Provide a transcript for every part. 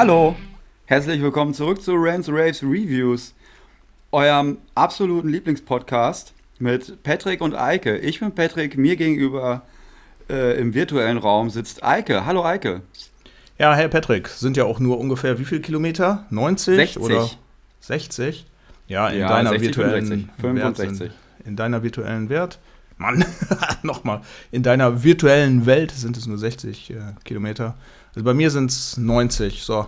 Hallo, herzlich willkommen zurück zu Rants Raves Reviews, eurem absoluten Lieblingspodcast mit Patrick und Eike. Ich bin Patrick, mir gegenüber äh, im virtuellen Raum sitzt Eike. Hallo Eike. Ja, hey Patrick, sind ja auch nur ungefähr wie viele Kilometer? 90 60. oder 60? Ja, in Ja, deiner 60, virtuellen 65, Wert 65. sind, in deiner virtuellen Wert. Mann, nochmal. In deiner virtuellen Welt sind es nur 60 äh, Kilometer. Also bei mir sind es 90. So.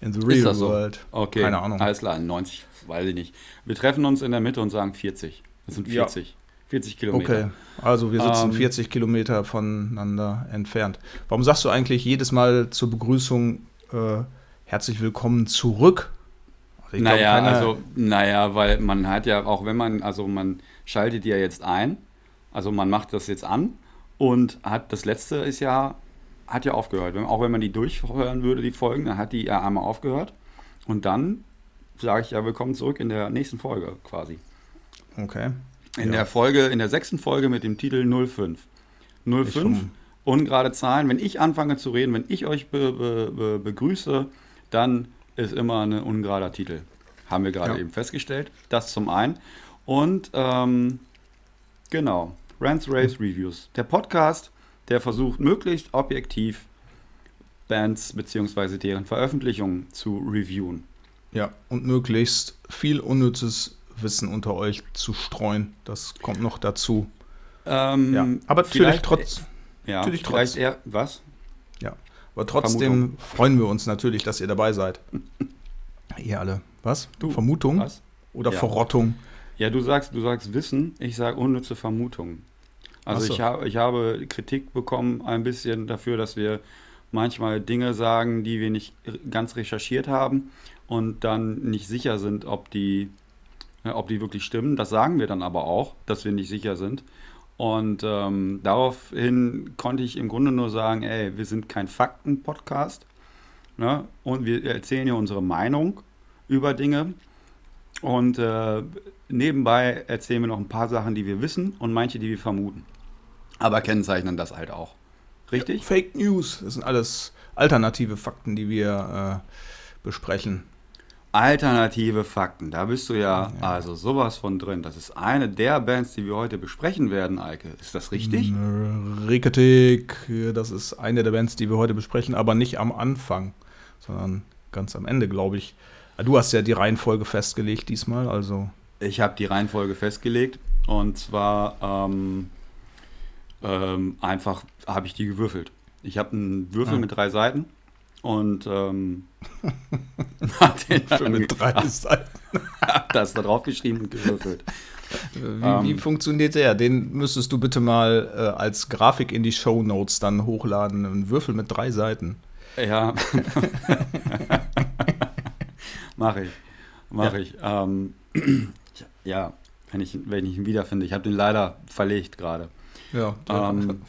In the Ist real das so? world. Okay, Keine Ahnung. alles klar, 90, weiß ich nicht. Wir treffen uns in der Mitte und sagen 40. Das sind Ja. 40. 40 Kilometer. Okay, also wir sitzen Ähm, 40 Kilometer voneinander entfernt. Warum sagst du eigentlich jedes Mal zur Begrüßung äh, herzlich willkommen zurück? Also naja, keiner- also, naja, weil man hat ja, auch wenn man, also man schaltet ja jetzt ein, also man macht das jetzt an und hat, das letzte ist ja, hat ja aufgehört. Auch wenn man die durchhören würde, die Folgen, dann hat die ja einmal aufgehört. Und dann sage ich ja, willkommen zurück in der nächsten Folge quasi. Okay. In Ja. der Folge, in der sechsten Folge mit dem Titel 05. 05, vom- ungerade Zahlen. Wenn ich anfange zu reden, wenn ich euch be, be, be, begrüße, dann ist immer ein ungerader Titel. Haben wir gerade Ja. eben festgestellt. Das zum einen. Und ähm, genau, Rants Raves Reviews. Der Podcast, der versucht möglichst objektiv Bands bzw. deren Veröffentlichungen zu reviewen. Ja, und möglichst viel unnützes Wissen unter euch zu streuen. Das kommt noch dazu. Ähm, Ja, aber natürlich vielleicht- trotz, ja, natürlich trotz. eher, was? ja, aber trotzdem freuen wir uns natürlich, dass ihr dabei seid. Ihr alle. Was? Du, Vermutung Was? oder Ja. Verrottung? Ja, du sagst, du sagst Wissen, ich sage unnütze Vermutungen. Also so. ich, habe, ich habe Kritik bekommen ein bisschen dafür, dass wir manchmal Dinge sagen, die wir nicht ganz recherchiert haben und dann nicht sicher sind, ob die, ja, ob die wirklich stimmen. Das sagen wir dann aber auch, dass wir nicht sicher sind. Und ähm, daraufhin konnte ich im Grunde nur sagen, ey, wir sind kein Fakten-Podcast. Ne? Und wir erzählen hier unsere Meinung über Dinge. Und äh, nebenbei erzählen wir noch ein paar Sachen, die wir wissen und manche, die wir vermuten. Aber kennzeichnen das halt auch. Richtig? Fake News. Das sind alles alternative Fakten, die wir äh, besprechen. Alternative Fakten, da bist du ja, also sowas von drin. Das ist eine der Bands, die wir heute besprechen werden, Eike. Ist das richtig? Riketik, das ist eine der Bands, die wir heute besprechen, aber nicht am Anfang, sondern ganz am Ende, glaube ich. Du hast ja die Reihenfolge festgelegt diesmal, also Ich habe die Reihenfolge festgelegt und zwar ähm, ähm, einfach habe ich die gewürfelt. Ich habe einen Würfel Ah. mit drei Seiten und ähm, den mich- mit drei Seiten. das da drauf geschrieben und gewürfelt. Wie, Ähm. wie funktioniert der? Den müsstest du bitte mal äh, als Grafik in die Show Notes dann hochladen. Ein Würfel mit drei Seiten. Ja. Mache ich. Mache Ja. ich. Ähm, ja, wenn ich, wenn ich ihn wiederfinde. Ich habe den leider verlegt gerade. Ja, Ähm,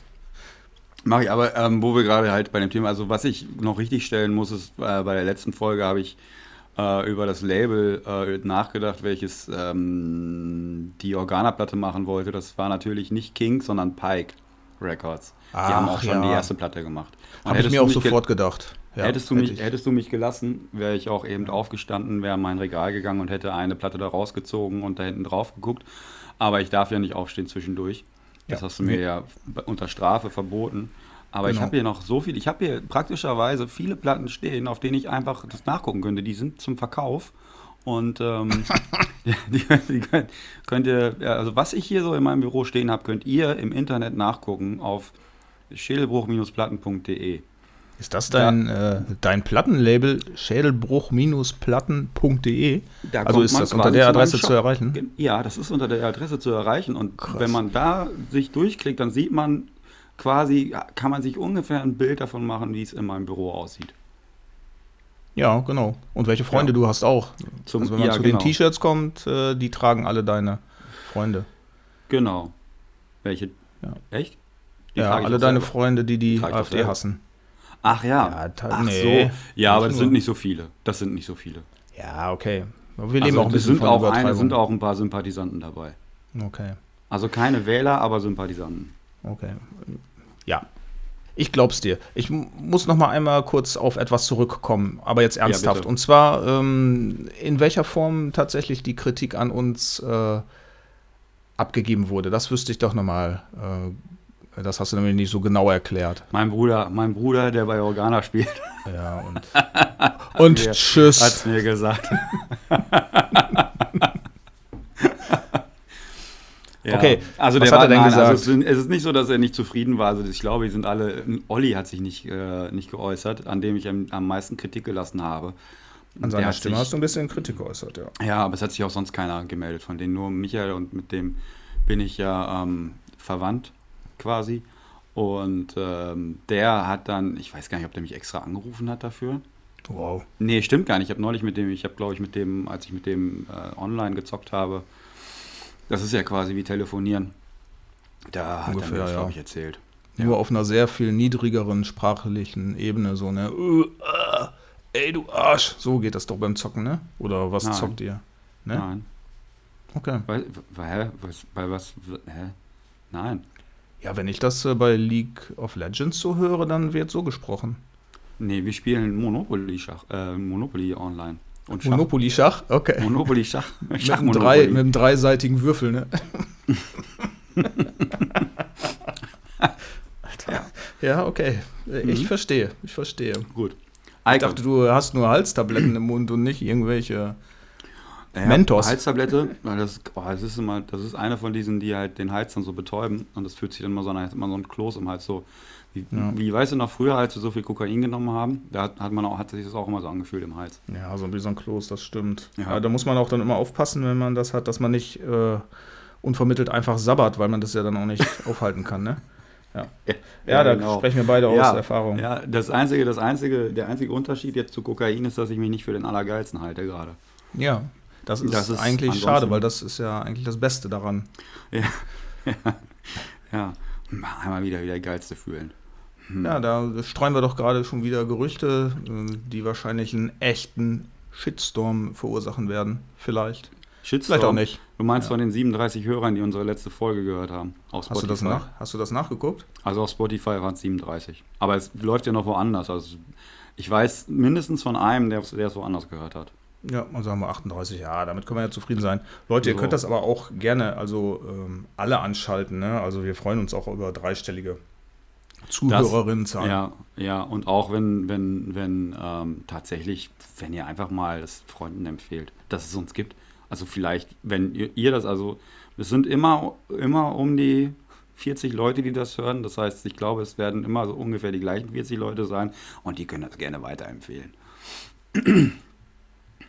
Mache ich, aber ähm, wo wir gerade halt bei dem Thema, also was ich noch richtig stellen muss, ist, äh, bei der letzten Folge habe ich äh, über das Label äh, nachgedacht, welches ähm, die Organa-Platte machen wollte. Das war natürlich nicht King, sondern Pike Records. Die Ach, haben auch schon ja. die erste Platte gemacht. Habe ich mir auch sofort gedacht. Ja, hättest, du mich, ich. hättest du mich gelassen, wäre ich auch eben aufgestanden, wäre in mein Regal gegangen und hätte eine Platte da rausgezogen und da hinten drauf geguckt. Aber ich darf ja nicht aufstehen zwischendurch. Das Ja. hast du mir ja unter Strafe verboten. Aber ich Genau. habe hier noch so viel, ich habe hier praktischerweise viele Platten stehen, auf denen ich einfach das nachgucken könnte. Die sind zum Verkauf. Und ähm, die, die, könnt, könnt ihr, also was ich hier so in meinem Büro stehen habe, könnt ihr im Internet nachgucken auf schädelbruch-platten.de. Ist das dein, äh, dein Plattenlabel schädelbruch-platten.de? Da Also ist das unter der Adresse zu erreichen? Ja, das ist unter der Adresse zu erreichen. Und Krass. wenn man da sich durchklickt, dann sieht man quasi, kann man sich ungefähr ein Bild davon machen, wie es in meinem Büro aussieht. Ja, genau. Und welche Freunde Ja. du hast auch. Zum- also wenn man ja, zu genau. den T-Shirts kommt, äh, die tragen alle deine Freunde. Genau. Welche? Ja. Echt? Die ja, alle deine selber. Freunde, die die AfD hassen. Ach ja. Ja, Ach nee, so. Ja, aber das sind nicht so viele. Das sind nicht so viele. Ja, okay. Wir leben Also, auch ein es bisschen sind auch, Übertreibung. sind auch ein paar Sympathisanten dabei. Okay, Also keine Wähler, aber Sympathisanten. okay. Ja. Ich glaub's dir. Ich muss noch mal einmal kurz auf etwas zurückkommen, aber jetzt ernsthaft. bitte. Und zwar, ähm, in welcher Form tatsächlich die Kritik an uns äh, abgegeben wurde. Das wüsste ich doch noch mal. Äh, das hast du nämlich nicht so genau erklärt. Mein Bruder, mein Bruder, der bei Organa spielt, Ja, und, und mir- tschüss. hat's mir gesagt. Ja, Okay, also was der hat er denn nein, gesagt? Also es, ist nicht so, dass er nicht zufrieden war. Also ich glaube, die sind alle. Olli hat sich nicht, äh, nicht geäußert, an dem ich am, am meisten Kritik gelassen habe. An Der seiner hat Stimme sich, hast du ein bisschen Kritik geäußert, ja. Ja, aber es hat sich auch sonst keiner gemeldet von denen. Nur Michael und mit dem bin ich ja ähm, verwandt quasi. Und ähm, der hat dann, ich weiß gar nicht, ob der mich extra angerufen hat dafür. Wow. Nee, stimmt gar nicht. Ich habe neulich mit dem, ich habe glaube ich mit dem, als ich mit dem äh, online gezockt habe, das ist ja quasi wie telefonieren. Da hat er Ungefähr, mir das, ja. glaube ich, erzählt. Nur auf einer sehr viel niedrigeren sprachlichen Ebene, so ne, äh, äh, ey du Arsch. So geht das doch beim Zocken, ne? Oder was Nein. zockt ihr? Ne? Nein. Okay. Hä? Was, bei was? Hä? Nein. Ja, wenn ich das äh, bei League of Legends so höre, dann wird so gesprochen. Nee, wir spielen Monopoly Schach, äh, Monopoly online. Und Schach. Monopoly Schach? Okay. Monopoly Schach. mit, Schach einem drei, mit einem dreiseitigen Würfel, ne? Alter. Ja, okay. Ich Mhm. verstehe. Ich verstehe. Gut. Ich dachte, du hast nur Halstabletten im Mund und nicht irgendwelche. Ja, Mentos. Halstablette, weil das, oh, das, ist immer, das ist eine von diesen, die halt den Hals dann so betäuben und das fühlt sich dann immer so an, als immer so ein Kloß im Hals. So, wie, Ja. wie weißt du noch früher, als wir so viel Kokain genommen haben, da hat, hat, man auch, hat sich das auch immer so angefühlt im Hals. Ja, so wie so ein Kloß, das stimmt. Ja. Ja. da muss man auch dann immer aufpassen, wenn man das hat, dass man nicht äh, unvermittelt einfach sabbert, weil man das ja dann auch nicht aufhalten kann, ne? Ja, ja, da genau. sprechen wir beide Ja, aus Erfahrung. Ja, das einzige, das einzige, der einzige Unterschied jetzt zu Kokain ist, dass ich mich nicht für den Allergeilsten halte gerade. Ja, das ist, Das ist eigentlich schade, weil das ist ja eigentlich das Beste daran. Ja, einmal wieder wieder geilste fühlen. Hm. Ja, da streuen wir doch gerade schon wieder Gerüchte, äh, die wahrscheinlich einen echten Shitstorm verursachen werden. Vielleicht. Shitstorm. Vielleicht auch nicht. Du meinst Ja. von den 37 Hörern, die unsere letzte Folge gehört haben. Auf Hast du, das nach, hast du das nachgeguckt? Also auf Spotify waren es 37. Aber es läuft ja noch woanders. Also ich weiß mindestens von einem, der der es woanders gehört hat. Ja, also haben wir 38, ja, damit können wir ja zufrieden sein. Leute, ihr So. könnt das aber auch gerne, also ähm, alle anschalten, ne? Also wir freuen uns auch über dreistellige Zuhörerinnenzahlen. Ja, ja, und auch wenn, wenn, wenn ähm, tatsächlich, wenn ihr einfach mal das Freunden empfehlt, dass es uns gibt. Also vielleicht, wenn ihr, ihr das, also es sind immer, immer um die 40 Leute, die das hören. Das heißt, ich glaube, es werden immer so ungefähr die gleichen 40 Leute sein und die können das gerne weiterempfehlen.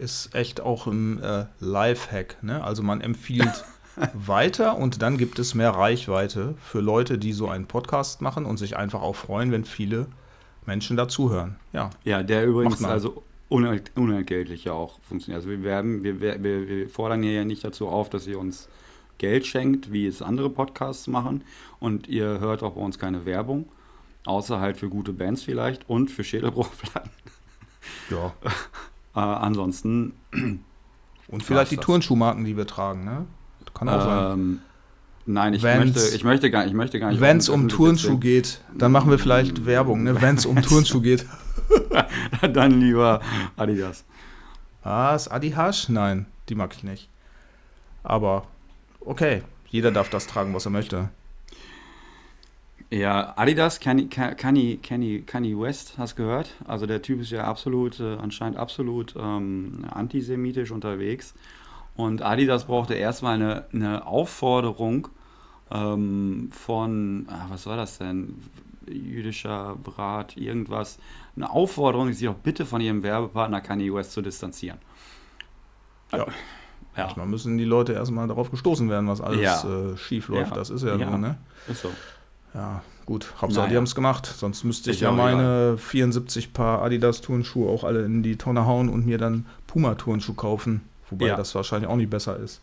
Ist echt auch ein äh, Lifehack, ne? Also man empfiehlt weiter und dann gibt es mehr Reichweite für Leute, die so einen Podcast machen und sich einfach auch freuen, wenn viele Menschen dazuhören. Ja. Ja, der übrigens also unent unentgeltlich ja auch funktioniert. Also wir, werden, wir, wir, wir wir fordern hier ja nicht dazu auf, dass ihr uns Geld schenkt, wie es andere Podcasts machen. Und ihr hört auch bei uns keine Werbung, außer halt für gute Bands vielleicht und für Schädelbruchplatten. Ja. Äh, ansonsten Und vielleicht die das. Turnschuhmarken, die wir tragen, ne? Kann auch sein. ähm, nein, ich Wenn's- möchte, ich möchte gar, ich möchte gar nicht. Wenn es um Turnschuh geht, dann machen wir vielleicht Werbung, ne? Wenn es um Turnschuh geht. dann lieber Adidas. Was? Adi Hasch? Nein, die mag ich nicht. Aber okay, jeder darf das tragen, was er möchte. Ja, Adidas, Kanye, Kanye, Kanye, Kanye West, hast gehört? Also der Typ ist ja absolut, äh, anscheinend absolut ähm, antisemitisch unterwegs. Und Adidas brauchte erstmal eine, eine Aufforderung ähm, von, ah, was war das denn? Jüdischer Rat, irgendwas. Eine Aufforderung, sich doch bitte von ihrem Werbepartner Kanye West zu distanzieren. Ja. Ja. Manchmal müssen die Leute erstmal darauf gestoßen werden, was alles Ja. äh, schief läuft. Ja. Das ist ja, Ja. so, ne? Ist so. Ja, gut. Hauptsache, die Naja. haben es gemacht. Sonst müsste ich Ist ja meine 74 Paar Adidas-Turnschuhe auch alle in die Tonne hauen und mir dann Puma-Turnschuh kaufen. Wobei Ja. das wahrscheinlich auch nicht besser ist.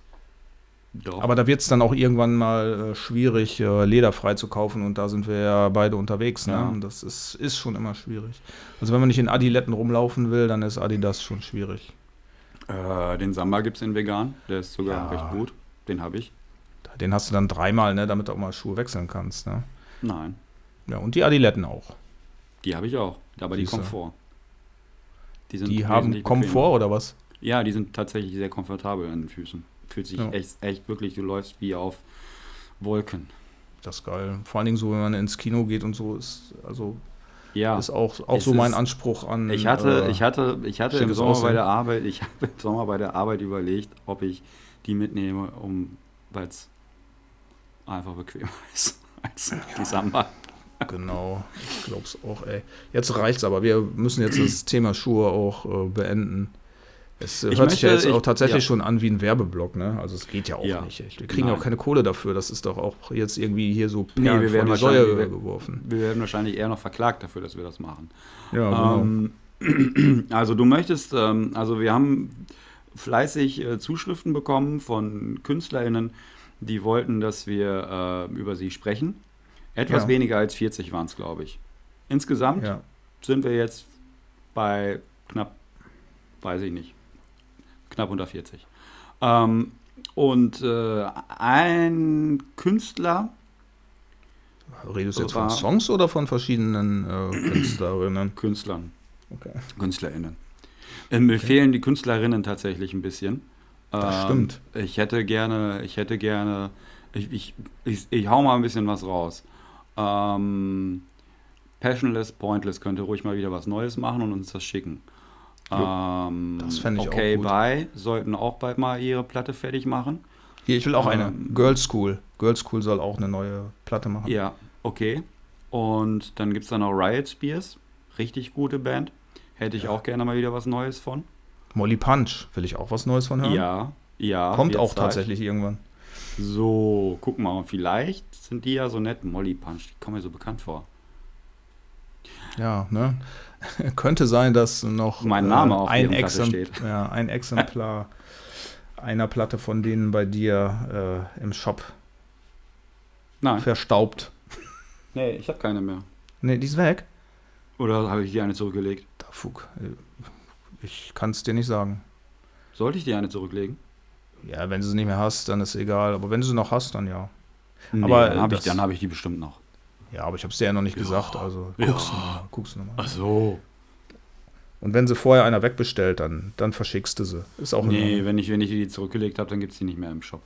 Doch. Aber da wird es dann auch irgendwann mal äh, schwierig, äh, lederfrei zu kaufen und da sind wir ja beide unterwegs. Ne? Ja. Und das ist, ist schon immer schwierig. Also wenn man nicht in Adiletten rumlaufen will, dann ist Adidas schon schwierig. äh, den Samba gibt es in vegan, der ist sogar Ja. recht gut. Den habe ich. Den hast du dann dreimal, ne, damit du auch mal Schuhe wechseln kannst. Ne? Nein. Ja, und die Adiletten auch. Die habe ich auch, aber die Siehste. Komfort. Die, sind haben wesentlich Komfort oder was? bequemer. Ja, die sind tatsächlich sehr komfortabel an den Füßen. Fühlt sich Ja. echt, echt wirklich, du läufst wie auf Wolken. Das ist geil. Vor allen Dingen so, wenn man ins Kino geht und so, ist, also, Ja. ist auch, auch so mein Anspruch an. Ich hatte, äh, ich hatte, ich hatte im Sommer bei Aussehen. der Arbeit, ich habe im Sommer bei der Arbeit überlegt, ob ich die mitnehme, um, weil es einfach bequemer ist als die Samba. Genau, ich glaub's auch, ey. Jetzt reicht's aber. Wir müssen jetzt das Thema Schuhe auch äh, beenden. Es Ich hört sich ja möchte- jetzt auch ich- tatsächlich ja. schon an wie ein Werbeblock, ne? Also es geht ja auch Ja. nicht. Wir kriegen ja auch Nein. keine Kohle dafür. Das ist doch auch jetzt irgendwie hier so Nee, wir werden wir- geworfen. Wir werden wahrscheinlich eher noch verklagt dafür, dass wir das machen. Ja, genau. Ähm, also du möchtest, ähm, also wir haben fleißig äh, Zuschriften bekommen von KünstlerInnen, die wollten, dass wir äh, über sie sprechen. Etwas Ja. weniger als 40 waren es, glaube ich. Insgesamt ja. sind wir jetzt bei knapp, weiß ich nicht, knapp unter 40. Ähm, und äh, ein Künstler, Redest du jetzt von Songs oder von verschiedenen äh, Künstlerinnen? Künstlern, Okay. KünstlerInnen. Äh, mir fehlen die Künstlerinnen tatsächlich ein bisschen. Das Ähm, stimmt. Ich hätte gerne, ich hätte gerne, ich, ich, ich, ich hau mal ein bisschen was raus. Ähm, Passionless, Pointless könnte ruhig mal wieder was Neues machen und uns das schicken. Ähm, das fänd ich auch okay, gut. Bye sollten auch bald mal ihre Platte fertig machen. Hier, ich will auch eine. Ähm, Girls School. Girls School soll auch eine neue Platte machen. Ja, okay. Und dann gibt es dann noch Riot Spears, richtig gute Band. Hätte ich auch gerne mal wieder was Neues von. Molly Punch, will ich auch was Neues von hören? Ja, ja. Kommt auch tatsächlich irgendwann. So, guck mal, vielleicht sind die ja so nett. Molly Punch, die kommen mir so bekannt vor. Ja, ne? Könnte sein, dass noch Mein Name auf ein, Exempl steht. ja, ein Exemplar einer Platte von denen bei dir äh, im Shop Nein, verstaubt. nee, ich habe keine mehr. Ne, die ist weg. Oder habe ich die eine zurückgelegt? Da, Fug. Ich kann es dir nicht sagen. Sollte ich die eine zurücklegen? Ja, wenn du sie nicht mehr hast, dann ist egal. Aber wenn du sie noch hast, dann ja. Nee, Aber, dann habe ich, dann hab ich die bestimmt noch. Ja, aber ich habe es dir ja noch nicht gesagt. Also Ja. guckst du nochmal. Guckst du noch mal. so. Und wenn sie vorher einer wegbestellt, dann, dann verschickst du sie. Ist auch Nee, wenn ich, wenn ich die zurückgelegt habe, dann gibt es die nicht mehr im Shop.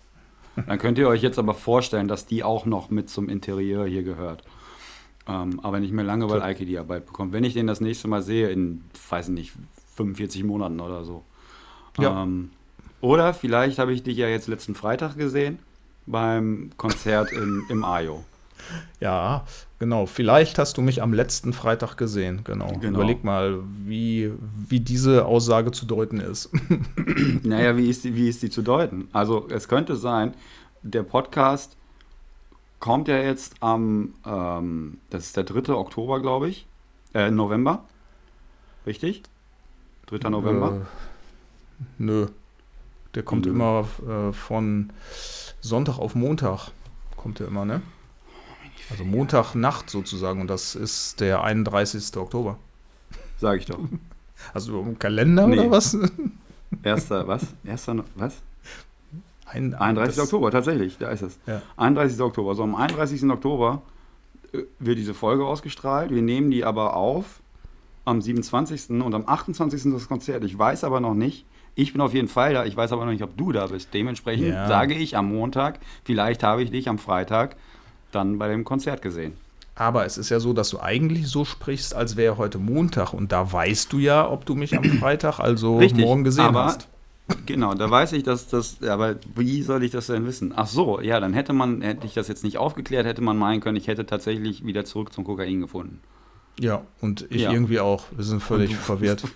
Dann könnt ihr euch jetzt aber vorstellen, dass die auch noch mit zum Interieur hier gehört. Ähm, aber nicht mehr lange, weil Eike die Arbeit bekommt. Wenn ich den das nächste Mal sehe, in, weiß nicht, 45 Monaten oder so. Ja. Ähm, oder vielleicht habe ich dich ja jetzt letzten Freitag gesehen beim Konzert im, im Ajo. Ja, genau. Vielleicht hast du mich am letzten Freitag gesehen. Genau. Genau. Überleg mal, wie, wie diese Aussage zu deuten ist. Naja, wie ist, die, wie ist die zu deuten? Also es könnte sein, der Podcast kommt ja jetzt am, ähm, das ist der 3. Oktober, glaube ich, äh, November, richtig? 3. November? Äh, nö. Der kommt Nö. immer äh, von Sonntag auf Montag. Kommt der immer, ne? Also Montagnacht sozusagen. Und das ist der 31. Oktober. Sag ich doch. Also im Kalender Nee. oder was? Erster, was? Erster, was? Ein, 31. das- Oktober, tatsächlich, da ist es. Ja. 31. Oktober. So, am 31. Oktober äh, wird diese Folge ausgestrahlt. Wir nehmen die aber auf am 27. und am 28. das Konzert. Ich weiß aber noch nicht. Ich bin auf jeden Fall da. Ich weiß aber noch nicht, ob du da bist. Dementsprechend Ja. sage ich am Montag, vielleicht habe ich dich am Freitag dann bei dem Konzert gesehen. Aber es ist ja so, dass du eigentlich so sprichst, als wäre heute Montag. Und da weißt du ja, ob du mich am Freitag, also Richtig, morgen gesehen aber- hast. Genau, da weiß ich, dass das, aber wie soll ich das denn wissen? Ach so, ja, dann hätte man, hätte ich das jetzt nicht aufgeklärt, hätte man meinen können, ich hätte tatsächlich wieder zurück zum Kokain gefunden. Ja, und ich Ja. irgendwie auch. Wir sind völlig verwirrt.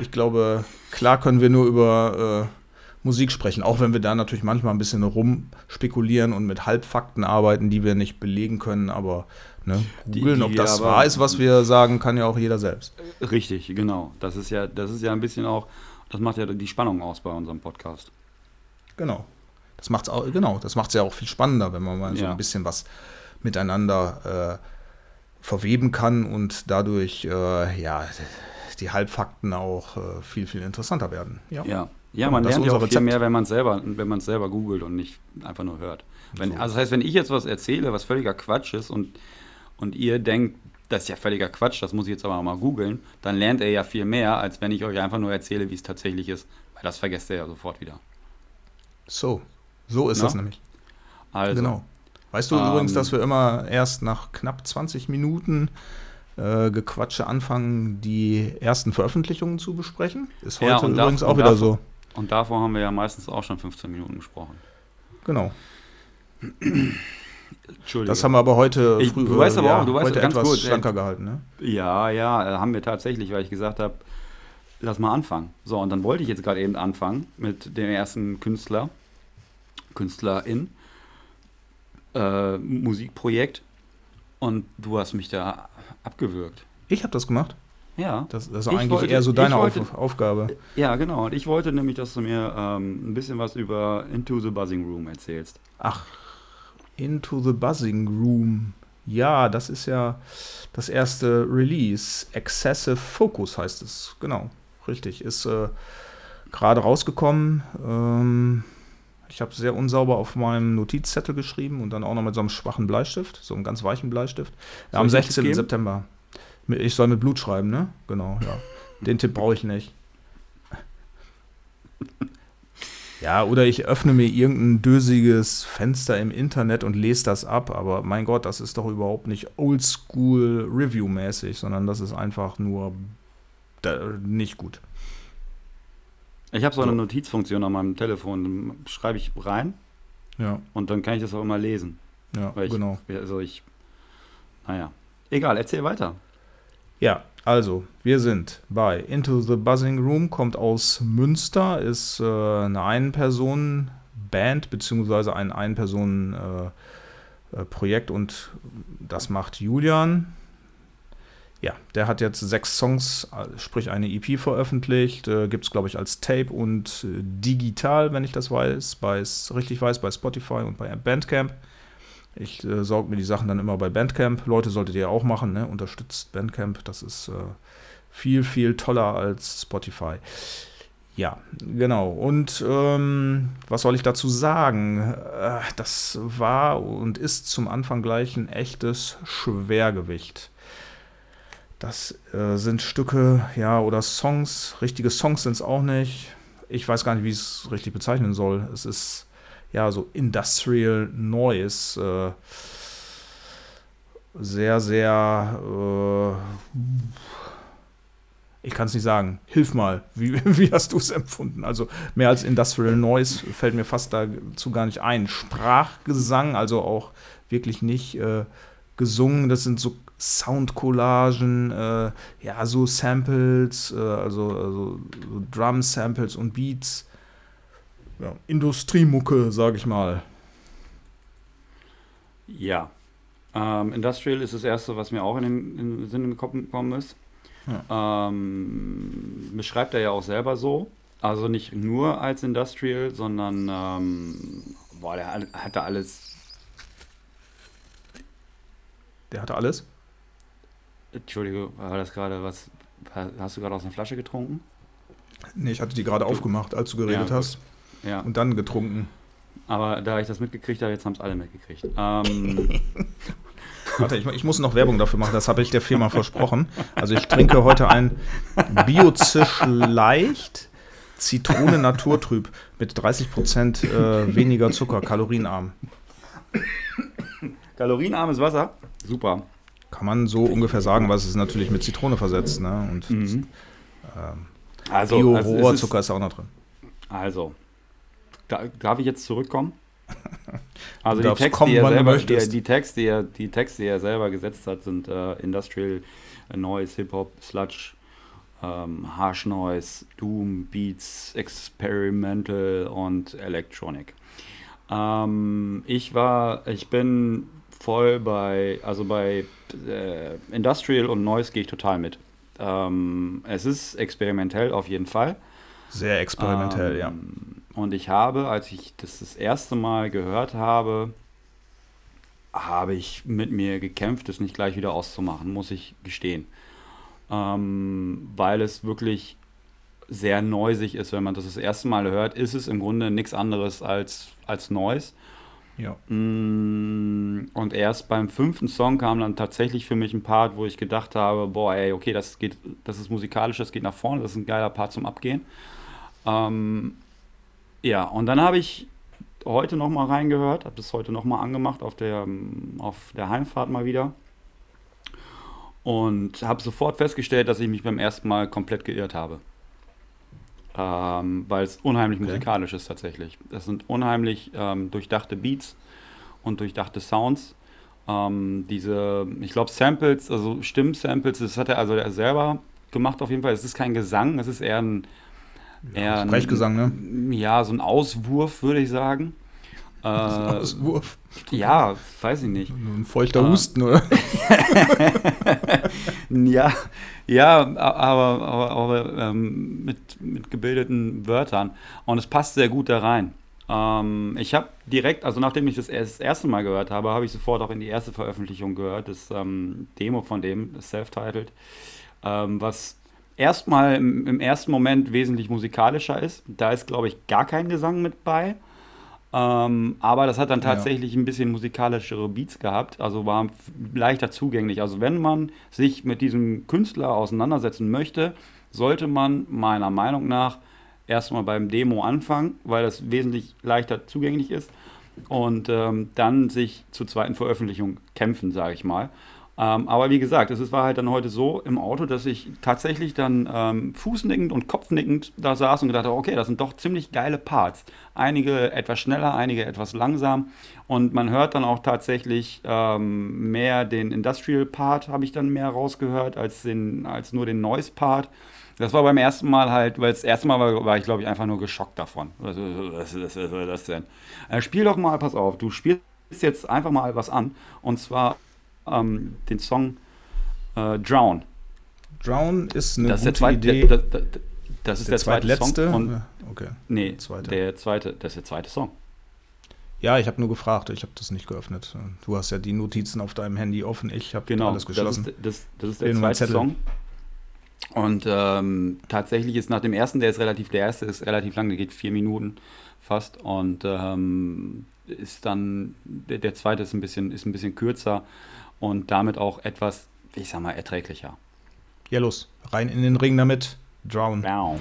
Ich glaube, klar können wir nur über äh, Musik sprechen, auch wenn wir da natürlich manchmal ein bisschen rumspekulieren und mit Halbfakten arbeiten, die wir nicht belegen können, aber ne, googeln, die ob das aber- wahr ist, was wir sagen, kann ja auch jeder selbst. Richtig, genau. Das ist ja, das ist ja ein bisschen auch, das macht ja die Spannung aus bei unserem Podcast. Genau. Das macht's auch, genau, das macht es ja auch viel spannender, wenn man mal so Ja. ein bisschen was miteinander äh, verweben kann und dadurch äh, ja die Halbfakten auch äh, viel, viel interessanter werden. Ja. Ja, ja man lernt ja auch viel Rezept. mehr, wenn man es selber, wenn man es selber googelt und nicht einfach nur hört. Wenn, So. Also das heißt, wenn ich jetzt was erzähle, was völliger Quatsch ist und, und ihr denkt, das ist ja völliger Quatsch, das muss ich jetzt aber mal googeln, dann lernt ihr ja viel mehr, als wenn ich euch einfach nur erzähle, wie es tatsächlich ist. Weil das vergesst ihr ja sofort wieder. So, so ist Na? das nämlich. Also, Genau. Weißt du Ähm, übrigens, dass wir immer erst nach knapp 20 Minuten äh, Gequatsche anfangen, die ersten Veröffentlichungen zu besprechen? Ist heute Ja, übrigens auch und wieder davon- so. und davor haben wir ja meistens auch schon 15 Minuten gesprochen. Genau. Entschuldigung. Das haben wir aber heute, Ich- früh, du weißt aber ja, auch, du weißt heute ganz etwas gut, ey. schlanker gehalten. Ne? Ja, ja, äh, haben wir tatsächlich, weil ich gesagt habe, lass mal anfangen. So, und dann wollte ich jetzt gerade eben anfangen mit dem ersten Künstler, Künstlerin, äh, Musikprojekt. Und du hast mich da abgewürgt. Ich habe das gemacht. Ja, Das, das ist Ich eigentlich wollte- eher so deine wollte- Auf, Aufgabe. ja, genau. Und ich wollte nämlich, dass du mir ähm, ein bisschen was über Into the Buzzing Room erzählst. Ach, Into the Buzzing Room. Ja, das ist ja das erste Release. Excessive Focus heißt es. Genau, richtig. Ist äh, gerade rausgekommen. Ähm, ich habe sehr unsauber auf meinem Notizzettel geschrieben und dann auch noch mit so einem schwachen Bleistift, so einem ganz weichen Bleistift. Soll am ich den Tipp 16. geben? September. Ich soll mit Blut schreiben, ne? Genau, ja. Den Tipp brauche ich nicht. Ja, oder ich öffne mir irgendein dösiges Fenster im Internet und lese das ab, aber mein Gott, das ist doch überhaupt nicht oldschool Review-mäßig, sondern das ist einfach nur nicht gut. Ich habe so eine. Notizfunktion an meinem Telefon. Schreibe ich rein Ja, und dann kann ich das auch immer lesen. ja, Weil ich, genau. Also ich, naja. Egal, erzähl weiter. Ja, also, wir sind bei Into the Buzzing Room, kommt aus Münster, ist äh, eine Ein-Personen-Band, beziehungsweise ein Ein-Personen-Projekt und das macht Julian. Ja, der hat jetzt sechs Songs, äh, sprich eine EP veröffentlicht, äh, gibt es, glaube ich, als Tape und äh, digital, wenn ich das weiß, bei, richtig weiß, bei Spotify und bei Bandcamp. Ich äh, saug mir die Sachen dann immer bei Bandcamp. Leute, solltet ihr auch machen, ne? Unterstützt Bandcamp. Das ist äh, viel, viel toller als Spotify. Ja, genau. Und ähm, was soll ich dazu sagen? Äh, das war und ist zum Anfang gleich ein echtes Schwergewicht. Das äh, sind Stücke, ja, oder Songs. Richtige Songs sind es auch nicht. Ich weiß gar nicht, wie ich es richtig bezeichnen soll. Es ist ja, so Industrial Noise. Äh, sehr, sehr. Äh, ich kann es nicht sagen. Hilf mal. Wie, wie hast du es empfunden? Also mehr als Industrial Noise fällt mir fast dazu gar nicht ein. Sprachgesang, also auch wirklich nicht äh, gesungen. Das sind so Soundcollagen, äh, ja, so Samples, äh, also, also so Drum-Samples und Beats ja, Industriemucke, sag ich mal. Ja. Ähm, Industrial ist das erste, was mir auch in den, in den Sinn gekommen ist. Ähm, beschreibt er ja auch selber so. Also nicht nur als Industrial, sondern ähm, boah, der hat- hat da alles. Der hatte alles. Entschuldige, war das gerade was? Hast du gerade aus einer Flasche getrunken? Nee, ich hatte die gerade aufgemacht, als du geredet Ja, hast. Ja. Und dann getrunken. Aber da ich das mitgekriegt habe, jetzt haben es alle mitgekriegt. Ähm, Warte, ich, ich muss noch Werbung dafür machen, das habe ich der Firma versprochen. Also ich trinke heute ein Biozisch leicht Zitrone Naturtrüb mit 30% äh, weniger Zucker, kalorienarm. kalorienarmes Wasser. Super. Kann man so ungefähr sagen, was es natürlich mit Zitrone versetzt. Ne? Und Mhm. ähm, Also, Bio also, es ist, Rohrzucker ist auch noch drin. also da, darf ich jetzt zurückkommen? Also die Texte, kommen, er selber, die, die, Texte, die, er, die Texte, die er selber gesetzt hat, sind äh, Industrial äh, Noise, Hip-Hop, Sludge, ähm, Harsh Noise, Doom, Beats, Experimental und Electronic. Ähm, ich war, ich bin voll bei, also bei äh, Industrial und Noise gehe ich total mit. Ähm, es ist experimentell auf jeden Fall. Sehr experimentell, ja. Ähm, Und ich habe, als ich das das erste Mal gehört habe, habe ich mit mir gekämpft, es nicht gleich wieder auszumachen, muss ich gestehen. Ähm, weil es wirklich sehr noisig ist, wenn man das das erste Mal hört, ist es im Grunde nichts anderes als, als Noise. Ja. Mm, und erst beim fünften Song kam dann tatsächlich für mich ein Part, wo ich gedacht habe, boah, ey, okay, das geht, das ist musikalisch, das geht nach vorne, das ist ein geiler Part zum Abgehen. Ähm, ja, und dann habe ich heute noch mal reingehört, habe das heute noch mal angemacht auf der, auf der Heimfahrt mal wieder und habe sofort festgestellt, dass ich mich beim ersten Mal komplett geirrt habe. Ähm, weil es unheimlich okay. musikalisch ist tatsächlich. Das sind unheimlich ähm, durchdachte Beats und durchdachte Sounds. Ähm, diese, ich glaube, Samples, also Stimmsamples, das hat er also er selber gemacht auf jeden Fall. Es ist kein Gesang, es ist eher ein, eher ein Sprechgesang, ne? Ja, so ein Auswurf, würde ich sagen. Äh, Auswurf. Ja, weiß ich nicht. Ein feuchter äh, Husten, oder? ja, ja, aber, aber, aber ähm, mit, mit gebildeten Wörtern. Und es passt sehr gut da rein. Ähm, ich habe direkt, also nachdem ich das, das erste Mal gehört habe, habe ich sofort auch in die erste Veröffentlichung gehört, das ähm, Demo von dem, das Self-Titled, ähm, was erstmal im, im, ersten Moment wesentlich musikalischer ist. Da ist, glaube ich, gar kein Gesang mit bei. Ähm, aber das hat dann tatsächlich ja. ein bisschen musikalischere Beats gehabt, also war leichter zugänglich. Also wenn man sich mit diesem Künstler auseinandersetzen möchte, sollte man meiner Meinung nach erstmal beim Demo anfangen, weil das wesentlich leichter zugänglich ist und ähm, dann sich zur zweiten Veröffentlichung kämpfen, sage ich mal. Ähm, aber wie gesagt, es war halt dann heute so im Auto, dass ich tatsächlich dann ähm, fußnickend und kopfnickend da saß und gedacht habe, okay, das sind doch ziemlich geile Parts. Einige etwas schneller, einige etwas langsam. Und man hört dann auch tatsächlich ähm, mehr den Industrial Part, habe ich dann mehr rausgehört, als, den, als nur den Noise Part. Das war beim ersten Mal halt, weil das erste Mal war, war ich, glaube ich, einfach nur geschockt davon. Was, was, was, was das denn? Äh, spiel doch mal, pass auf, du spielst jetzt einfach mal was an. Und zwar ähm, den Song äh, Drown. Drown ist eine das gute ist der zweite, Idee. Das, das, das ist der, der zweite Song. Und, okay. Nee, zweite. der zweite, das ist der zweite Song. Ja, ich habe nur gefragt, ich habe das nicht geöffnet. Du hast ja die Notizen auf deinem Handy offen, ich habe genau, alles geschlossen. Das ist, das, das ist der zweite Song. Und ähm, tatsächlich ist nach dem ersten, der ist relativ, der erste ist relativ lang, der geht vier Minuten fast. Und ähm, ist dann, der, der zweite ist ein bisschen, ist ein bisschen kürzer und damit auch etwas, ich sag mal, erträglicher. Ja, los, rein in den Ring damit. Drown. Down.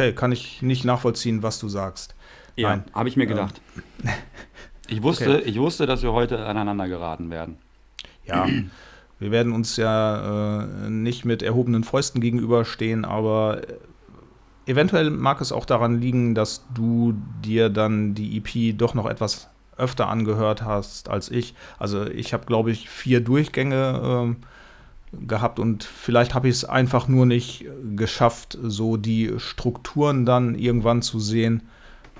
Okay, kann ich nicht nachvollziehen, was du sagst. Ja, habe ich mir gedacht. Ähm. Ich wusste, okay. ich wusste, dass wir heute aneinander geraten werden. Ja, wir werden uns ja äh, nicht mit erhobenen Fäusten gegenüberstehen, aber äh, eventuell mag es auch daran liegen, dass du dir dann die EP doch noch etwas öfter angehört hast als ich. Also ich habe, glaube ich, vier Durchgänge äh, gehabt und vielleicht habe ich es einfach nur nicht geschafft, so die Strukturen dann irgendwann zu sehen,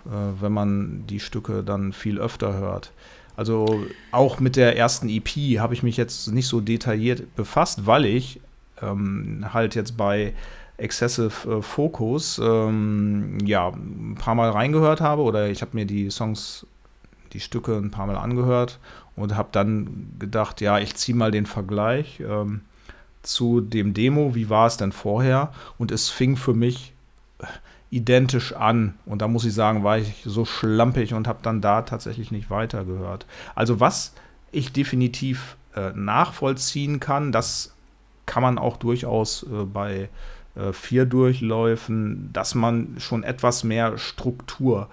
äh, wenn man die Stücke dann viel öfter hört. Also auch mit der ersten EP habe ich mich jetzt nicht so detailliert befasst, weil ich ähm, halt jetzt bei Excessive äh, Focus ähm, ja ein paar Mal reingehört habe oder ich habe mir die Songs, die Stücke ein paar Mal angehört und habe dann gedacht, ja, ich ziehe mal den Vergleich. Ähm, zu dem Demo, wie war es denn vorher? Und es fing für mich äh, identisch an. Und da muss ich sagen, war ich so schlampig und habe dann da tatsächlich nicht weitergehört. Also was ich definitiv äh, nachvollziehen kann, das kann man auch durchaus äh, bei äh, vier Durchläufen, dass man schon etwas mehr Struktur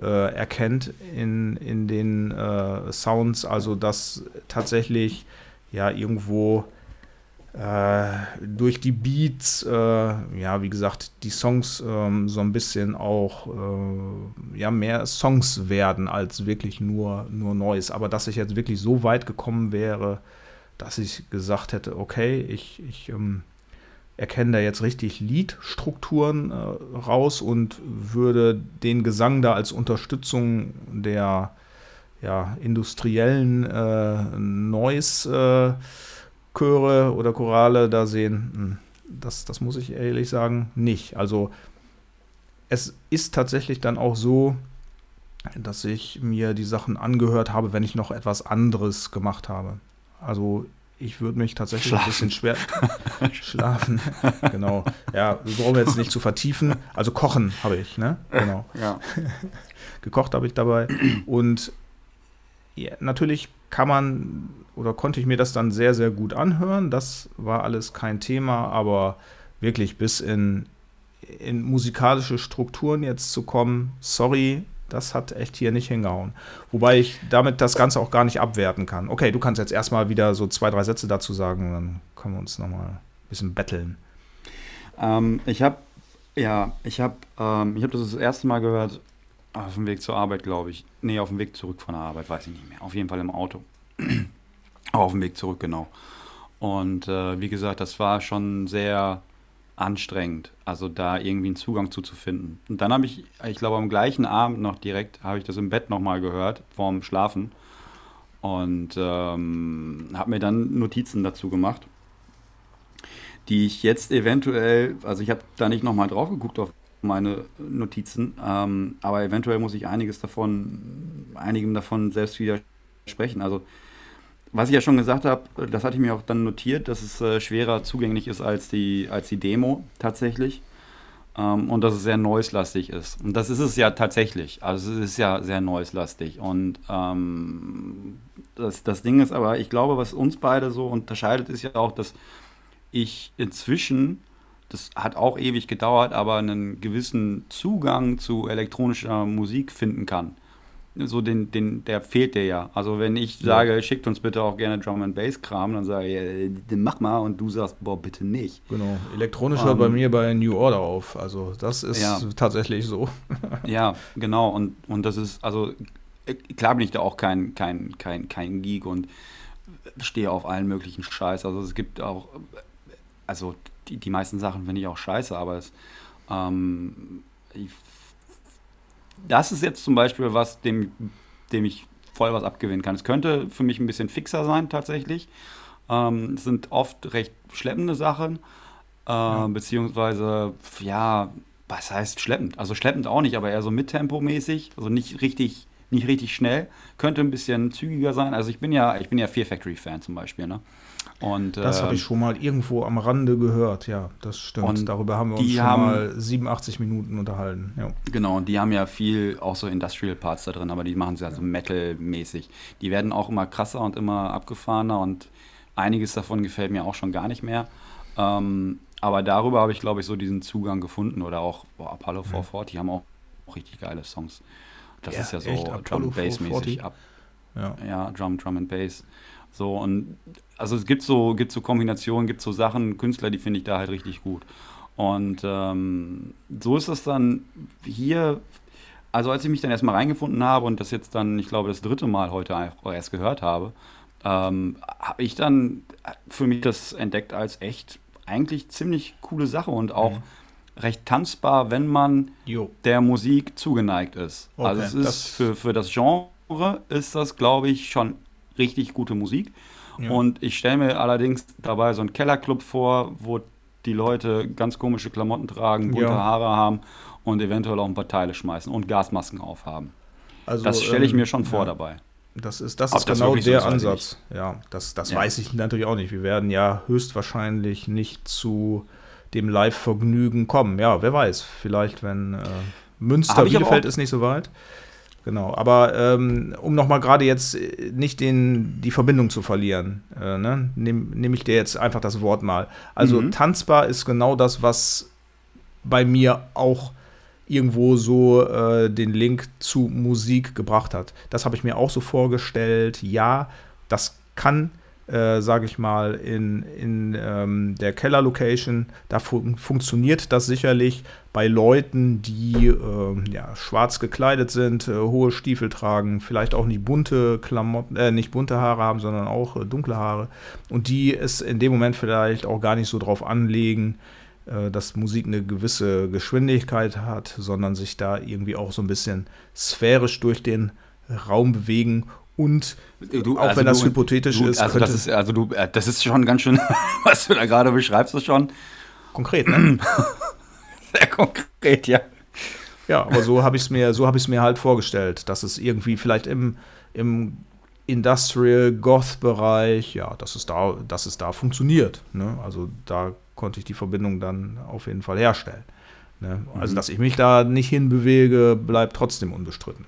äh, erkennt in, in den äh, Sounds. Also dass tatsächlich ja irgendwo durch die Beats, äh, ja, wie gesagt, die Songs ähm, so ein bisschen auch, äh, ja, mehr Songs werden als wirklich nur, nur Neues. Aber dass ich jetzt wirklich so weit gekommen wäre, dass ich gesagt hätte, okay, ich, ich ähm, erkenne da jetzt richtig Liedstrukturen äh, raus und würde den Gesang da als Unterstützung der ja, industriellen äh, Noise äh, Chöre oder Chorale da sehen. Hm, das, das muss ich ehrlich sagen, nicht. Also es ist tatsächlich dann auch so, dass ich mir die Sachen angehört habe, wenn ich noch etwas anderes gemacht habe. Also ich würde mich tatsächlich schlafen. ein bisschen schwer schlafen. genau. Ja, brauchen wir jetzt nicht zu vertiefen. Also kochen habe ich, ne? Genau. Ja. Gekocht habe ich dabei. Und ja, natürlich kann man oder konnte ich mir das dann sehr, sehr gut anhören. Das war alles kein Thema, aber wirklich bis in, in musikalische Strukturen jetzt zu kommen, sorry, das hat echt hier nicht hingehauen. Wobei ich damit das Ganze auch gar nicht abwerten kann. Okay, du kannst jetzt erstmal wieder so zwei, drei Sätze dazu sagen, dann können wir uns nochmal ein bisschen betteln. Ähm, ich habe ja, ich habe ähm, hab das das erste Mal gehört auf dem Weg zur Arbeit, glaube ich. Nee, auf dem Weg zurück von der Arbeit, weiß ich nicht mehr. Auf jeden Fall im Auto. auf dem Weg zurück, genau. Und äh, wie gesagt, das war schon sehr anstrengend, also da irgendwie einen Zugang zu, zu finden. Und dann habe ich, ich glaube am gleichen Abend noch direkt, habe ich das im Bett nochmal gehört, vorm Schlafen. Und ähm, habe mir dann Notizen dazu gemacht, die ich jetzt eventuell, also ich habe da nicht nochmal drauf geguckt auf meine Notizen, ähm, aber eventuell muss ich einiges davon, einigem davon selbst widersprechen. Also was ich ja schon gesagt habe, das hatte ich mir auch dann notiert, dass es äh, schwerer zugänglich ist als die, als die Demo tatsächlich. Ähm, und dass es sehr noise-lastig ist. Und das ist es ja tatsächlich. Also es ist ja sehr noise-lastig. Und ähm, das, das Ding ist aber, ich glaube, was uns beide so unterscheidet, ist ja auch, dass ich inzwischen, das hat auch ewig gedauert, aber einen gewissen Zugang zu elektronischer Musik finden kann so den, den, der fehlt dir ja. Also wenn ich sage, ja. schickt uns bitte auch gerne Drum and Bass Kram, dann sage ich, ja, mach mal und du sagst, boah, bitte nicht. Genau. Elektronisch hört um, bei mir bei New Order auf. Also das ist ja. tatsächlich so. ja, genau. Und, und das ist, also klar bin ich da auch kein, kein, kein, kein Geek und stehe auf allen möglichen Scheiß. Also es gibt auch, also die, die meisten Sachen finde ich auch scheiße, aber es, ähm, ich das ist jetzt zum Beispiel was, dem, dem ich voll was abgewinnen kann. Es könnte für mich ein bisschen fixer sein tatsächlich. Ähm, es sind oft recht schleppende Sachen, äh, ja. beziehungsweise, ja, was heißt schleppend? Also schleppend auch nicht, aber eher so mittempomäßig, also nicht richtig, nicht richtig schnell. Könnte ein bisschen zügiger sein. Also ich bin ja, ich bin ja Fear Factory Fan zum Beispiel, ne? Und, das habe ich ähm, schon mal irgendwo am Rande gehört, ja, das stimmt. Und Darüber haben wir uns schon haben, mal 87 Minuten unterhalten. Ja. Genau, und die haben ja viel auch so Industrial Parts da drin, aber die machen es ja so Metal-mäßig. Die werden auch immer krasser und immer abgefahrener und einiges davon gefällt mir auch schon gar nicht mehr. Ähm, aber darüber habe ich, glaube ich, so diesen Zugang gefunden. Oder auch boah, Apollo 440 ja. haben auch, richtig geile Songs. Das ja, ist ja so Drum Bass mäßig ab. Ja. ja, Drum, Drum and Bass. So, und also es gibt so, gibt so Kombinationen, gibt so Sachen, Künstler, die finde ich da halt richtig gut. Und ähm, so ist das dann hier, also als ich mich dann erstmal reingefunden habe und das jetzt dann, ich glaube, das dritte Mal heute erst gehört habe, ähm, habe ich dann für mich das entdeckt als echt eigentlich ziemlich coole Sache und auch mhm. recht tanzbar, wenn man jo. der Musik zugeneigt ist. Okay, also es ist für, für das Genre ist das, glaube ich, schon richtig gute Musik. Ja. Und ich stelle mir allerdings dabei so einen Kellerclub vor, wo die Leute ganz komische Klamotten tragen, bunte ja. Haare haben und eventuell auch ein paar Teile schmeißen und Gasmasken aufhaben. Also, das stelle ich ähm, mir schon vor ja. dabei. Das ist, das ist genau der so Ansatz. Ja, das, das ja. weiß ich natürlich auch nicht. Wir werden ja höchstwahrscheinlich nicht zu dem Live-Vergnügen kommen. Ja, wer weiß. Vielleicht, wenn äh, Münster, Bielefeld ist nicht so weit. Genau, aber ähm, um nochmal gerade jetzt äh, nicht den, die Verbindung zu verlieren, äh, ne, nehme nehm ich dir jetzt einfach das Wort mal. Also mhm. tanzbar ist genau das, was bei mir auch irgendwo so äh, den Link zu Musik gebracht hat. Das habe ich mir auch so vorgestellt. Ja, das kann äh, sage ich mal, in, in ähm, der Keller-Location. Da fun funktioniert das sicherlich bei Leuten, die äh, ja, schwarz gekleidet sind, äh, hohe Stiefel tragen, vielleicht auch nicht bunte Klamotten, äh, nicht bunte Haare haben, sondern auch äh, dunkle Haare. Und die es in dem Moment vielleicht auch gar nicht so drauf anlegen, äh, dass Musik eine gewisse Geschwindigkeit hat, sondern sich da irgendwie auch so ein bisschen sphärisch durch den Raum bewegen und Du, auch also wenn das du- hypothetisch du, ist, also das ist, also du, äh, das ist schon ganz schön, was du da gerade beschreibst, ist schon konkret, ne? sehr konkret, ja. Ja, aber so habe ich es mir, so habe ich es mir halt vorgestellt, dass es irgendwie vielleicht im, im Industrial Goth-Bereich, ja, dass es da, dass es da funktioniert. Ne? Also da konnte ich die Verbindung dann auf jeden Fall herstellen. Ne? Also Mhm. dass ich mich da nicht hinbewege, bleibt trotzdem unbestritten.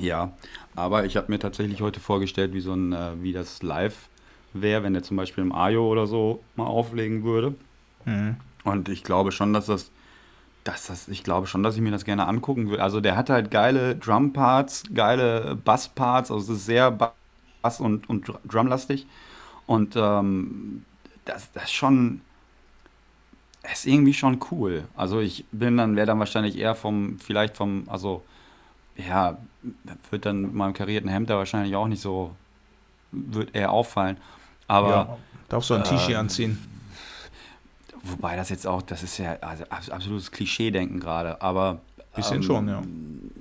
Ja, aber ich habe mir tatsächlich heute vorgestellt, wie so ein, äh, wie das live wäre, wenn der zum Beispiel im Ajo oder so mal auflegen würde. Mhm. Und ich glaube schon, dass das, dass das, ich glaube schon, dass ich mir das gerne angucken will. Also der hat halt geile Drum-Parts, geile Bass-Parts, also es ist sehr Bass- und, und Dr- Drumlastig. Und ähm, das, das ist schon, ist irgendwie schon cool. Also ich bin dann, wäre dann wahrscheinlich eher vom, vielleicht vom, also ja, wird dann mit meinem karierten Hemd da wahrscheinlich auch nicht so, wird eher auffallen. Aber ja, darfst du ein T-Shirt äh, anziehen? Wobei das jetzt auch, das ist ja also abs- absolutes Klischee-Denken gerade, aber. Bisschen schon, ja.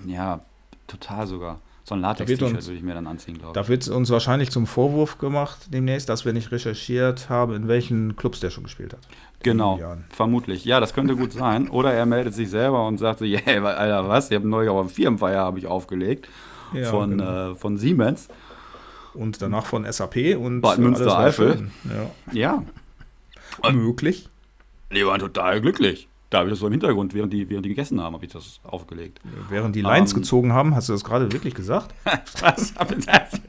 Ja, total sogar. So ein Latex-T-Shirt würde ich mir dann anziehen, glaube ich. Da wird uns wahrscheinlich zum Vorwurf gemacht demnächst, dass wir nicht recherchiert haben, in welchen Clubs der schon gespielt hat. Genau, vermutlich. Ja, das könnte gut sein. Oder er meldet sich selber und sagt so, yeah, Alter, was? Ich habe neulich auf einem Firmenfeier habe ich aufgelegt Ja, von, genau. äh, von Siemens. und danach von SAP und Bad Münstereifel. Ja, Ja. Möglich. Die waren total glücklich. Da habe ich das so im Hintergrund, während die, während die gegessen haben, habe ich das aufgelegt. Während die Lines Ähm. gezogen haben, hast du das gerade wirklich gesagt? Was habe ich das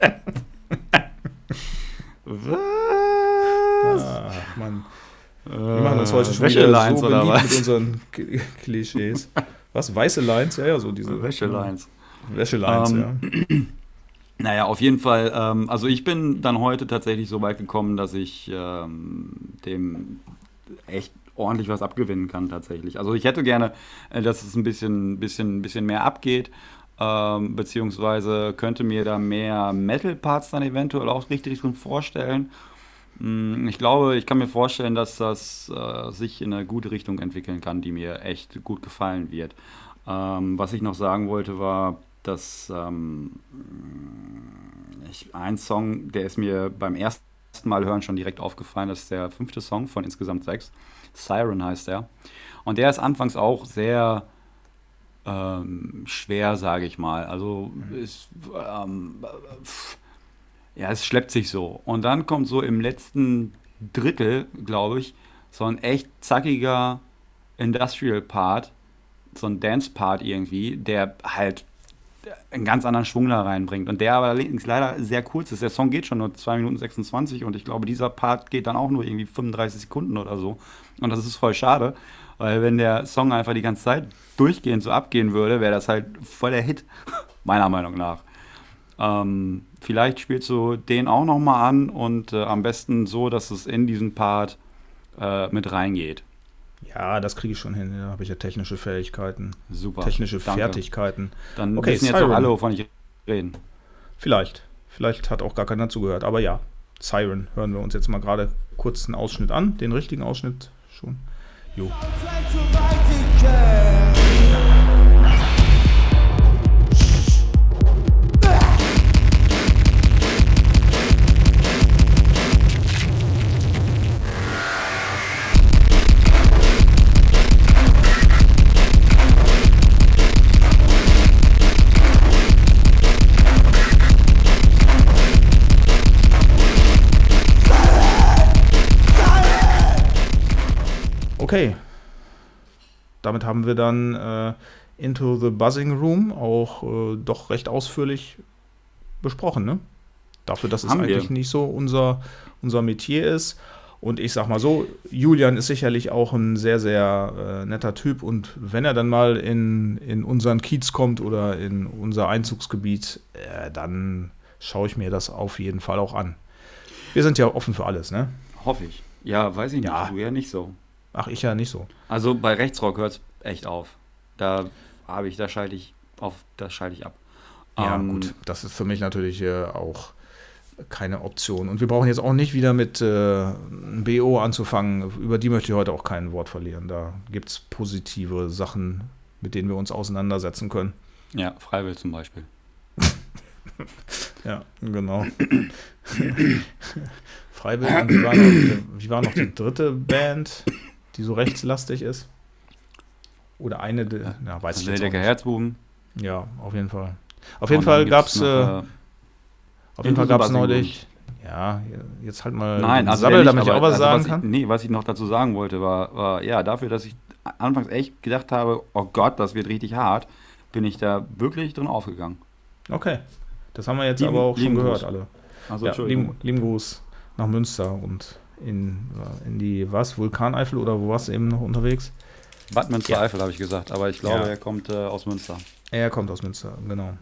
Was? Ach, Mann. Wir machen uns heute schon wieder Wäschelines so oder beliebt mit was? unseren Klischees. Was? Weiße Lines? Ja, ja, so diese Wäschelines. Wäschelines, Ähm, ja. Naja, auf jeden Fall. Ähm, also ich bin dann heute tatsächlich so weit gekommen, dass ich ähm, dem echt ordentlich was abgewinnen kann tatsächlich. Also ich hätte gerne, äh, dass es ein bisschen, bisschen, bisschen mehr abgeht, ähm, beziehungsweise könnte mir da mehr Metal-Parts dann eventuell auch richtig drin vorstellen. Mm, Ich glaube, ich kann mir vorstellen, dass das äh, sich in eine gute Richtung entwickeln kann, die mir echt gut gefallen wird. Ähm, was ich noch sagen wollte, war, dass ähm, ich, ein Song, der ist mir beim ersten Mal hören schon direkt aufgefallen, das ist der fünfte Song von insgesamt sechs. Siren heißt der. Und der ist anfangs auch sehr ähm, schwer, sage ich mal. Also ist, ähm, ja, es schleppt sich so. Und dann kommt so im letzten Drittel, glaube ich, so ein echt zackiger Industrial-Part, so ein Dance-Part irgendwie, der halt einen ganz anderen Schwung da reinbringt. Und der aber leider sehr kurz ist. Der Song geht schon nur 2 Minuten 26 und ich glaube, dieser Part geht dann auch nur irgendwie 35 Sekunden oder so. Und das ist voll schade, weil wenn der Song einfach die ganze Zeit durchgehend so abgehen würde, wäre das halt voll der Hit, meiner Meinung nach. Ähm, vielleicht spielst du den auch nochmal an und äh, am besten so, dass es in diesen Part äh, mit reingeht. Ja, das kriege ich schon hin. Da habe ich ja technische Fähigkeiten, Super. technische danke. Fertigkeiten. Dann Okay, wissen jetzt Siren. auch alle, wovon ich rede. Vielleicht. Vielleicht hat auch gar keiner zugehört. Aber ja, Siren hören wir uns jetzt mal gerade kurz einen Ausschnitt an. Den richtigen Ausschnitt schon. Jo. Okay. Damit haben wir dann äh, Into the Buzzing Room auch äh, doch recht ausführlich besprochen, ne? Dafür, dass es Haben wir. eigentlich nicht so unser, unser Metier ist. Und ich sag mal so, Julian ist sicherlich auch ein sehr, sehr äh, netter Typ. Und wenn er dann mal in, in unseren Kiez kommt oder in unser Einzugsgebiet, äh, dann schaue ich mir das auf jeden Fall auch an. Wir sind ja offen für alles, ne? Hoffe ich. Ja, weiß ich nicht. Ja. Du ja nicht so. Ach, ich ja nicht so. Also bei Rechtsrock hört es echt auf. Da habe ich, da schalte ich auf, da schalte ich ab. Ja, Ähm, gut, das ist für mich natürlich äh, auch keine Option. Und wir brauchen jetzt auch nicht wieder mit äh, BO anzufangen. Über die möchte ich heute auch kein Wort verlieren. Da gibt es positive Sachen, mit denen wir uns auseinandersetzen können. Ja, Freiwill zum Beispiel. ja, genau. Freiwild, und wie war, noch, wie war noch die dritte Band, die so rechtslastig ist? Oder eine, ja, weiß ich Der jetzt auch Decker nicht. Herzbuben. Ja, auf jeden Fall. Auf jeden Fall gab es äh, äh, auf jeden Fall gab es neulich, ja, jetzt halt mal Nein, also Sabbel, damit ich auch was also sagen was kann. Ich, nee, was ich noch dazu sagen wollte, war, war, ja, dafür, dass ich anfangs echt gedacht habe, oh Gott, das wird richtig hart, bin ich da wirklich drin aufgegangen. Okay, das haben wir jetzt Lieben- aber auch schon gehört Gruß. alle. Also, Ja, lieben, lieben Gruß nach Münster und in, in die, was, Vulkaneifel oder wo warst du eben noch unterwegs? Bad Münster Ja. Eifel habe ich gesagt, aber ich glaube, Ja. er kommt äh, aus Münster. Er kommt aus Münster, genau.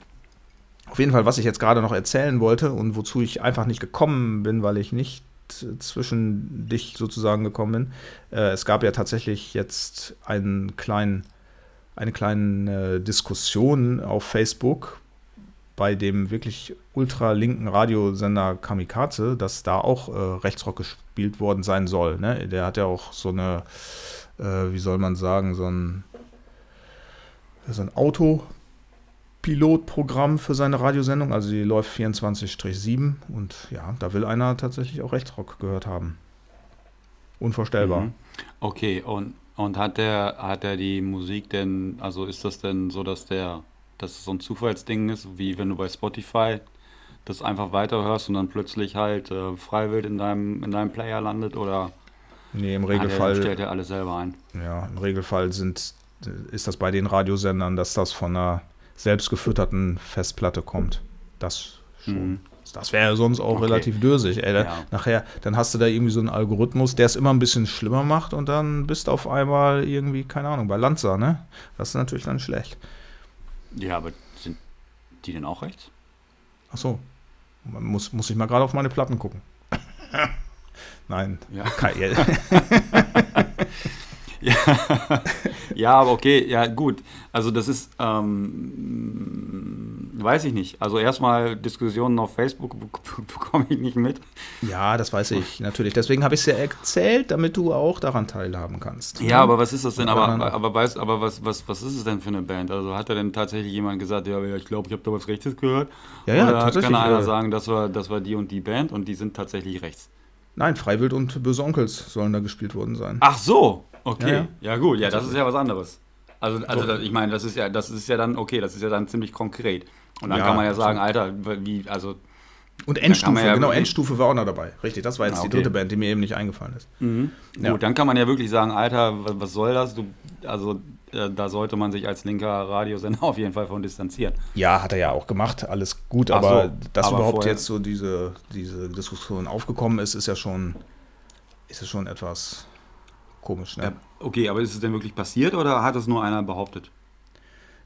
Auf jeden Fall, was ich jetzt gerade noch erzählen wollte und wozu ich einfach nicht gekommen bin, weil ich nicht äh, zwischen dich sozusagen gekommen bin. Äh, es gab ja tatsächlich jetzt einen kleinen, eine kleine äh, Diskussion auf Facebook bei dem wirklich ultralinken Radiosender Kamikaze, dass da auch äh, Rechtsrock gespielt worden sein soll. Ne? Der hat ja auch so eine, äh, wie soll man sagen, so ein, so ein Autopilotprogramm für seine Radiosendung. Also die läuft 24-7 und ja, da will einer tatsächlich auch Rechtsrock gehört haben. Unvorstellbar. Mhm. Okay, und, und hat der, hat der die Musik denn, also ist das denn so, dass der, dass es so ein Zufallsding ist, wie wenn du bei Spotify das einfach weiterhörst und dann plötzlich halt äh, freiwillig in deinem, in deinem Player landet oder Nee, im hat der, Regelfall. stellt er alles selber ein? Ja, im Regelfall sind, ist das bei den Radiosendern, dass das von einer selbstgefütterten Festplatte kommt. Das schon. Mhm. Das wäre ja sonst auch Okay. relativ dösig. Ey. Ja. Nachher, dann hast du da irgendwie so einen Algorithmus, der es immer ein bisschen schlimmer macht und dann bist du auf einmal irgendwie, keine Ahnung, bei Lanza, ne? Das ist natürlich dann schlecht. Ja, aber sind die denn auch rechts? Ach so. Man muss, muss ich mal gerade auf meine Platten gucken. Nein. Ja. Kein, ja. Ja, ja, aber okay, ja gut. Also das ist, ähm, weiß ich nicht. Also erstmal Diskussionen auf Facebook bek- bekomme ich nicht mit. ja, das weiß ich natürlich. Deswegen habe ich es ja erzählt, damit du auch daran teilhaben kannst. Ja, aber was ist das denn? Aber, aber, weißt, aber was, was, was ist es denn für eine Band? Also hat da denn tatsächlich jemand gesagt, ja, ich glaube, ich habe da was Rechtes gehört? Ja, ja, Oder tatsächlich, kann einer äh, sagen, das war, das war die und die Band und die sind tatsächlich rechts? Nein, Freiwild und Böse Onkels sollen da gespielt worden sein. Ach so, okay. Ja, Ja, ja. gut, ja, das ist ja was anderes. Also, also So. das, ich meine, das ist ja, das ist ja dann, okay, das ist ja dann ziemlich konkret. Und dann Ja, kann man ja sagen. Alter, wie, also, Und Endstufe, ja genau, Endstufe war auch noch dabei. Richtig, das war jetzt Ah, die okay. dritte Band, die mir eben nicht eingefallen ist. mhm. Ja. gut, dann kann man ja wirklich sagen, Alter, was, soll das? Du, also, äh, da sollte man sich als linker Radiosender auf jeden Fall von distanzieren. Ja, hat er ja auch gemacht, alles gut, Ach aber so, dass aber überhaupt jetzt so diese, diese Diskussion aufgekommen ist, ist ja schon, ist es schon etwas komisch. Ne? Ja, okay, aber ist es denn wirklich passiert oder hat es nur einer behauptet?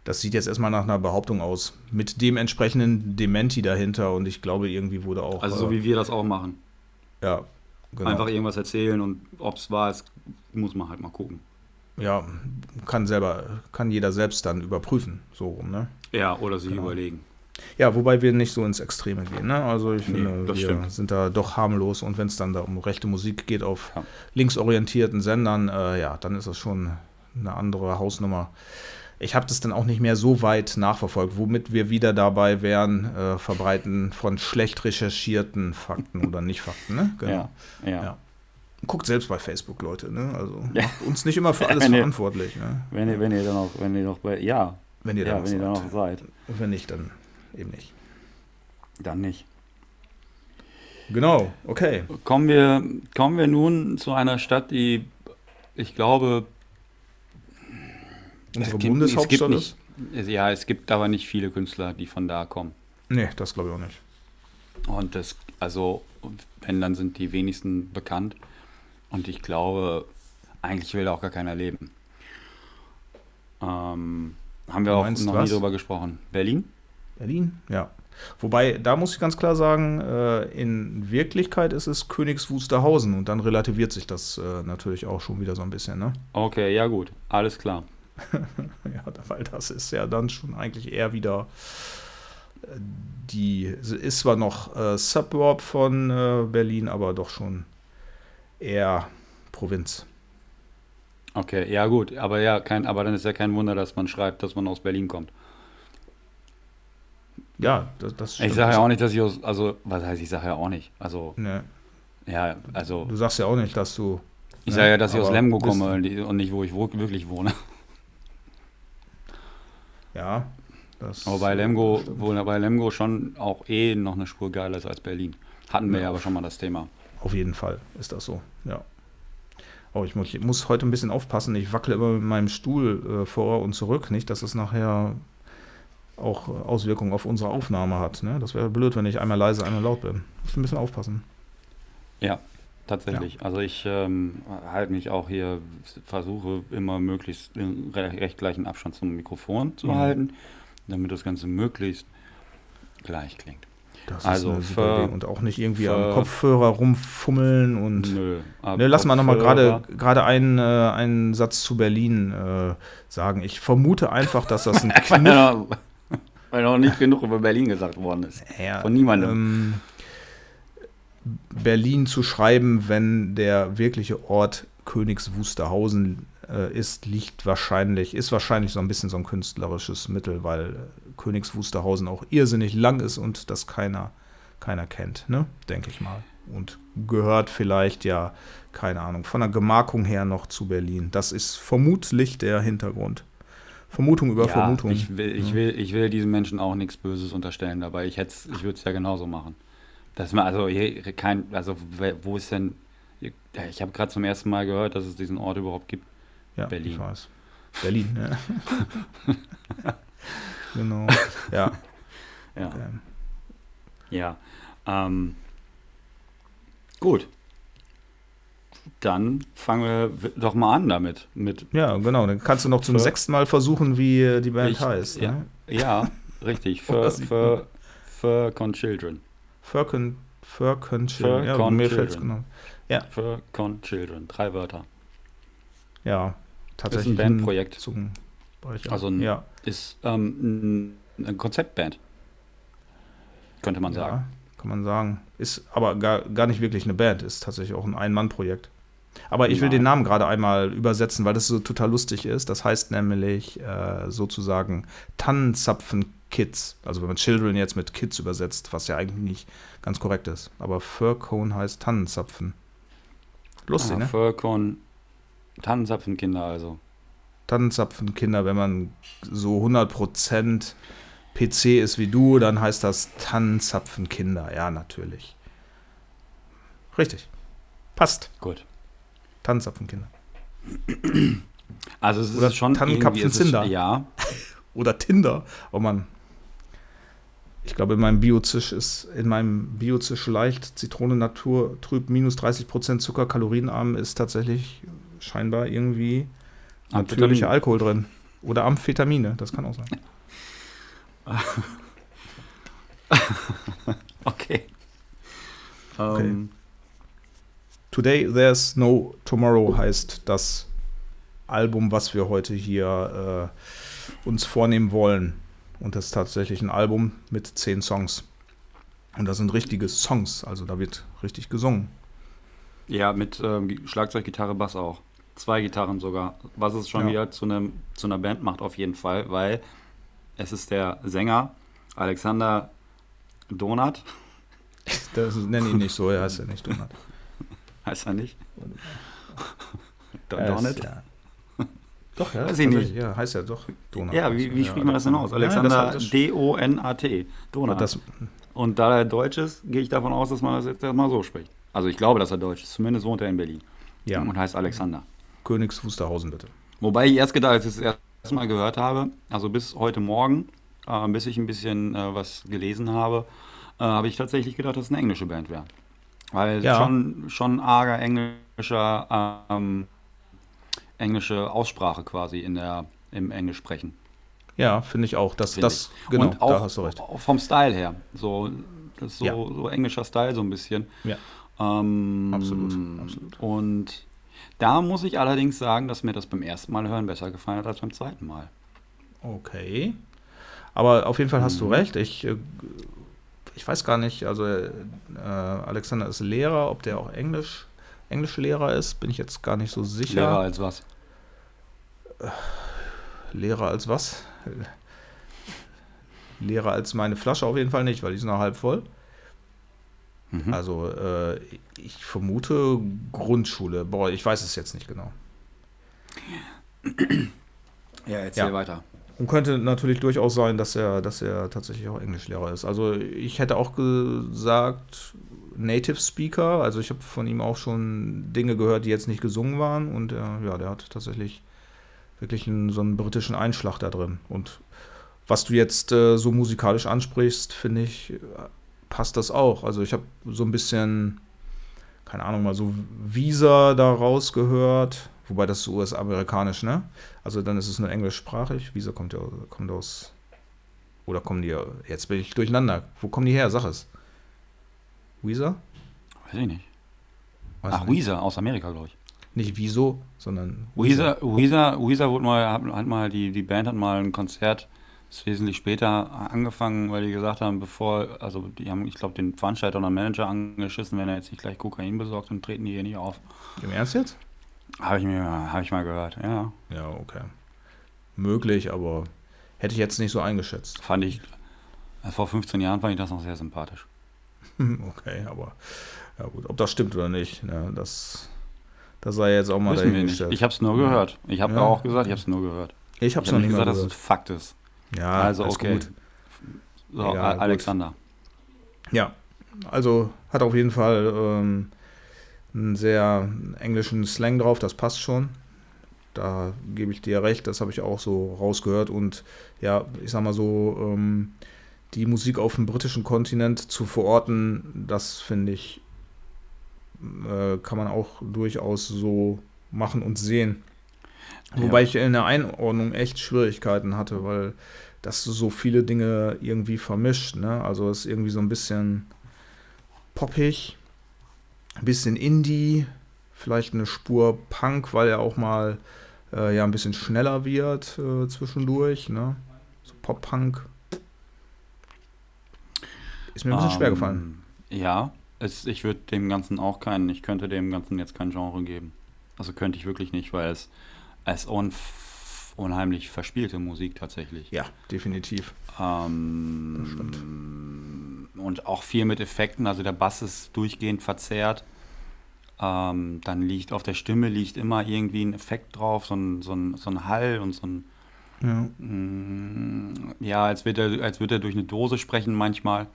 Das sieht jetzt erstmal nach einer Behauptung aus. Mit dem entsprechenden Dementi dahinter und ich glaube, irgendwie wurde auch. Also so äh, wie wir das auch machen. ja, genau. Einfach irgendwas erzählen und ob es war, ist, muss man halt mal gucken. ja, kann selber, kann jeder selbst dann überprüfen, so rum, ne? Ja, oder sich Genau. überlegen. Ja, wobei wir nicht so ins Extreme gehen. Ne? Also ich finde, wir stimmt. sind da doch harmlos und wenn es dann da um rechte Musik geht auf Ja. linksorientierten Sendern, äh, ja, dann ist das schon eine andere Hausnummer. Ich habe das dann auch nicht mehr so weit nachverfolgt, womit wir wieder dabei wären, äh, Verbreiten von schlecht recherchierten Fakten oder nicht Fakten. Ne? Ja, ja. Ja. Guckt selbst bei Facebook, Leute. Ne? Also Ja. macht uns nicht immer für alles Wenn ihr- verantwortlich. Ne? Wenn ihr, wenn ihr dann auch, wenn ihr noch bei, ja, Wenn ihr da ja, noch wenn ihr da seid. noch seid, Und wenn nicht, dann eben nicht. dann nicht. Genau, okay. Kommen wir, kommen wir nun zu einer Stadt, die, ich glaube, Unsere gibt- Bundeshauptstadt nicht, ist? ja, es gibt aber nicht viele Künstler, die von da kommen. Nee, das glaube ich auch nicht. Und das, also, wenn, dann sind die wenigsten bekannt. Und ich glaube, eigentlich will da auch gar keiner leben. Ähm, haben wir auch noch was? nie drüber gesprochen. Berlin? Berlin? Ja. Wobei, da muss ich ganz klar sagen, äh, in Wirklichkeit ist es Königs Wusterhausen und dann relativiert sich das äh, natürlich auch schon wieder so ein bisschen, ne? Okay, ja gut, alles klar. Ja, weil das ist ja dann schon eigentlich eher wieder äh, die, ist zwar noch äh, Suburb von äh, Berlin, aber doch schon eher Provinz. Okay, ja gut, aber ja, kein, aber dann ist ja kein Wunder, dass man schreibt, dass man aus Berlin kommt. Ja, das, das Ich sage ja auch nicht, dass ich aus, also, was heißt, ich sage ja auch nicht. Also, Ne, ja, also, du sagst ja auch nicht, dass du. ich ne, sage ja, dass ich aus aber Lemgo komme und nicht, wo ich wo, wirklich wohne. Ja. Das, Aber bei Lemgo, stimmt. wo bei Lemgo schon auch eh noch eine Spur geiler ist als Berlin. Hatten wir Ja. ja aber schon mal das Thema. Auf jeden Fall ist das so, ja. Oh, ich muss, ich muss heute ein bisschen aufpassen. Ich wackele immer mit meinem Stuhl äh, vor und zurück. Nicht, dass es nachher auch Auswirkungen auf unsere Aufnahme hat. Ne? Das wäre blöd, wenn ich einmal leise, einmal laut bin. Muss ein bisschen aufpassen. Ja, tatsächlich. Also ich ähm, halte mich auch hier, versuche immer möglichst in re- recht gleichen Abstand zum Mikrofon zu Mhm. halten, damit das Ganze möglichst gleich klingt. Das Also ist für-. Und auch nicht irgendwie für- am Kopfhörer rumfummeln und. Nö. Ne, lass mal nochmal gerade gerade einen, äh, einen Satz zu Berlin äh, sagen. Ich vermute einfach, dass das ein Kniff weil noch nicht genug über Berlin gesagt worden ist. Ja, Von niemandem. Ähm, Berlin zu schreiben, wenn der wirkliche Ort Königs Wusterhausen äh, ist, liegt wahrscheinlich, ist wahrscheinlich so ein bisschen so ein künstlerisches Mittel, weil äh, Königs Wusterhausen auch irrsinnig lang ist und das keiner, keiner kennt, ne? Denke ich mal. Und gehört vielleicht ja, keine Ahnung, von der Gemarkung her noch zu Berlin. Das ist vermutlich der Hintergrund. Vermutung über Ja, Vermutung. Ich will, ich, Ja. will, ich will diesen Menschen auch nichts Böses unterstellen dabei. Ich, ich würde es ja genauso machen. Das mal, also hier kein, also wo ist denn. ja, Ich habe gerade zum ersten Mal gehört, dass es diesen Ort überhaupt gibt. Ja, Berlin. ich weiß. Berlin, ja. genau. Ja. Ja. Okay. Ja. Ähm, gut. Dann fangen wir doch mal an damit. Mit Ja, genau. Dann kannst du noch zum sechsten Mal versuchen, wie äh, die Band Ich- heißt. ja. Ne? Ja, richtig. Oder Für, für, für Con Children. Firken, Firken Für Ja, Con mir fällt's Children. genau. Für Con Children. Drei Wörter. Ja, tatsächlich. Bandprojekt. Zungenbrecher. Also ein- ja, Ist ähm, ein, ein Konzeptband. Könnte man sagen. ja, kann man sagen. Ist aber gar, gar nicht wirklich eine Band, ist tatsächlich auch ein Ein-Mann-Projekt. Aber ich will den Namen gerade einmal übersetzen, weil das so total lustig ist. Das heißt nämlich äh, sozusagen Tannenzapfen-Kids. Also wenn man Children jetzt mit Kids übersetzt, was ja eigentlich nicht ganz korrekt ist. Aber Furcone heißt Tannenzapfen. Lustig, Ah, ne? Für Con Tannenzapfenkinder also. Tannenzapfenkinder, wenn man so 100% PC ist wie du, dann heißt das Tannenzapfenkinder. Ja, natürlich. Richtig. Passt. Gut. Tannenzapfenkinder. Also es Oder ist schon Tannenkapfen irgendwie- es ist- Zinder. Ja, Oder Tinder. Oh Mann. Ich glaube, in meinem Biozisch ist, in meinem Biozisch leicht Zitrone Natur trüb minus 30% Zucker, kalorienarm ist tatsächlich scheinbar irgendwie natürlicher. Alkohol drin. Oder Amphetamine, das kann auch sein. okay. Okay. Ähm, Today There's No Tomorrow heißt das Album, was wir heute hier äh, uns vornehmen wollen. Und das ist tatsächlich ein Album mit zehn Songs. Und das sind richtige Songs, also da wird richtig gesungen. ja, mit ähm, Schlagzeug, Gitarre, Bass auch. Zwei Gitarren sogar. Was es schon Ja. wieder zu, einem, zu einer Band macht, auf jeden Fall, weil es ist der Sänger Alexander Donat, Das nenne ihn nicht so, er heißt ja nicht Donat. heißt er nicht? Don ist- Donat? Ja. Doch, ja, Weiß ich nicht. Ja, heißt ja doch Donat. Ja, wie, wie Ja, spricht man das denn aus? Alexander D-O-N-A-T. Donat. Das, Und da er Deutsch ist, gehe ich davon aus, dass man das jetzt erstmal so spricht. Also ich glaube, dass er Deutsch ist. Zumindest wohnt er in Berlin. ja, Und heißt Alexander. Königs Wusterhausen bitte. Wobei ich erst gedacht, als ich es das erste Mal gehört habe, also bis heute Morgen, äh, bis ich ein bisschen äh, was gelesen habe, äh, habe ich tatsächlich gedacht, dass es eine englische Band wäre. Weil Ja. schon, schon arger englischer, ähm, englische Aussprache quasi in der, im Englisch sprechen. Ja, finde ich auch. Das, das, genau, Und auch, da hast du recht. vom Style her. So, so, Ja. so englischer Style so ein bisschen. Ja. Ähm, Absolut, absolut. Und da muss ich allerdings sagen, dass mir das beim ersten Mal hören besser gefallen hat als beim zweiten Mal. Okay. Aber auf jeden Fall hast du Mhm. recht. Ich, äh, ich weiß gar nicht, also äh, Alexander ist Lehrer, ob der auch Englisch, Englischlehrer ist, bin ich jetzt gar nicht so sicher. Lehrer als was? Lehrer als was? leerer als meine Flasche auf jeden Fall nicht, weil die ist noch halb voll. Mhm. Also äh, ich vermute Grundschule. Boah, ich weiß es jetzt nicht genau. Ja, erzähl ja. weiter. Und könnte natürlich durchaus sein, dass er, dass er tatsächlich auch Englischlehrer ist. Also ich hätte auch gesagt, Native Speaker. Also ich habe von ihm auch schon Dinge gehört, die jetzt nicht gesungen waren. Und äh, ja, der hat tatsächlich wirklich einen, so einen britischen Einschlag da drin. Und was du jetzt äh, so musikalisch ansprichst, finde ich, passt das auch. Also ich habe so ein bisschen, keine Ahnung, mal so Visa da rausgehört. Wobei das ist US-amerikanisch, ne? Also dann ist es nur englischsprachig. Visa kommt ja kommt aus. Oder kommen die, jetzt bin ich durcheinander. Wo kommen die her? Sag es. Weezer? Weiß ich nicht. Weiß Ach, nicht. Weezer aus Amerika, glaube ich. Nicht Wieso, sondern Weezer. Weezer, Weezer wurde mal, hat, hat, mal, die, die Band hat mal ein Konzert, ist wesentlich später angefangen, weil die gesagt haben, bevor, also die haben, ich glaube, den Veranstalter und den Manager angeschissen, wenn er jetzt nicht gleich Kokain besorgt, dann treten die hier nicht auf. Im Ernst jetzt? Habe ich, mir, hab ich mal gehört, ja. Ja, okay. Möglich, aber hätte ich jetzt nicht so eingeschätzt. Fand ich, vor 15 Jahren fand ich das noch sehr sympathisch. okay, aber ja gut, ob das stimmt oder nicht, ne, das, das sei jetzt auch mal Wissen dahingestellt. Ich habe es nur gehört. Ich habe ja. auch gesagt, ich habe es nur gehört. Ich habe es noch nicht gesagt, dass es Fakt ist. Ja, also okay. Gut. So, Egal, Alexander. Gut. Ja, also hat auf jeden Fall ähm, einen sehr englischen Slang drauf, das passt schon. Da gebe ich dir recht, das habe ich auch so rausgehört. Und ja, ich sag mal so, ähm, die Musik auf dem britischen Kontinent zu verorten, das finde ich, äh, kann man auch durchaus so machen und sehen. Ja. Wobei ich in der Einordnung echt Schwierigkeiten hatte, weil das so viele Dinge irgendwie vermischt. Ne? Also es ist irgendwie so ein bisschen poppig, ein bisschen Indie, vielleicht eine Spur Punk, weil er auch mal äh, ja ein bisschen schneller wird äh, zwischendurch. Ne? So Pop-Punk. Ist mir ein bisschen ähm, schwer gefallen. Ja, es, ich würde dem Ganzen auch keinen, ich könnte dem Ganzen jetzt kein Genre geben. Also könnte ich wirklich nicht, weil es, es un, unheimlich verspielte Musik tatsächlich. Ja, definitiv. Ähm, und auch viel mit Effekten, also der Bass ist durchgehend verzerrt. Ähm, dann liegt auf der Stimme liegt immer irgendwie ein Effekt drauf, so ein, so ein, so ein Hall und so ein ja. Mm, ja, als würde er, als würde er durch eine Dose sprechen manchmal.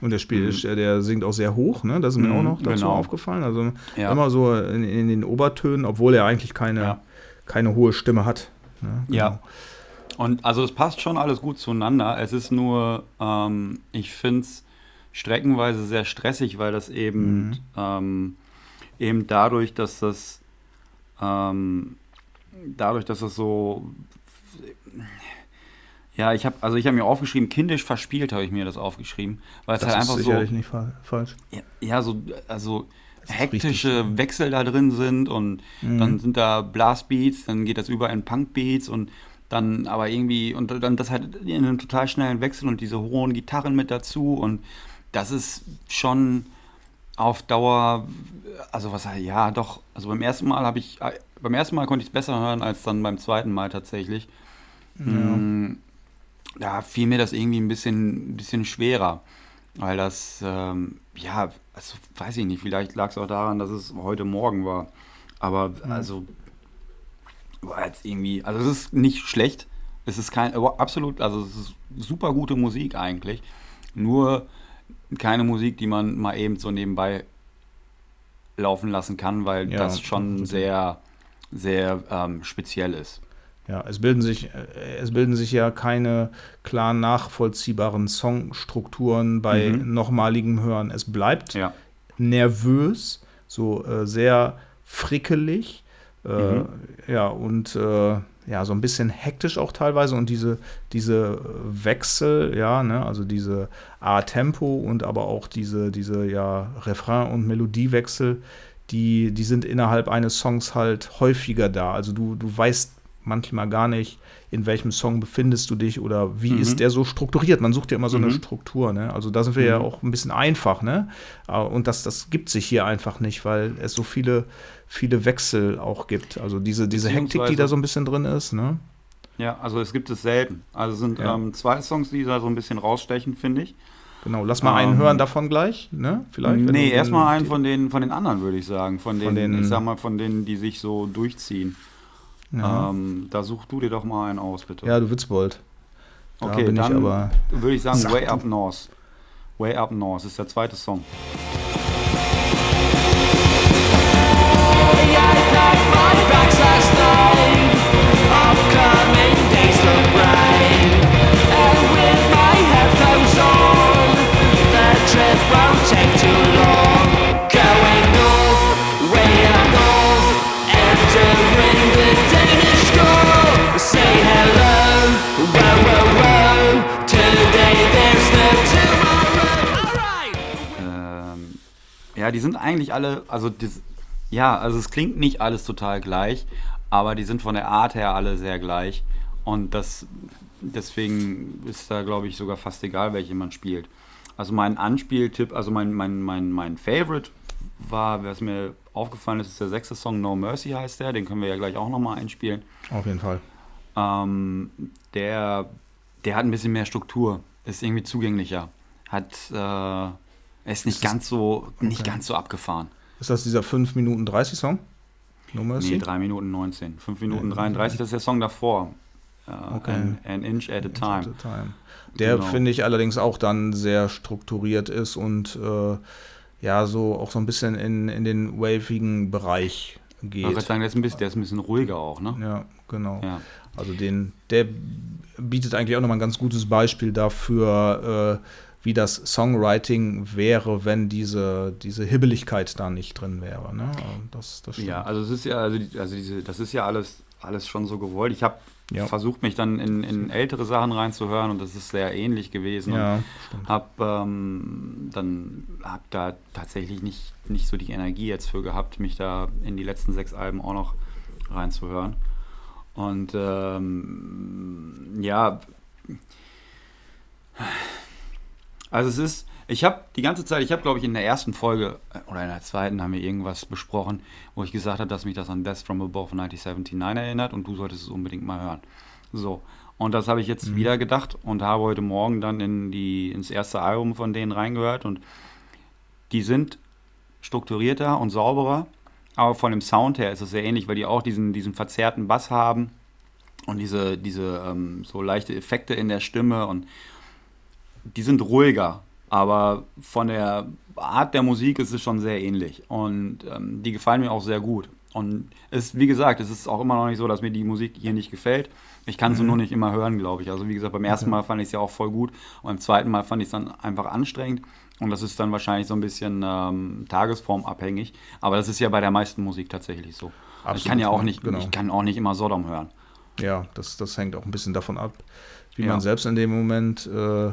Und der Spiel, mhm. der singt auch sehr hoch, ne? Das ist mir mhm, auch noch dazu genau. aufgefallen. Also ja. immer so in, in, den Obertönen, obwohl er eigentlich keine, ja. keine hohe Stimme hat. Ne? Genau. Ja. Und also es passt schon alles gut zueinander. Es ist nur, ähm, ich finde es streckenweise sehr stressig, weil das eben, mhm. ähm, eben dadurch, dass das ähm, dadurch, dass das so ja, ich habe also ich habe mir aufgeschrieben, kindisch verspielt habe ich mir das aufgeschrieben, weil es halt einfach so nicht fa falsch. Ja, ja, so also hektische richtig. Wechsel da drin sind und mhm. dann sind da Blastbeats, dann geht das über in Punkbeats und dann aber irgendwie und dann das halt in einem total schnellen Wechsel und diese hohen Gitarren mit dazu und das ist schon auf Dauer, also was ja doch, also beim ersten Mal habe ich, beim ersten Mal konnte ich es besser hören als dann beim zweiten Mal tatsächlich. Ja. Mm, da fiel mir das irgendwie ein bisschen, ein bisschen schwerer, weil das, ähm, ja, also weiß ich nicht, vielleicht lag es auch daran, dass es heute Morgen war, aber mhm. also war jetzt irgendwie, also es ist nicht schlecht, es ist kein, absolut, also es ist super gute Musik eigentlich, nur keine Musik, die man mal eben so nebenbei laufen lassen kann, weil ja, das schon sehr, sehr ähm, speziell ist. Ja, es bilden sich, äh, es bilden sich ja keine klar nachvollziehbaren Songstrukturen bei mhm. nochmaligem Hören. Es bleibt ja. nervös, so äh, sehr frickelig, äh, mhm. ja, und äh, ja, so ein bisschen hektisch auch teilweise und diese, diese Wechsel, ja, ne, also diese A-Tempo und aber auch diese, diese ja, Refrain- und Melodiewechsel, die, die sind innerhalb eines Songs halt häufiger da. Also du, du weißt manchmal gar nicht, in welchem Song befindest du dich oder wie mhm. ist der so strukturiert. Man sucht ja immer so mhm. eine Struktur. Ne? Also da sind wir mhm. ja auch ein bisschen einfach. Ne? Äh, und das, das gibt sich hier einfach nicht, weil es so viele, viele Wechsel auch gibt. Also diese, diese Hektik, die da so ein bisschen drin ist. Ne? Ja, also es gibt es selten. Also es sind Ja. ähm, zwei Songs, die da so ein bisschen rausstechen, finde ich. Genau, lass mal einen Ähm, hören davon gleich, ne? Vielleicht. nee, erstmal einen von den, von den anderen, würde ich sagen. Von den, den- ich sag mal, von denen, die sich so durchziehen. Ja, Ähm, da such du dir doch mal einen aus, bitte. ja du Witzbold. Da okay, bin ich dann aber. würde ich sagen Sag Way. Up North. Way Up North ist der zweite Song. Say ja, die sind eigentlich alle, also das, ja, also es klingt nicht alles total gleich, aber die sind von der Art her alle sehr gleich. Und das deswegen ist da, glaube ich, sogar fast egal, welche man spielt. Also mein Anspieltipp, also mein, mein, mein, mein Favorite war, was mir aufgefallen ist, ist der sechste Song No Mercy heißt der, den können wir ja gleich auch nochmal einspielen. Auf jeden Fall. Ähm, der, der hat ein bisschen mehr Struktur, ist irgendwie zugänglicher, hat, äh, ist nicht Ist ganz so, nicht Okay. ganz so abgefahren. Ist das dieser 5 Minuten 30 Song? No Mercy? Nee, 3 Minuten 19, 5 Minuten Nee, 33, das ist der Song davor. Äh, Okay. an, an Inch at a Time. At a time. Der Genau. finde ich allerdings auch dann sehr strukturiert ist und äh, ja, so auch so ein bisschen in, in den wavigen Bereich Ich würde geht. sagen, der ist, ein bisschen, der ist ein bisschen ruhiger auch, ne? Ja, genau. Ja. Also den, der bietet eigentlich auch nochmal ein ganz gutes Beispiel dafür, äh, wie das Songwriting wäre, wenn diese, diese Hibbeligkeit da nicht drin wäre. Ne? Das, das. Ja, also es ist ja, also, also diese, das ist ja alles, alles schon so gewollt. Ich habe Ja. versucht, mich dann in, in ältere Sachen reinzuhören und das ist sehr ähnlich gewesen. Ja, hab ähm, dann hab da tatsächlich nicht, nicht so die Energie jetzt für gehabt, mich da in die letzten sechs Alben auch noch reinzuhören. Und ähm, ja, also es ist, ich habe die ganze Zeit, ich habe glaube ich in der ersten Folge äh, oder in der zweiten haben wir irgendwas besprochen, wo ich gesagt habe, dass mich das an Death from Above 1979 erinnert und du solltest es unbedingt mal hören. So. Und das habe ich jetzt wieder gedacht und habe heute Morgen dann in die, ins erste Album von denen reingehört und die sind strukturierter und sauberer, aber von dem Sound her ist es sehr ähnlich, weil die auch diesen, diesen verzerrten Bass haben und diese, diese ähm, so leichte Effekte in der Stimme und die sind ruhiger, aber von der Art der Musik ist es schon sehr ähnlich und ähm, die gefallen mir auch sehr gut. Und es, wie gesagt, es ist auch immer noch nicht so, dass mir die Musik hier nicht gefällt. Ich kann sie nur nicht immer hören, glaube ich. Also wie gesagt, beim ersten Mal fand ich es ja auch voll gut und beim zweiten Mal fand ich es dann einfach anstrengend. Und das ist dann wahrscheinlich so ein bisschen ähm, tagesformabhängig. Aber das ist ja bei der meisten Musik tatsächlich so. ich Absolut, kann ja auch nicht, genau. ich kann auch nicht immer Sodom hören. Ja, das, das hängt auch ein bisschen davon ab, wie Ja. man selbst in dem Moment äh,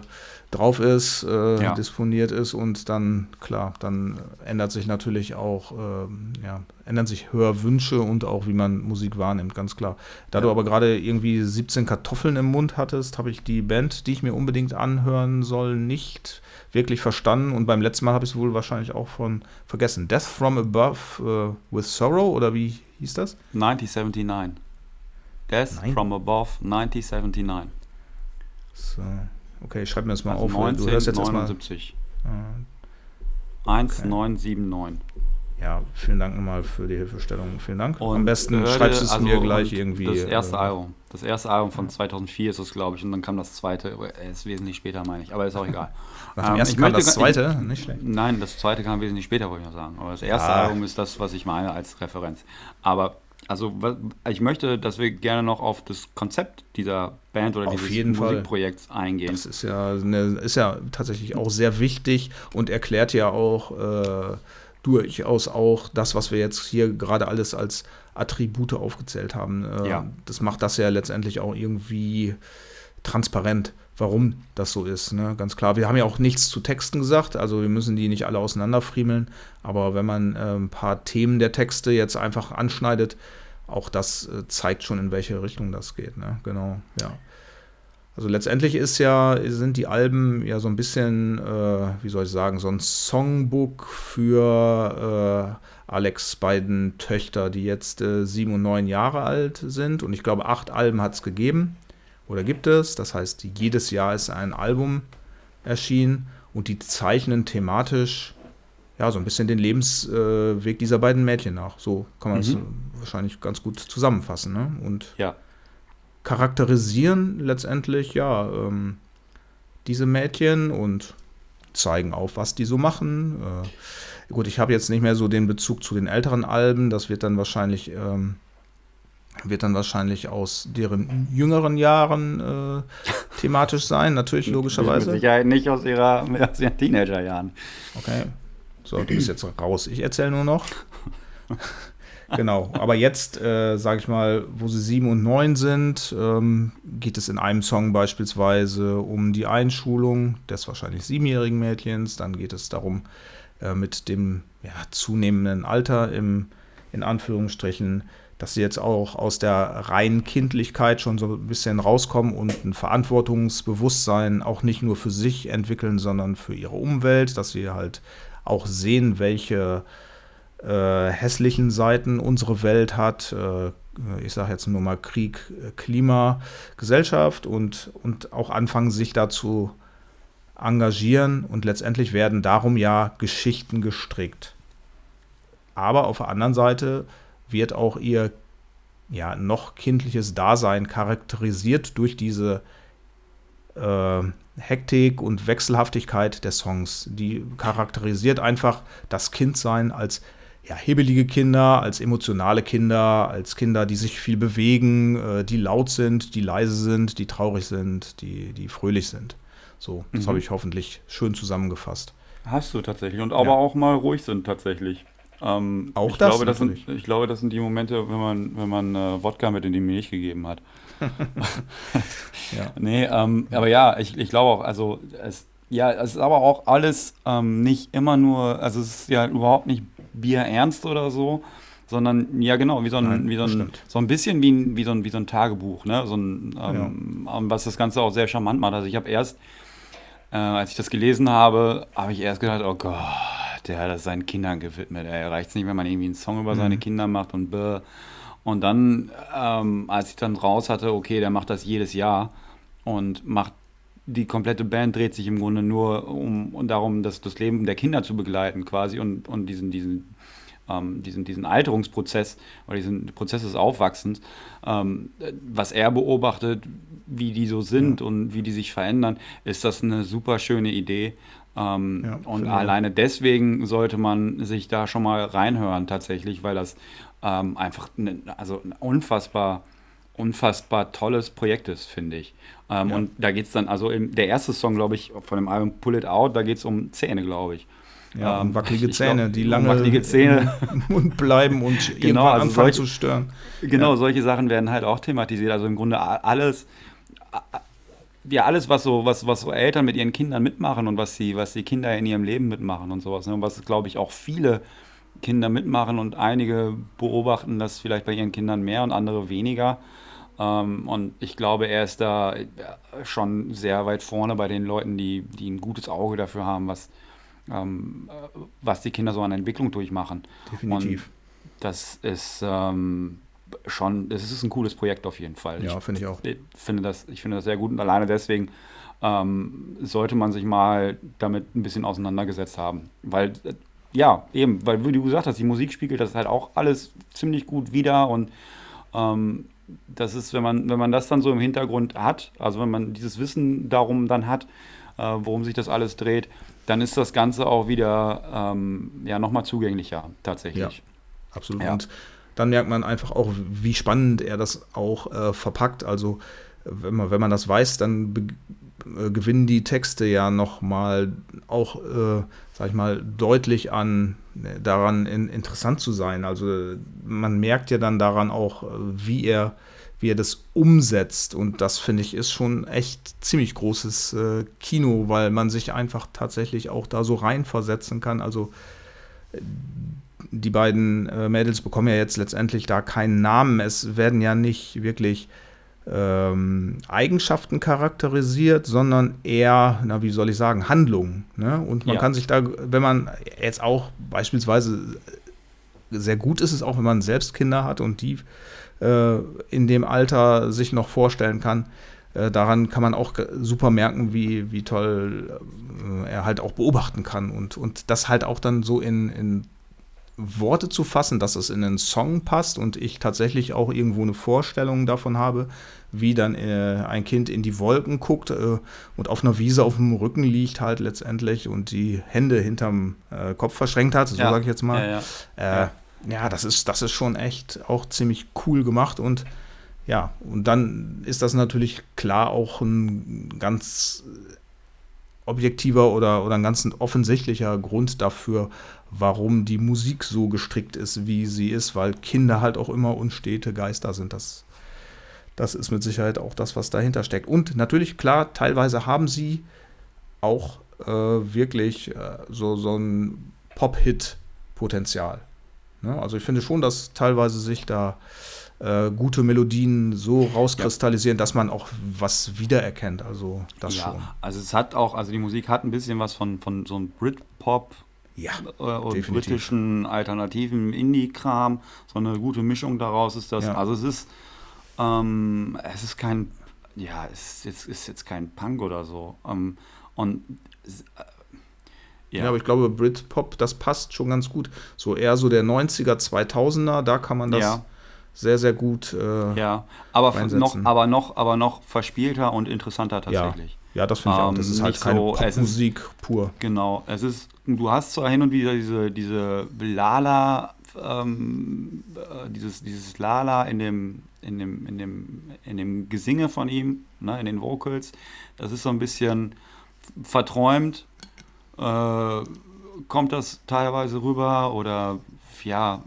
drauf ist, äh, Ja. disponiert ist und dann, klar, dann ändert sich natürlich auch, ähm, ja, ändern sich Hörwünsche und auch wie man Musik wahrnimmt, ganz klar. Da Ja. du aber gerade irgendwie 17 Kartoffeln im Mund hattest, habe ich die Band, die ich mir unbedingt anhören soll, nicht wirklich verstanden und beim letzten Mal habe ich es wohl wahrscheinlich auch von vergessen. Death from Above äh, with Sorrow oder wie hieß das? 1979. Death Nein. from Above 1979. So. Okay, ich schreibe mir das mal Also auf. weil Du hörst jetzt erstmal. 1979. Äh, 1979. ja, vielen Dank nochmal für die Hilfestellung. Vielen Dank. Am Und besten hörte- schreibst du es also, mir gleich irgendwie. Das erste äh, Album. Das erste Album von 2004 ist es, glaube ich. Und dann kam das zweite. Er ist wesentlich später, meine ich. Aber ist auch egal. Nach dem Ähm, ersten kam das gar- ich- zweite, nicht schlecht. Nein, das zweite kam wesentlich später, wollte ich mal sagen. Aber das erste Ah. Album ist das, was ich meine als Referenz. Aber also ich möchte, dass wir gerne noch auf das Konzept dieser Band oder Auf dieses jeden Fall. Musikprojekts eingehen. Das ist ja, eine, ist ja tatsächlich auch sehr wichtig und erklärt ja auch äh, durchaus auch das, was wir jetzt hier gerade alles als Attribute aufgezählt haben. Äh, Ja. Das macht das ja letztendlich auch irgendwie transparent, warum das so ist. Ne? Ganz klar. Wir haben ja auch nichts zu Texten gesagt, also wir müssen die nicht alle auseinanderfriemeln, aber wenn man äh, ein paar Themen der Texte jetzt einfach anschneidet, auch das äh, zeigt schon, in welche Richtung das geht. Ne? Genau, ja. Also letztendlich ist ja, sind die Alben ja so ein bisschen, äh, wie soll ich sagen, so ein Songbook für äh, Alex beiden Töchter, die jetzt äh, sieben und neun Jahre alt sind. Und ich glaube, acht Alben hat es gegeben oder gibt es. Das heißt, jedes Jahr ist ein Album erschienen und die zeichnen thematisch ja so ein bisschen den Lebensweg dieser beiden Mädchen nach. So kann man es Mhm. wahrscheinlich ganz gut zusammenfassen. Ne? Und Ja. charakterisieren letztendlich ja ähm, diese Mädchen und zeigen auf, was die so machen. Äh, gut, ich habe jetzt nicht mehr so den Bezug zu den älteren Alben. Das wird dann wahrscheinlich ähm, wird dann wahrscheinlich aus deren jüngeren Jahren äh, thematisch sein, natürlich Mit logischerweise. Sicherheit nicht aus, ihrer, aus ihren Teenagerjahren. Okay. So, du bist jetzt raus. Ich erzähle nur noch. genau. Aber jetzt, äh, sage ich mal, wo sie sieben und neun sind, ähm, geht es in einem Song beispielsweise um die Einschulung des wahrscheinlich siebenjährigen Mädchens. Dann geht es darum, äh, mit dem ja, zunehmenden Alter im, in Anführungsstrichen, dass sie jetzt auch aus der reinen Kindlichkeit schon so ein bisschen rauskommen und ein Verantwortungsbewusstsein auch nicht nur für sich entwickeln, sondern für ihre Umwelt, dass sie halt auch sehen, welche äh, hässlichen Seiten unsere Welt hat. Äh, ich sage jetzt nur mal Krieg, äh, Klima, Gesellschaft und, und auch anfangen, sich dazu engagieren und letztendlich werden darum ja Geschichten gestrickt. Aber auf der anderen Seite wird auch ihr ja, noch kindliches Dasein charakterisiert durch diese äh, Hektik und Wechselhaftigkeit der Songs. Die charakterisiert einfach das Kindsein als ja, hebelige Kinder, als emotionale Kinder, als Kinder, die sich viel bewegen, äh, die laut sind, die leise sind, die traurig sind, die, die fröhlich sind. So, das Mhm. habe ich hoffentlich schön zusammengefasst. Hast du tatsächlich. Und aber Ja. auch mal ruhig sind tatsächlich. Ähm, Auch ich das glaube, das sind. Ich glaube, das sind die Momente, wenn man, wenn man äh, Wodka mit in die Milch gegeben hat. Ja. Nee, ähm, aber ja, ich, ich glaube auch, also es, ja, es ist aber auch alles ähm, nicht immer nur, also es ist ja überhaupt nicht bierernst oder so, sondern ja genau, wie so ein, Nein, wie so ein, so ein bisschen wie ein, wie so ein, wie so ein Tagebuch, ne? So ein, ähm, ähm, was das Ganze auch sehr charmant macht. Also ich habe erst, äh, als ich das gelesen habe, habe ich erst gedacht, oh Gott, der hat das seinen Kindern gewidmet. Ey, reicht nicht, wenn man irgendwie einen Song über seine Kinder macht und bäh. Und dann, ähm, als ich dann raus hatte, okay, der macht das jedes Jahr und macht die komplette Band dreht sich im Grunde nur um und darum, das, das Leben der Kinder zu begleiten quasi und, und diesen, diesen, ähm, diesen, diesen Alterungsprozess oder diesen Prozess des Aufwachsens, ähm, was er beobachtet, wie die so sind und wie die sich verändern, ist das eine super schöne Idee. Ähm, Ja, und auch. alleine deswegen sollte man sich da schon mal reinhören tatsächlich, weil das ähm, einfach ne, also ein unfassbar unfassbar tolles Projekt ist, finde ich. Ähm, Ja. Und da geht es dann, also im, der erste Song, glaube ich, von dem Album Pull It Out, da geht es um Zähne, glaube ich. Ja, Ähm, und wackelige Zähne, glaub, die um lange wackelige Zähne. im Mund bleiben und irgendwann also anfangen solche- zu stören. Genau, solche Sachen werden halt auch thematisiert. Also im Grunde alles, ja, alles, was so, was, was so Eltern mit ihren Kindern mitmachen und was die, was die Kinder in ihrem Leben mitmachen und sowas. Ne? Und was, glaube ich, auch viele Kinder mitmachen und einige beobachten das vielleicht bei ihren Kindern mehr und andere weniger. Ähm, und ich glaube, er ist da äh, schon sehr weit vorne bei den Leuten, die, die ein gutes Auge dafür haben, was, ähm, äh, was die Kinder so an Entwicklung durchmachen. Definitiv. Das ist ähm, schon, das ist ein cooles Projekt auf jeden Fall. ja, finde ich auch. Ich finde das, ich finde das sehr gut und alleine deswegen ähm, sollte man sich mal damit ein bisschen auseinandergesetzt haben. Weil, äh, ja, eben, weil wie du gesagt hast, die Musik spiegelt das halt auch alles ziemlich gut wider und ähm, das ist, wenn man, wenn man das dann so im Hintergrund hat, also wenn man dieses Wissen darum dann hat, äh, worum sich das alles dreht, dann ist das Ganze auch wieder ähm, ja, nochmal zugänglicher tatsächlich. Absolut. Ja. Und dann merkt man einfach auch, wie spannend er das auch äh, verpackt. Also wenn man, wenn man das weiß, dann äh, gewinnen die Texte ja nochmal auch, äh, sag ich mal, deutlich an äh, daran in, interessant zu sein. Also man merkt ja dann daran auch, äh, wie er, wie er das umsetzt. Und das finde ich ist schon echt ziemlich großes äh, Kino, weil man sich einfach tatsächlich auch da so reinversetzen kann. Also die beiden äh, Mädels bekommen ja jetzt letztendlich da keinen Namen. Es werden ja nicht wirklich ähm, Eigenschaften charakterisiert, sondern eher, na, wie soll ich sagen, Handlungen. Ne? Und man Ja. kann sich da, wenn man jetzt auch beispielsweise sehr gut ist es auch, wenn man selbst Kinder hat und die äh, in dem Alter sich noch vorstellen kann. Äh, daran kann man auch super merken, wie, wie toll äh, er halt auch beobachten kann und, und das halt auch dann so in, in Worte zu fassen, dass es in einen Song passt und ich tatsächlich auch irgendwo eine Vorstellung davon habe, wie dann äh, ein Kind in die Wolken guckt äh, und auf einer Wiese auf dem Rücken liegt halt letztendlich und die Hände hinterm äh, Kopf verschränkt hat, so Ja. sage ich jetzt mal. Ja, ja. Äh, ja, das ist, das ist schon echt auch ziemlich cool gemacht und ja, und dann ist das natürlich klar auch ein ganz objektiver oder, oder ein ganz offensichtlicher Grund dafür, warum die Musik so gestrickt ist, wie sie ist, weil Kinder halt auch immer unstete Geister sind. Das, das ist mit Sicherheit auch das, was dahinter steckt. Und natürlich, klar, teilweise haben sie auch äh, wirklich äh, so, so ein Pop-Hit-Potenzial. Ne? Also ich finde schon, dass teilweise sich da äh, gute Melodien so rauskristallisieren, dass man auch was wiedererkennt. Also das ja, schon. also es hat auch, also die Musik hat ein bisschen was von, von so einem Britpop Ja, äh, und definitiv. britischen alternativen Indie-Kram. So eine gute Mischung daraus ist das. Ja. Also es ist, ähm, es ist kein, ja, es ist jetzt, ist jetzt kein Punk oder so. Ähm, und äh, Ja. aber ich glaube, Britpop, das passt schon ganz gut. So eher so der 90er, 2000er, da kann man das Ja. sehr, sehr gut. Äh, Ja, aber noch, aber noch, aber noch verspielter und interessanter tatsächlich. Ja, das finde ich auch. Das Ähm, ist halt nicht keine so, ist- Popmusik pur. Genau. Es ist, du hast zwar hin und wieder diese, diese Lala, ähm, äh, dieses, dieses Lala in dem, in dem, in dem, in dem Gesinge von ihm, ne, in den Vocals. Das ist so ein bisschen verträumt. Äh, kommt das teilweise rüber oder ja.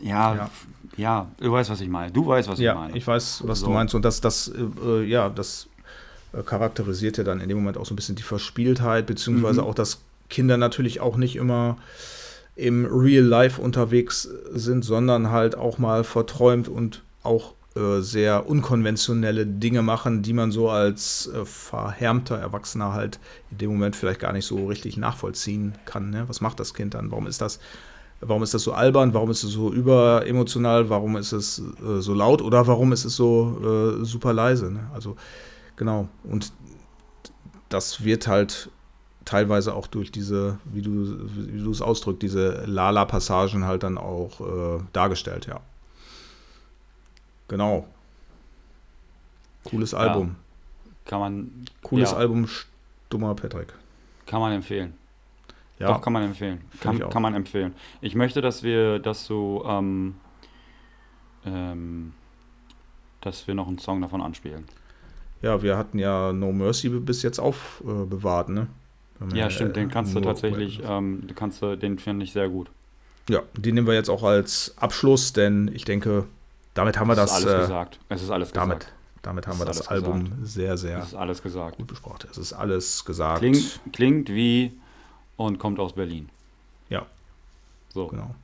Ja, Ja. Ja, du weißt, was ich meine. Du weißt, was ich Ja, meine. ich weiß, was So. du meinst. Und das, das, äh, ja, das äh, charakterisiert ja dann in dem Moment auch so ein bisschen die Verspieltheit, beziehungsweise Mhm. auch, dass Kinder natürlich auch nicht immer im Real Life unterwegs sind, sondern halt auch mal verträumt und auch äh, sehr unkonventionelle Dinge machen, die man so als äh, verhärmter Erwachsener halt in dem Moment vielleicht gar nicht so richtig nachvollziehen kann. Ne? Was macht das Kind dann? Warum ist das Warum ist das so albern? Warum ist es so überemotional? Warum ist es äh, so laut? Oder warum ist es so äh, super leise? Ne? Also genau. Und das wird halt teilweise auch durch diese, wie du, wie du es ausdrückst, diese Lala-Passagen halt dann auch äh, dargestellt, ja. Genau. Cooles Album. kann man, Cooles ja, Album, Stummer Patrick. kann man empfehlen. Ja, Doch, kann man empfehlen. Kann, kann man empfehlen. Ich möchte, dass wir, dass du, ähm, ähm, dass wir noch einen Song davon anspielen. ja, wir hatten ja No Mercy bis jetzt aufbewahrt, ne? Wir haben Ja, stimmt, den äh, kannst du tatsächlich, ähm, du kannst du, den finde ich sehr gut. Ja, den nehmen wir jetzt auch als Abschluss, denn ich denke, damit haben wir das. ist alles äh, gesagt. Es ist alles damit, gesagt. damit haben wir das Album gesagt. sehr, sehr Es ist alles gesagt. gut besprochen. Es ist alles gesagt. Klingt, klingt wie und kommt aus Berlin. Ja. So. Genau.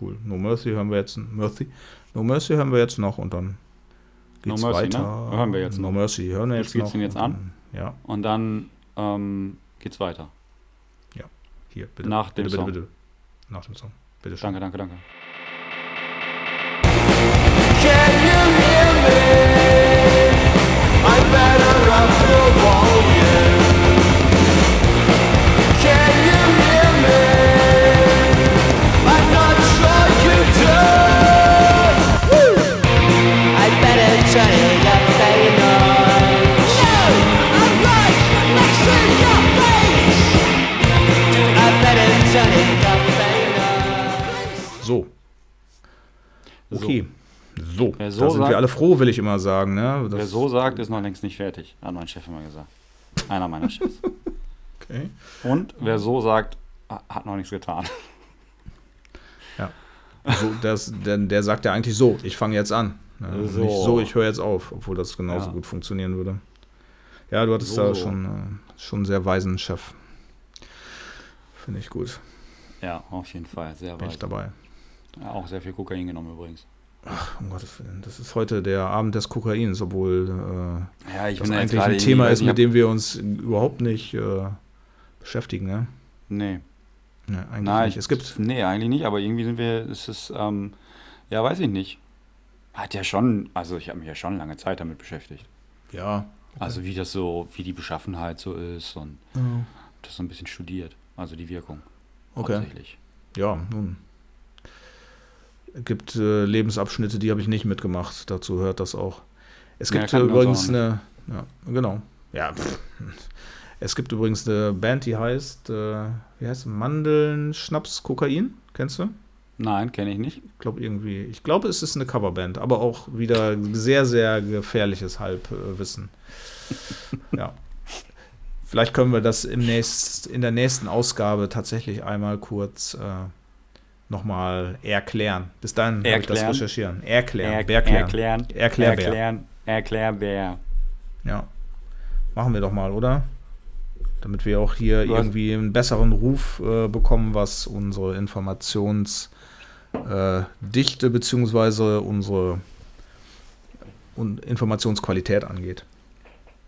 Cool. No Mercy hören wir jetzt. Mercy. No Mercy hören wir jetzt noch und dann No geht's Mercy, ne? weiter. Hören wir jetzt No noch. Mercy hören wir Du jetzt spielst noch. ihn jetzt und an? dann- Ja, Und dann ähm, geht's weiter. hier, bitte. Nach dem bitte, Song. Bitte, bitte. Nach dem Song. Bitte schön. Danke, danke, danke. So. Da sind sagt- wir alle froh, will ich immer sagen. Ne? Das- Wer so sagt, ist noch längst nicht fertig, hat mein Chef immer gesagt. Einer meiner Chefs. Okay. Und wer so sagt, ha- hat noch nichts getan. So, das, denn der sagt ja eigentlich so, ich fange jetzt an. Ne? So. Nicht so, ich höre jetzt auf, obwohl das genauso Ja. gut funktionieren würde. Ja, du hattest So, da schon, äh, schon einen sehr weisen Chef. Finde ich gut. Ja, auf jeden Fall. Sehr Bin ich dabei. Ja, auch sehr viel Kokain genommen übrigens. Ach, um Gottes Willen, das ist heute der Abend des Kokains, obwohl äh, Ja, das eigentlich ein Thema ist, mit dem wir uns überhaupt nicht äh, beschäftigen, ne? Nee. Nee, eigentlich Nein, nicht. Es gibt, Nee, eigentlich nicht, aber irgendwie sind wir, es ist, ähm, ja, weiß ich nicht. Hat ja schon, also ich habe mich ja schon lange Zeit damit beschäftigt. ja, Also wie das so, wie die Beschaffenheit so ist und hab das so ein bisschen studiert. Also die Wirkung. okay. Hauptsächlich. Ja, nun. Es gibt äh, Lebensabschnitte, die habe ich nicht mitgemacht. Dazu hört das auch. Es Ja, gibt uns übrigens eine. Ja, genau. Ja, pff. Es gibt übrigens eine Band, die heißt, äh, wie heißt? Mandeln, Schnaps, Kokain. Kennst du? Nein, kenne ich nicht. Ich glaube irgendwie. Ich glaube, es ist eine Coverband, aber auch wieder sehr, sehr gefährliches Halbwissen. ja. Vielleicht können wir das im nächst, in der nächsten Ausgabe tatsächlich einmal kurz äh, nochmal erklären. Bis dahin werde ich das Erklären? recherchieren. Erklären. Er Berklären. erklären. Erklärbär. Erklären. Erklärbär. Ja. Machen wir doch mal, oder? Damit wir auch hier hast- irgendwie einen besseren Ruf äh, bekommen, was unsere Informationsdichte äh, beziehungsweise unsere Un Informationsqualität angeht.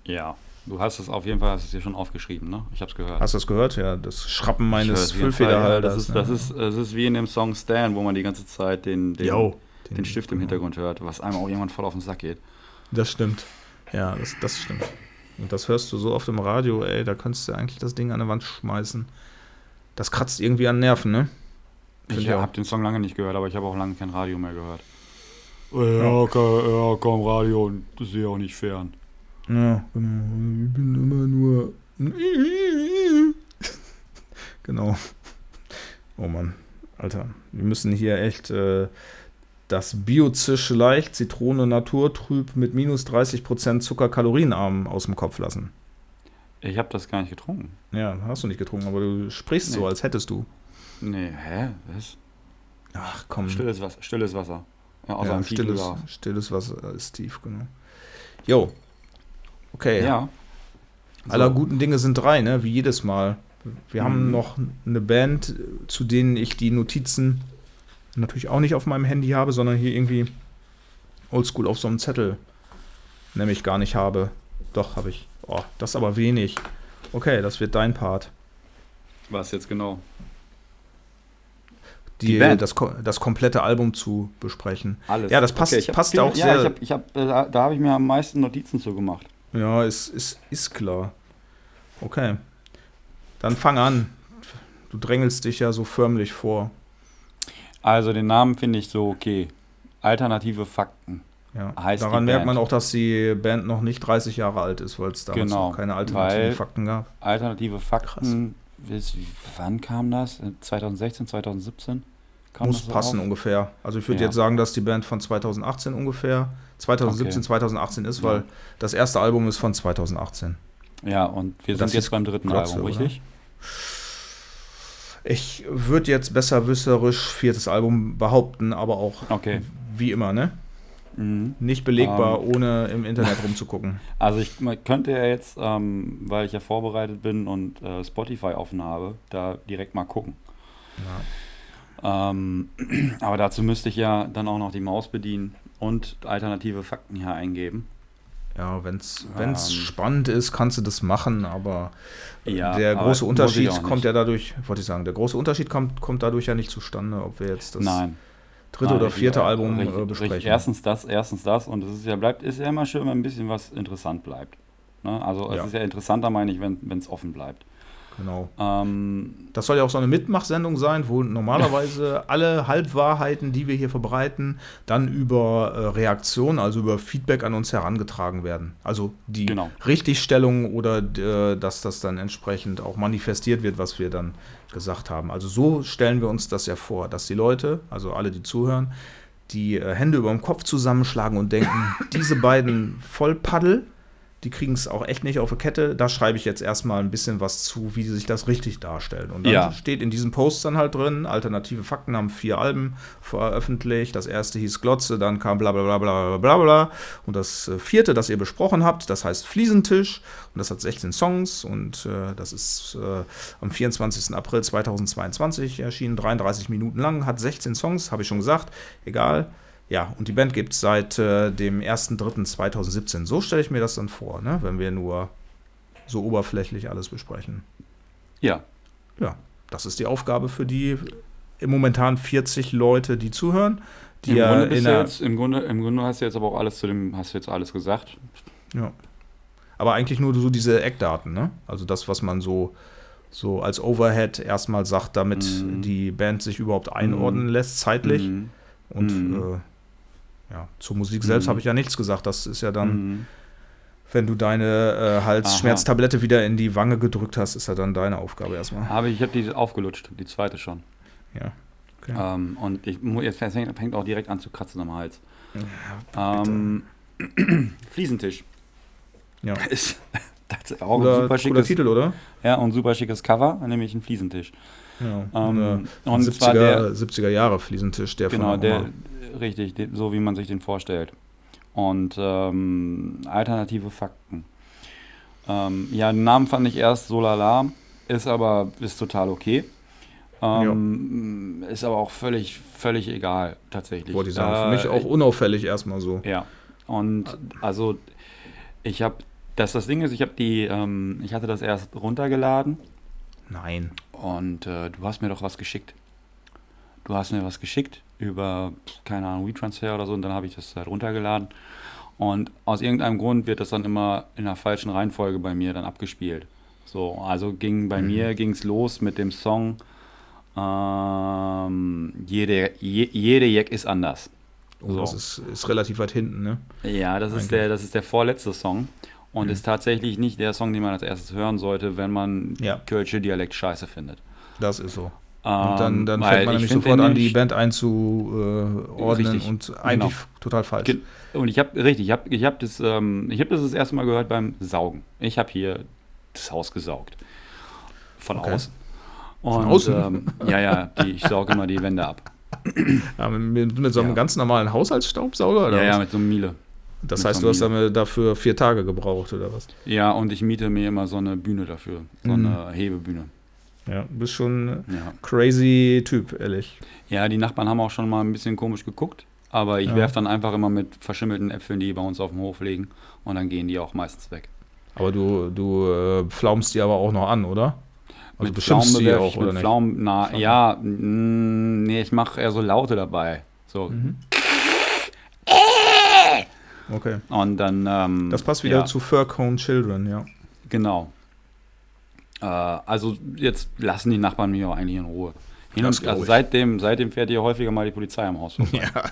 Ja. Du hast es auf jeden Fall, hast es dir schon aufgeschrieben, ne? Ich habe es gehört. Hast du das gehört? Ja, das Schrappen meines es Füllfederhalters. Das ist, ne? das, ist, das ist wie in dem Song Stan, wo man die ganze Zeit den, den, Jo, den Stift im Hintergrund hört, was einem auch irgendwann voll auf den Sack geht. Das stimmt. Ja, das, das stimmt. Und das hörst du so oft im Radio, ey, da könntest du eigentlich das Ding an der Wand schmeißen. Das kratzt irgendwie an Nerven, ne? Find Ich ich habe den Song lange nicht gehört, aber ich habe auch lange kein Radio mehr gehört. Ja, ka- ja komm, Radio, das ist ja auch nicht fern. Ja, genau. Ich bin immer nur. genau. Oh Mann, Alter. Wir müssen hier echt äh, das Biozisch leicht, Zitrone naturtrüb mit minus 30% Zucker kalorienarm aus dem Kopf lassen. Ich habe das gar nicht getrunken. Ja, hast du nicht getrunken, aber du sprichst so, Nee. als hättest du. Nee, hä? Was? Ach komm. Stilles Wasser. Stilles Wasser. Ja, außer ja, stilles, stilles Wasser ist tief, genau. Jo. Okay. Ja. Aller So. guten Dinge sind drei, ne? Wie jedes Mal. Wir haben Mhm. noch eine Band, zu denen ich die Notizen natürlich auch nicht auf meinem Handy habe, sondern hier irgendwie oldschool auf so einem Zettel nämlich gar nicht habe. Doch, habe ich. Oh, das ist aber wenig. Okay, das wird dein Part. Was jetzt genau? Die, Die Band. Das, das komplette Album zu besprechen. Alles. Ja, das passt- hab passt viel- auch ja, sehr- Ich hab, ich hab, äh, da da habe ich mir am meisten Notizen zu gemacht. Ja, ist, ist, ist klar. Okay. Dann fang an. Du drängelst dich ja so förmlich vor. Also den Namen finde ich so okay. Alternative Fakten. Ja. Heißt die Daran merkt man auch, dass die Band noch nicht 30 Jahre alt ist, weil es damals Genau, noch keine alternativen Fakten gab. Alternative Fakten. Wie- wann kam das? 2016, 2017? Kam Muss so passen auf? ungefähr. Also ich würde Ja. jetzt sagen, dass die Band von 2018 ungefähr 2017, Okay. 2018 ist, Ja. weil das erste Album ist von 2018. Ja, und wir Das sind jetzt beim dritten Glotze, Album, oder? richtig? Ich würde jetzt besserwisserisch viertes Album behaupten, aber auch Okay. wie immer, ne? Mhm. Nicht belegbar, Ähm. ohne im Internet rumzugucken. Also ich könnte ja jetzt, ähm, weil ich ja vorbereitet bin und äh, Spotify offen habe, da direkt mal gucken. Ähm, aber dazu müsste ich ja dann auch noch die Maus bedienen und alternative Fakten hier eingeben. Ja, wenn es Ähm. spannend ist, kannst du das machen, aber Ja, der aber große ich Unterschied kommt ja dadurch, wollte ich sagen, der große Unterschied kommt, kommt dadurch ja nicht zustande, ob wir jetzt das Nein. dritte Nein, oder richtig, vierte äh, Album richtig, äh, richtig. besprechen. Erstens das, erstens das und es ist ja bleibt, ist ja immer schön, wenn ein bisschen was interessant bleibt. Ne? Also es Ja. ist ja interessanter, meine ich, wenn es offen bleibt. Genau. Ähm, Das soll ja auch so eine Mitmachsendung sein, wo normalerweise alle Halbwahrheiten, die wir hier verbreiten, dann über äh, Reaktion, also über Feedback an uns herangetragen werden. Also die Genau. Richtigstellung oder äh, dass das dann entsprechend auch manifestiert wird, was wir dann gesagt haben. Also so stellen wir uns das ja vor, dass die Leute, also alle, die zuhören, die äh, Hände über dem Kopf zusammenschlagen und denken, diese beiden Vollpaddel, die kriegen es auch echt nicht auf die Kette. Da schreibe ich jetzt erstmal ein bisschen was zu, wie sie sich das richtig darstellen. Und dann Ja. steht in diesem Post dann halt drin, alternative Fakten haben vier Alben veröffentlicht. Das erste hieß Glotze, dann kam bla bla bla bla bla bla bla. Und das äh, vierte, das ihr besprochen habt, das heißt Fliesentisch. Und das hat 16 Songs und äh, das ist äh, am 24. April 2022 erschienen, 33 Minuten lang, hat 16 Songs, habe ich schon gesagt. Egal. Ja, und die Band gibt es seit äh, dem 1.3.2017. So stelle ich mir das dann vor, ne? wenn wir nur so oberflächlich alles besprechen. Ja. Ja, das ist die Aufgabe für die im momentan 40 Leute, die zuhören. Die Im, ja Grunde bist du jetzt, im, Grunde, Im Grunde hast du jetzt aber auch alles zu dem, hast du jetzt alles gesagt. ja. Aber eigentlich nur so diese Eckdaten, ne? Also das, was man so, so als Overhead erstmal sagt, damit Mhm. die Band sich überhaupt einordnen lässt, zeitlich. Mhm. Und Mhm. äh, ja, zur Musik selbst Mhm. habe ich ja nichts gesagt. Das ist ja dann, Mhm. wenn du deine äh, Halsschmerztablette wieder in die Wange gedrückt hast, ist ja dann deine Aufgabe erstmal. Aber ich habe die aufgelutscht, die zweite schon. Ja. Okay. Ähm, und ich, jetzt fängt, fängt auch direkt an zu kratzen am Hals. Ja, Ähm, Fliesentisch. ja. Ist das ist auch ein Cooler, super schickes, Titel, oder? ja, und super schickes Cover, nämlich ein Fliesentisch. Ja. Ähm, Ein und 70er, zwar der, 70er Jahre Fliesentisch, der genau, von der. Richtig, so wie man sich den vorstellt. Und ähm, alternative Fakten. Ähm, ja, den Namen fand ich erst so lala, ist aber ist total okay. Ähm, Ist aber auch völlig, völlig egal, tatsächlich. Wollte ich sagen. Für Äh, mich auch unauffällig erstmal so. Ja, und also ich habe, das das Ding ist, ich habe die, ähm, ich hatte das erst runtergeladen Nein. und äh, du hast mir doch was geschickt. Du hast mir was geschickt über, keine Ahnung, WeTransfer oder so und dann habe ich das halt runtergeladen. Und aus irgendeinem Grund wird das dann immer in der falschen Reihenfolge bei mir dann abgespielt. So, also ging bei Mhm. mir ging es los mit dem Song ähm, jede, je, jede Jack ist anders. Oh, So. Das ist, ist relativ weit hinten, ne? Ja, das ist, der, das ist der vorletzte Song und Mhm. ist tatsächlich nicht der Song, den man als erstes hören sollte, wenn man Ja. Kölsche Dialekt scheiße findet. Das ist so. Ähm, Und dann, dann weil fängt man ich nämlich sofort an, die Band einzuordnen Richtig, und eigentlich genau. total falsch. Ge- Und ich habe richtig, ich habe ich hab das, ähm, ich hab das das erste Mal gehört beim Saugen. Ich habe hier das Haus gesaugt. Von Okay. außen. Und, außen? Ähm, ja, ja, die, ich sauge immer die Wände ab. Ja, mit, mit so einem Ja. ganz normalen Haushaltsstaubsauger? Oder ja, ja, was? mit so einem Miele. Das mit heißt, so du hast dafür vier Tage gebraucht, oder was? Ja, und ich miete mir immer so eine Bühne dafür. So Mhm. eine Hebebühne. Ja, du bist schon ein Ja. crazy Typ, ehrlich. Ja, die Nachbarn haben auch schon mal ein bisschen komisch geguckt, aber ich Ja. werfe dann einfach immer mit verschimmelten Äpfeln, die bei uns auf dem Hof liegen und dann gehen die auch meistens weg. Aber du, du äh, pflaumst die aber auch noch an, oder? Also mit Pflaumen die auch, ich oder mit? Pflaumen, na, Pflaumen. ja, mm, nee, ich mache eher so Laute dabei. So, Mhm. Okay. und dann, ähm, Das passt wieder ja, zu Fur Cone Children, ja. Genau. Äh, also jetzt lassen die Nachbarn mich auch eigentlich in Ruhe. Hin und, also seitdem, seitdem fährt hier häufiger mal die Polizei am Haus vorbei. Ja,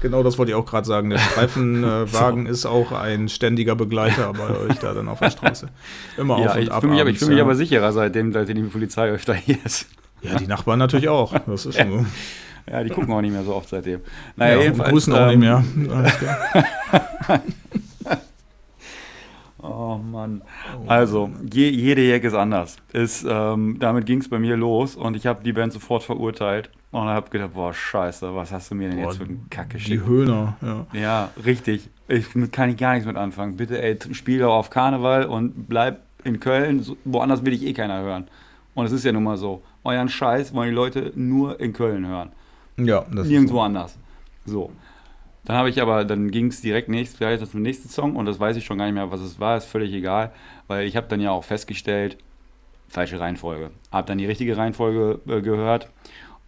genau das wollte ich auch gerade sagen. Der Streifenwagen ist auch ein ständiger Begleiter bei euch da dann auf der Straße. Immer auf Ja, und ich ab. fühle mich, aber- ich abends, fühl mich ja. aber sicherer, seitdem, seitdem die Polizei öfter hier ist. Ja, die Nachbarn natürlich auch. Das ist schon so. Ja, die gucken auch nicht mehr so oft seitdem. Naja, ja, und jedenfalls, grüßen auch ähm, nicht mehr. Klar. Oh Mann. Also, je, jede Jack ist anders. Ist, ähm, damit ging es bei mir los und ich habe die Band sofort verurteilt und habe gedacht, boah, scheiße, was hast du mir denn Boah, jetzt für einen Kack Die geschickt? Höhner, ja. Ja, richtig. Ich kann ich gar nichts mit anfangen. Bitte, ey, spiel doch auf Karneval und bleib in Köln. So, woanders will ich eh keiner hören. Und es ist ja nun mal so. Euren Scheiß wollen die Leute nur in Köln hören. Ja, das ist Nirgendwo anders. So. Dann habe ich aber, dann ging es direkt nächst, gleich zum nächsten Song und das weiß ich schon gar nicht mehr, was es war, ist völlig egal, weil ich habe dann ja auch festgestellt, falsche Reihenfolge. Habe dann die richtige Reihenfolge äh, gehört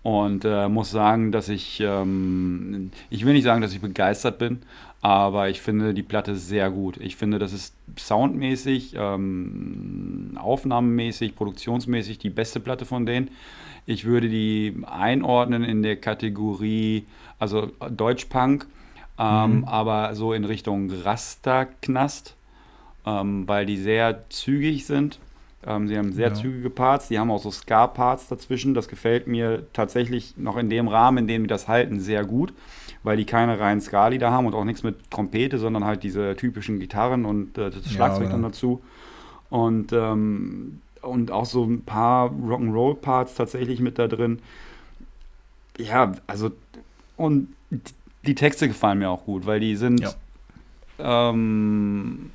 und äh, muss sagen, dass ich, ähm, ich will nicht sagen, dass ich begeistert bin, aber ich finde die Platte sehr gut. Ich finde, das ist soundmäßig, ähm, aufnahmemäßig, produktionsmäßig die beste Platte von denen. Ich würde die einordnen in der Kategorie, also Deutschpunk, ähm, aber so in Richtung Rasterknast, ähm, weil die sehr zügig sind. Ähm, sie haben sehr Ja. zügige Parts, die haben auch so Ska-Parts dazwischen. Das gefällt mir tatsächlich noch in dem Rahmen, in dem die das halten, sehr gut, weil die keine reinen Ska-Lieder haben und auch nichts mit Trompete, sondern halt diese typischen Gitarren und äh, das Ja, Schlagzeug genau. dann dazu. Und, ähm, und auch so ein paar Rock'n'Roll-Parts tatsächlich mit da drin. Ja, also, und die- Texte gefallen mir auch gut, weil die sind ähm,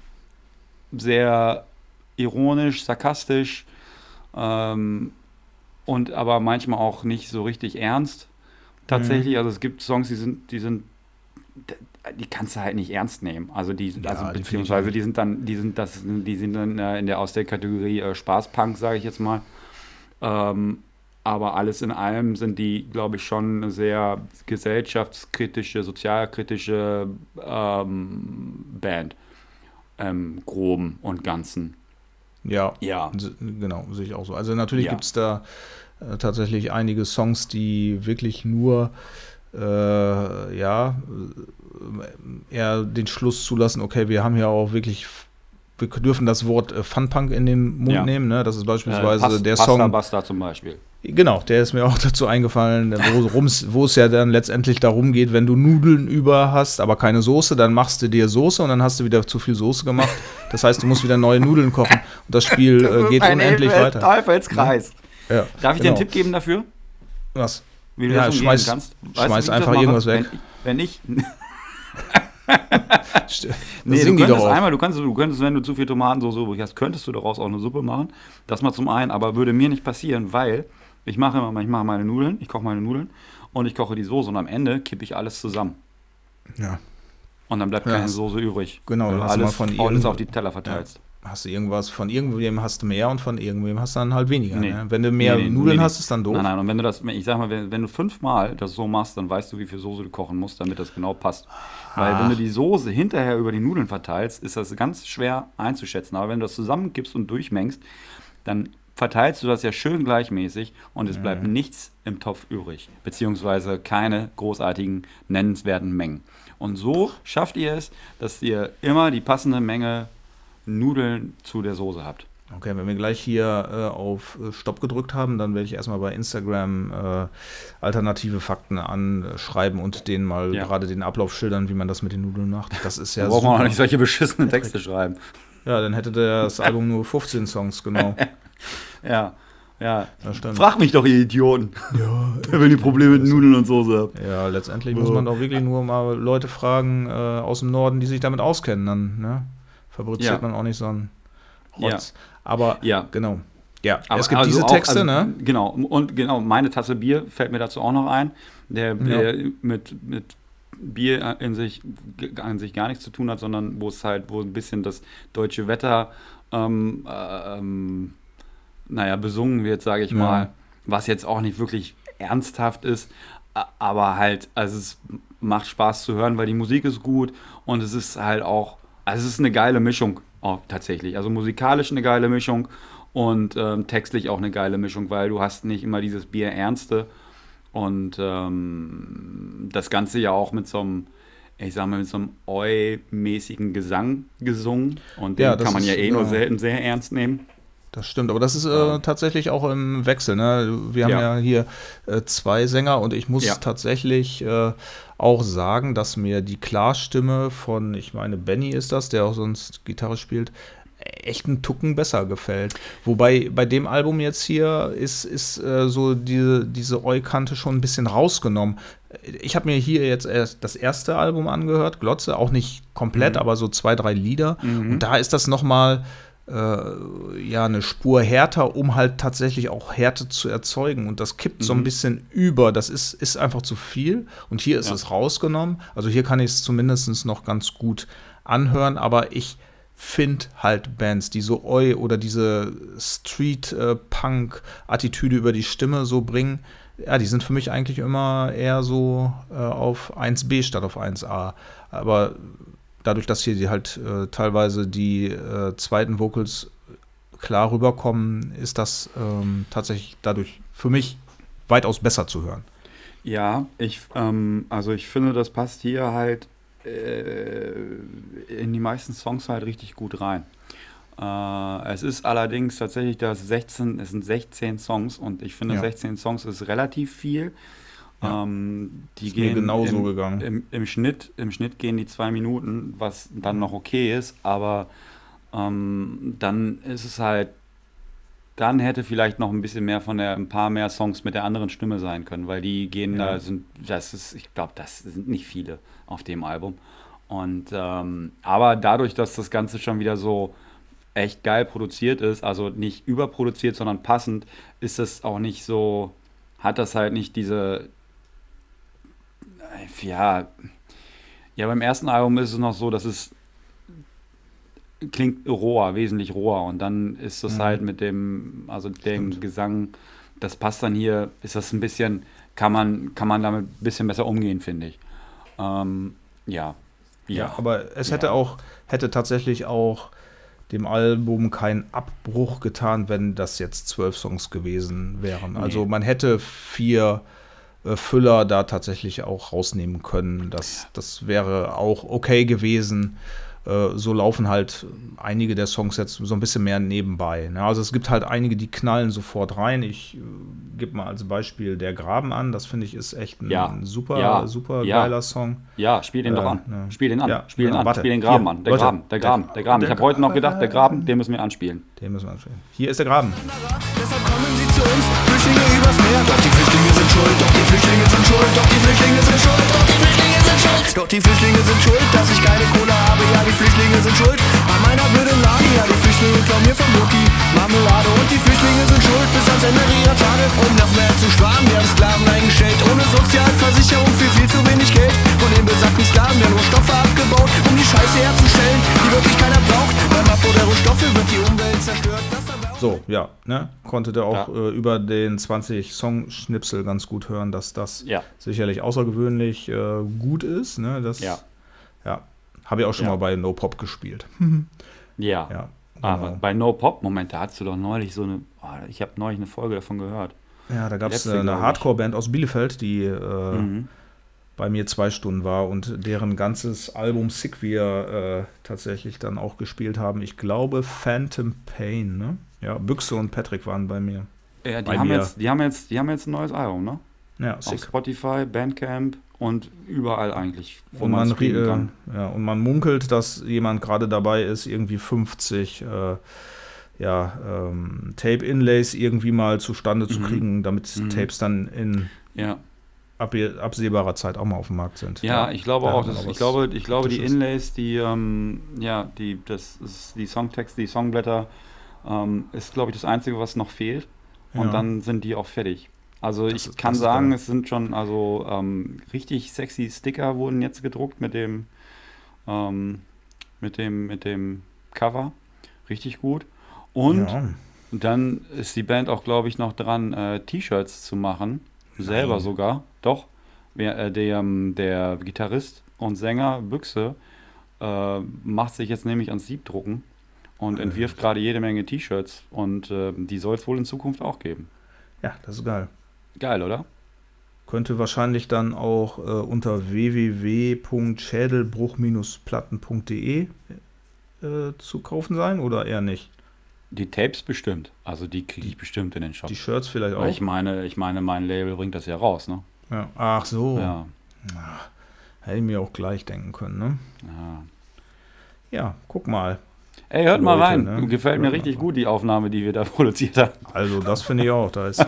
sehr ironisch, sarkastisch ähm, und aber manchmal auch nicht so richtig ernst. Tatsächlich, also es gibt Songs, die sind, die sind die kannst du halt nicht ernst nehmen. Also die, Ja, also beziehungsweise die sind dann, die sind das, die sind dann äh, in der aus der Kategorie äh, Spaßpunk, sage ich jetzt mal. Ähm, aber alles in allem sind die, glaube ich, schon eine sehr gesellschaftskritische, sozialkritische ähm, Band. Im Groben und Ganzen. Ja, Ja. genau, sehe ich auch so. Also natürlich Ja. gibt es da äh, tatsächlich einige Songs, die wirklich nur äh, ja äh, eher den Schluss zulassen, okay, wir haben ja auch wirklich wir dürfen das Wort äh, Funpunk in den Mund Ja. nehmen, ne? Das ist beispielsweise Äh, Pas- der Pasta Song. Basta zum Beispiel. Genau, der ist mir auch dazu eingefallen, wo, es ja dann letztendlich darum geht, wenn du Nudeln über hast, aber keine Soße, dann machst du dir Soße und dann hast du wieder zu viel Soße gemacht. Das heißt, du musst wieder neue Nudeln kochen und das Spiel äh, geht unendlich weiter. Teufelskreis. Ja, Darf ich dir genau. einen Tipp geben dafür? Was? Wie du Ja, das schmeiß- kannst? schmeiß wie ich das einfach irgendwas weg. Wenn, wenn ich. Nee, du könntest einmal, du könntest, du könntest, wenn du zu viel Tomatensauce übrig hast, könntest du daraus auch eine Suppe machen. Das mal zum einen, aber würde mir nicht passieren, weil ich mache immer, ich mache meine Nudeln, ich koche meine Nudeln und ich koche die Soße und am Ende kippe ich alles zusammen. Ja, Und dann bleibt Ja, keine Soße übrig. genau, Weil du hast alles, immer von alles auf die Teller verteilst. hast du irgendwas von irgendwem hast du mehr und von irgendwem hast du dann halt weniger. Nee. Ne? Wenn du mehr Nee, nee, Nudeln hast, ist dann doof. Nein, nein, und wenn du das, ich sag mal, wenn, wenn du fünfmal das so machst, dann weißt du, wie viel Soße du kochen musst, damit das genau passt. Weil Ah. wenn du die Soße hinterher über die Nudeln verteilst, ist das ganz schwer einzuschätzen. Aber wenn du das zusammenkippst und durchmengst, dann verteilst du das ja schön gleichmäßig und es bleibt nichts im Topf übrig. Beziehungsweise keine großartigen, nennenswerten Mengen. Und so schafft ihr es, dass ihr immer die passende Menge Nudeln zu der Soße habt. Okay, wenn wir gleich hier äh, auf äh, Stopp gedrückt haben, dann werde ich erstmal bei Instagram äh, alternative Fakten anschreiben und denen mal Ja. gerade den Ablauf schildern, wie man das mit den Nudeln macht. Das ist ja da braucht man auch nicht solche beschissenen Texte schreiben. Ja, dann hätte das Album nur 15 Songs, genau. Ja, ja. Frag mich doch, ihr Idioten. Ja, Wenn ihr Probleme mit Nudeln und Soße habt. ja, letztendlich muss man doch wirklich nur mal Leute fragen äh, aus dem Norden, die sich damit auskennen. Dann ne? fabriziert Ja. man auch nicht so einen Ja. Rotz. Aber Ja. genau. Ja, Aber es gibt also diese auch- Texte, also, ne? Genau, und genau, meine Tasse Bier fällt mir dazu auch noch ein, der, der mit, mit Bier in sich, an sich gar nichts zu tun hat, sondern wo es halt, wo ein bisschen das deutsche Wetter, ähm, äh, ähm, naja, besungen wird, sage ich Ja. mal, was jetzt auch nicht wirklich ernsthaft ist, aber halt, also es macht Spaß zu hören, weil die Musik ist gut und es ist halt auch, also es ist eine geile Mischung auch tatsächlich, also musikalisch eine geile Mischung und ähm, textlich auch eine geile Mischung, weil du hast nicht immer dieses Bier Ernste und ähm, das Ganze ja auch mit so einem, ich sag mal, mit so einem Eu-mäßigen Gesang gesungen und den Ja, kann man ja eh nur genau. selten sehr ernst nehmen. Das stimmt, aber das ist äh, tatsächlich auch im Wechsel. Ne? Wir haben ja, Ja. hier äh, zwei Sänger und ich muss Ja. tatsächlich äh, auch sagen, dass mir die Klarstimme von, ich meine, Benny ist das, der auch sonst Gitarre spielt, echt einen Tucken besser gefällt. Wobei bei dem Album jetzt hier ist, ist äh, so diese, diese Eu-Kante schon ein bisschen rausgenommen. Ich habe mir hier jetzt erst das erste Album angehört, Glotze, auch nicht komplett, Mhm. aber so zwei, drei Lieder. Mhm. Und da ist das noch mal äh, ja eine Spur härter, um halt tatsächlich auch Härte zu erzeugen. Und das kippt so ein Mhm. bisschen über. Das ist, ist einfach zu viel. Und hier ist Ja. es rausgenommen. Also hier kann ich es zumindest noch ganz gut anhören, aber ich finde halt Bands, die so Eu oder diese Street-Punk-Attitüde über die Stimme so bringen, ja, die sind für mich eigentlich immer eher so äh, auf 1b statt auf 1a. Aber dadurch, dass hier die halt äh, teilweise die äh, zweiten Vocals klar rüberkommen, ist das ähm, tatsächlich dadurch für mich weitaus besser zu hören. Ja, ich, ähm, also ich finde, das passt hier halt äh, in die meisten Songs halt richtig gut rein. Äh, es ist allerdings tatsächlich das 16, es sind 16 Songs und ich finde Ja. 16 Songs ist relativ viel. Ja. Ähm, die Ist gehen genauso im, gegangen. Im, im, Schnitt, Im Schnitt gehen die zwei Minuten, was dann noch okay ist, aber ähm, dann ist es halt dann hätte vielleicht noch ein bisschen mehr von der, ein paar mehr Songs mit der anderen Stimme sein können, weil die gehen Ja. da, sind, das ist, ich glaube, das sind nicht viele auf dem Album. Und, ähm, aber dadurch, dass das Ganze schon wieder so echt geil produziert ist, also nicht überproduziert, sondern passend, ist es auch nicht so, hat das halt nicht diese, ja, Ja, beim ersten Album ist es noch so, dass es klingt roher, wesentlich roher. Und dann ist es Mhm. halt mit dem, also dem Gesang, das passt dann hier, ist das ein bisschen, kann man, kann man damit ein bisschen besser umgehen, finde ich. Ähm, ja. Ja, aber es hätte auch, hätte tatsächlich auch dem Album keinen Abbruch getan, wenn das jetzt zwölf Songs gewesen wären. Also Nee. man hätte vier Füller da tatsächlich auch rausnehmen können. Das, das wäre auch okay gewesen. Äh, so laufen halt einige der Songs jetzt so ein bisschen mehr nebenbei. Ne? Also es gibt halt einige, die knallen sofort rein. Ich äh, gebe mal als Beispiel Der Graben an. Das finde ich ist echt ein Ja. super, Ja. super Ja. geiler Song. Ja, spiel den Äh, doch an. ne. Spiel den an. Ja, spiel den an. warte. Spiel den Graben Hier, an. Der Leute. Graben, der Graben, der Graben. Ich habe heute noch gedacht, der Graben, den müssen wir anspielen. Den müssen wir anschauen. Hier ist der Graben. Deshalb kommen sie zu uns, Flüchtlinge übers Meer. Doch die Flüchtlinge schuld, doch die Flüchtlinge sind schuld, doch die Flüchtlinge sind schuld, doch die Flüchtlinge sind schuld. Doch die Flüchtlinge sind schuld, dass ich keine Kohle habe. Ja, die Flüchtlinge sind schuld. An meiner blöden Lage, ja, die Flüchtlinge klauen mir vom Mutti Marmelade. Und die Flüchtlinge sind schuld bis ans Ende ihrer Tage. Um noch mehr zu sparen, wir haben Sklaven eingestellt. Ohne Sozialversicherung für viel zu wenig Geld. Von den besagten Sklaven werden Rohstoffe abgebaut, um die Scheiße herzustellen, die wirklich keiner braucht. Beim Abbau der Rohstoffe wird die Umwelt zerstört. So, ja, ne? Konnte der auch Ja. äh, über den 20 Song-Schnipsel ganz gut hören, dass das Ja. sicherlich außergewöhnlich äh, gut ist. Ne? Das, Ja. Ja. Habe ich auch schon mal bei No Pop gespielt. Ja. Ja. Aber genau. bei No Pop, Moment, da hast du doch neulich so eine, oh, ich habe neulich eine Folge davon gehört. Ja, da gab es letzte, eine. Hardcore-Band aus Bielefeld, die äh, Mhm. bei mir zwei Stunden war und deren ganzes Album Sick wir äh, tatsächlich dann auch gespielt haben. Ich glaube Phantom Pain, ne? Ja, Büchse und Patrick waren bei mir. Ja, die Bei haben, mir. jetzt, die, haben jetzt, die haben jetzt ein neues Album, ne? Ja, Auf. Spotify, Bandcamp und überall eigentlich, wo Und man man, äh, ja, und man munkelt, dass jemand gerade dabei ist, irgendwie 50 äh, ja, ähm, Tape-Inlays irgendwie mal zustande zu Mhm. kriegen, damit Mhm. Tapes dann in Ja. ab absehbarer Zeit auch mal auf dem Markt sind. Ja, ich glaube auch. Dass, noch ich glaube, ich glaube, die. Inlays, die, ähm, ja, die, das die Songtext, die Songblätter, ähm, ist, glaube ich, das Einzige, was noch fehlt. Und Ja. dann sind die auch fertig. Also Das ich ist- kann sagen, es sind schon also ähm, richtig sexy Sticker wurden jetzt gedruckt mit dem ähm, mit dem mit dem Cover, richtig gut. Und ja. dann ist die Band auch, glaube ich, noch dran, äh, T-Shirts zu machen. Selber Nein. sogar. Doch. Äh, der, ähm, der Gitarrist und Sänger Büchse äh, macht sich jetzt nämlich ans Siebdrucken und entwirft gerade jede Menge T-Shirts. Und äh, die soll es wohl in Zukunft auch geben. ja, das ist geil. Geil, oder? Könnte wahrscheinlich dann auch äh, unter www.schädelbruch-platten.de äh, zu kaufen sein oder eher nicht? Die Tapes bestimmt. Also die kriege ich bestimmt in den Shop. Die Shirts vielleicht auch. Weil ich meine, ich meine, mein Label bringt das ja raus, ne? ja. Ach so. Ja. Hätte ich mir auch gleich denken können, ne? ja. Ja, guck mal. Ey, hört mal Leute, rein. ne? Gefällt mir mal richtig gut, die Aufnahme, die wir da produziert haben. Also, das finde ich auch. Da ist,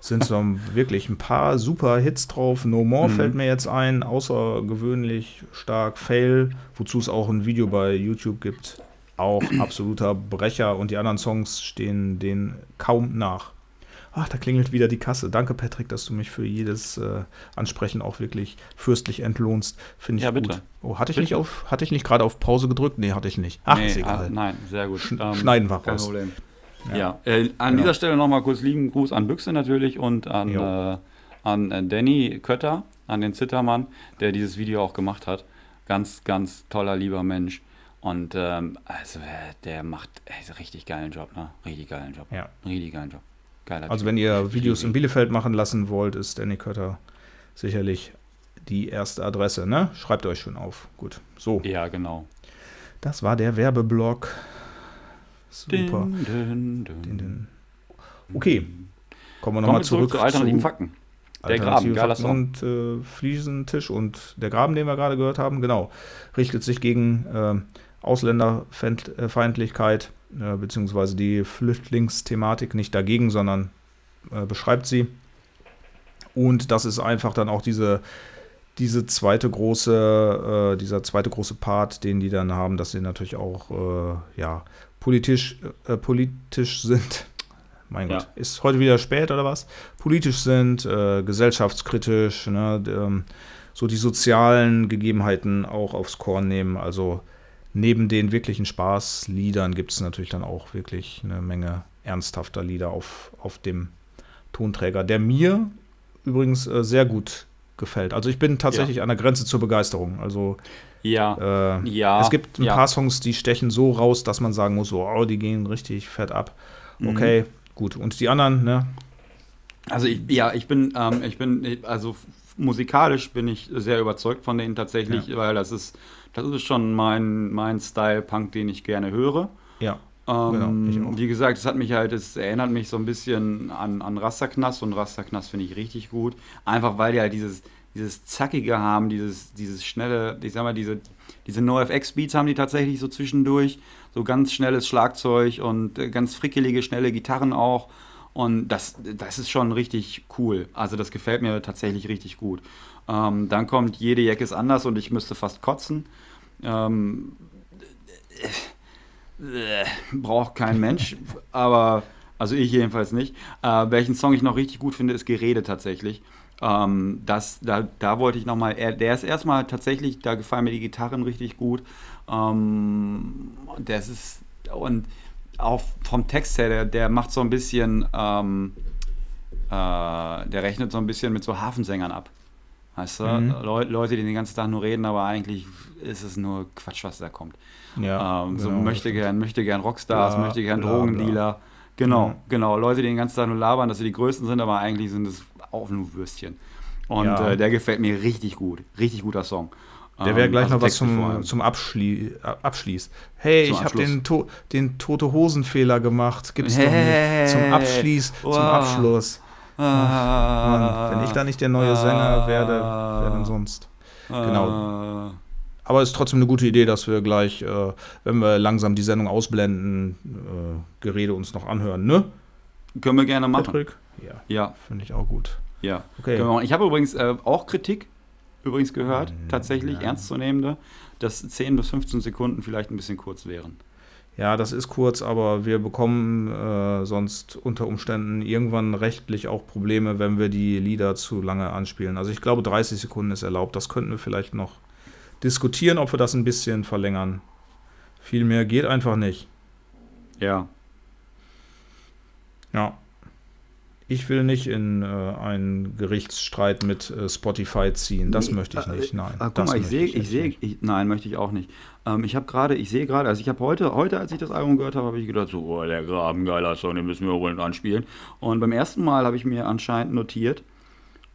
sind so wirklich ein paar super Hits drauf. No More Mhm. fällt mir jetzt ein. Außergewöhnlich stark. Fail, wozu es auch ein Video bei YouTube gibt. Auch absoluter Brecher. Und die anderen Songs stehen denen kaum nach. Ach, da klingelt wieder die Kasse. Danke, Patrick, dass du mich für jedes äh, Ansprechen auch wirklich fürstlich entlohnst. Finde ich Ja, gut. bitte. Oh, hatte ich Bitte. nicht auf, hatte ich nicht gerade auf Pause gedrückt? Nee, hatte ich nicht. Ach, Nee, ist egal. ah, nein, sehr gut. Sch Ähm, schneiden wir Kein raus. Problem. Ja. Ja, äh, an Genau. dieser Stelle nochmal kurz lieben Gruß an Büchse natürlich und an, äh, an äh, Danny Kötter, an den Zittermann, der dieses Video auch gemacht hat. Ganz, ganz toller, lieber Mensch. Und ähm, also äh, der macht äh, richtig geilen Job, ne? Richtig geilen Job. Ja. Richtig geilen Job. Geiler Also wenn ihr Videos in. Bielefeld machen lassen wollt, ist Danny Kötter sicherlich die erste Adresse, ne? Schreibt euch schon auf. Gut. So, Ja, genau. das war der Werbeblock. Super. Din, din, din. Okay, kommen wir nochmal zurück, zurück, zu alternativen zu Fakten. Der Graben, geiler Song. und äh, Fliesentisch und der Graben, den wir gerade gehört haben, genau, richtet sich gegen äh, Ausländerfeindlichkeit äh, beziehungsweise die Flüchtlingsthematik nicht dagegen, sondern äh, beschreibt sie. Und das ist einfach dann auch diese, diese zweite große, äh, dieser zweite große Part, den die dann haben, dass sie natürlich auch äh, ja, politisch, äh, politisch sind. Mein Ja. Gott, ist heute wieder spät oder was? Politisch sind, gesellschaftskritisch, ne, ähm, so die sozialen Gegebenheiten auch aufs Korn nehmen. Also neben den wirklichen Spaßliedern gibt es natürlich dann auch wirklich eine Menge ernsthafter Lieder auf, auf dem Tonträger, der mir übrigens äh, sehr gut gefällt. Also ich bin tatsächlich an der Grenze zur Begeisterung. Also Ja, äh, ja. es gibt ein ja. paar Songs, die stechen so raus, dass man sagen muss, so, oh, die gehen richtig fett ab. Mhm. Okay, gut. Und die anderen, ne? Also ich, ja, ich bin, ähm, ich bin, also musikalisch bin ich sehr überzeugt von denen tatsächlich, weil das ist, das ist schon mein, mein Style Punk, den ich gerne höre. Ja. Ähm, Genau, wie gesagt, es hat mich halt, es erinnert mich so ein bisschen an, an Rasterknast und Rasterknast finde ich richtig gut. Einfach weil die halt dieses, dieses Zackige haben, dieses, dieses schnelle, ich sag mal, diese, diese NoFX-Beats haben die tatsächlich so zwischendurch. So ganz schnelles Schlagzeug und äh, ganz frickelige, schnelle Gitarren auch. Und das, das ist schon richtig cool. Also das gefällt mir tatsächlich richtig gut. Ähm, dann kommt jede Jack ist anders und ich müsste fast kotzen. Ähm, äh, braucht kein Mensch, aber also ich jedenfalls nicht. Äh, welchen Song ich noch richtig gut finde, ist Gerede tatsächlich. Ähm, das, da, da wollte ich nochmal, der ist erstmal tatsächlich, da gefallen mir die Gitarren richtig gut. Ähm, das ist, und auch vom Text her, der, der macht so ein bisschen, ähm, äh, der rechnet so ein bisschen mit so Hafensängern ab. Weißt du? Mhm. Leu Leute, die den ganzen Tag nur reden, aber eigentlich ist es nur Quatsch, was da kommt. Ja, ähm, so genau, möchte gern, möchte gern Rockstars, Bla, möchte gern bla, Drogendealer. Genau, Mhm. genau. Leute, die den ganzen Tag nur labern, dass sie die Größten sind, aber eigentlich sind es auch nur Würstchen. Und Ja. äh, der gefällt mir richtig gut. Richtig guter Song. Der wäre Ähm, gleich also noch was zum, zum Abschlie äh, Abschließ. Hey, Zum ich habe den, to den tote Hosen-Fehler gemacht. Gibt's doch Hey. nicht. Zum Abschließ, zum Wow. Abschluss. Ah, Mann, wenn ich da nicht der neue Sänger werde, wer denn sonst? Genau. Aber es ist trotzdem eine gute Idee, dass wir gleich, äh, wenn wir langsam die Sendung ausblenden, äh, Gerede uns noch anhören, ne? können wir gerne machen. Patrick? Ja, Ja, finde ich auch gut. ja. Okay. Ich habe übrigens äh, auch Kritik übrigens gehört, Mm, tatsächlich ja. ernstzunehmende, dass 10 bis 15 Sekunden vielleicht ein bisschen kurz wären. Ja, das ist kurz, aber wir bekommen äh, sonst unter Umständen irgendwann rechtlich auch Probleme, wenn wir die Lieder zu lange anspielen. Also ich glaube, 30 Sekunden ist erlaubt. Das könnten wir vielleicht noch diskutieren, ob wir das ein bisschen verlängern. Viel mehr geht einfach nicht. Ja. Ja. Ich will nicht in äh, einen Gerichtsstreit mit äh, Spotify ziehen. Das Nee, möchte ich äh, nicht. Nein. Ah, guck das mal, ich sehe, ich sehe, ich, nein, möchte ich auch nicht. Ähm, ich habe gerade, ich sehe gerade, also ich habe heute, heute, als ich das Album gehört habe, habe ich gedacht, so, oh, der Graben, geiler Song, den müssen wir unbedingt anspielen. Und beim ersten Mal habe ich mir anscheinend notiert,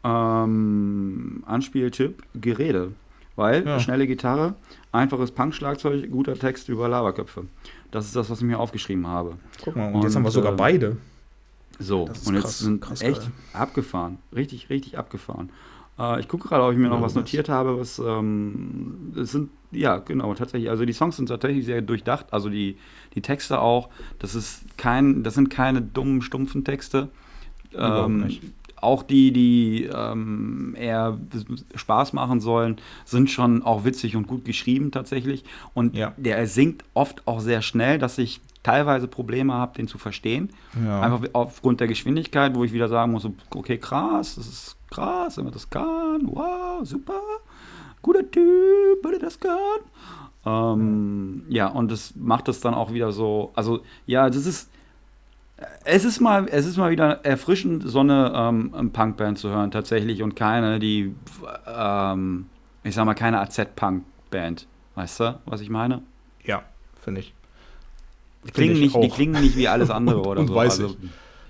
ähm, Anspieltipp, Gerede. Weil, Ja. schnelle Gitarre, einfaches Punk-Schlagzeug, guter Text über Laberköpfe. Das ist das, was ich mir aufgeschrieben habe. Guck mal, und, jetzt haben wir und, sogar ähm, beide. So, und jetzt krass, sind krass echt geil. abgefahren. Richtig, richtig abgefahren. Äh, ich gucke gerade, ob ich mir noch Ja, was was? notiert habe, was ähm, es sind, ja, genau, tatsächlich. Also die Songs sind tatsächlich sehr durchdacht, also die, die Texte auch. Das ist kein, das sind keine dummen, stumpfen Texte. Ähm. Auch die, die ähm, eher Spaß machen sollen, sind schon auch witzig und gut geschrieben tatsächlich. Und Ja. der singt oft auch sehr schnell, dass ich teilweise Probleme habe, den zu verstehen. Ja. Einfach aufgrund der Geschwindigkeit, wo ich wieder sagen muss, okay, krass, das ist krass, wenn man das kann, wow, super, guter Typ, wenn er das kann. Ähm, ja, und das macht es dann auch wieder so, also ja, das ist, es ist mal, es ist mal wieder erfrischend, so eine ähm, Punkband zu hören tatsächlich und keine, die, ähm, ich sag mal, keine AZ-Punk-Band. Weißt du, was ich meine? ja, finde ich. Die klingen, ich nicht, die klingen nicht wie alles andere Und- oder und so. weiß also,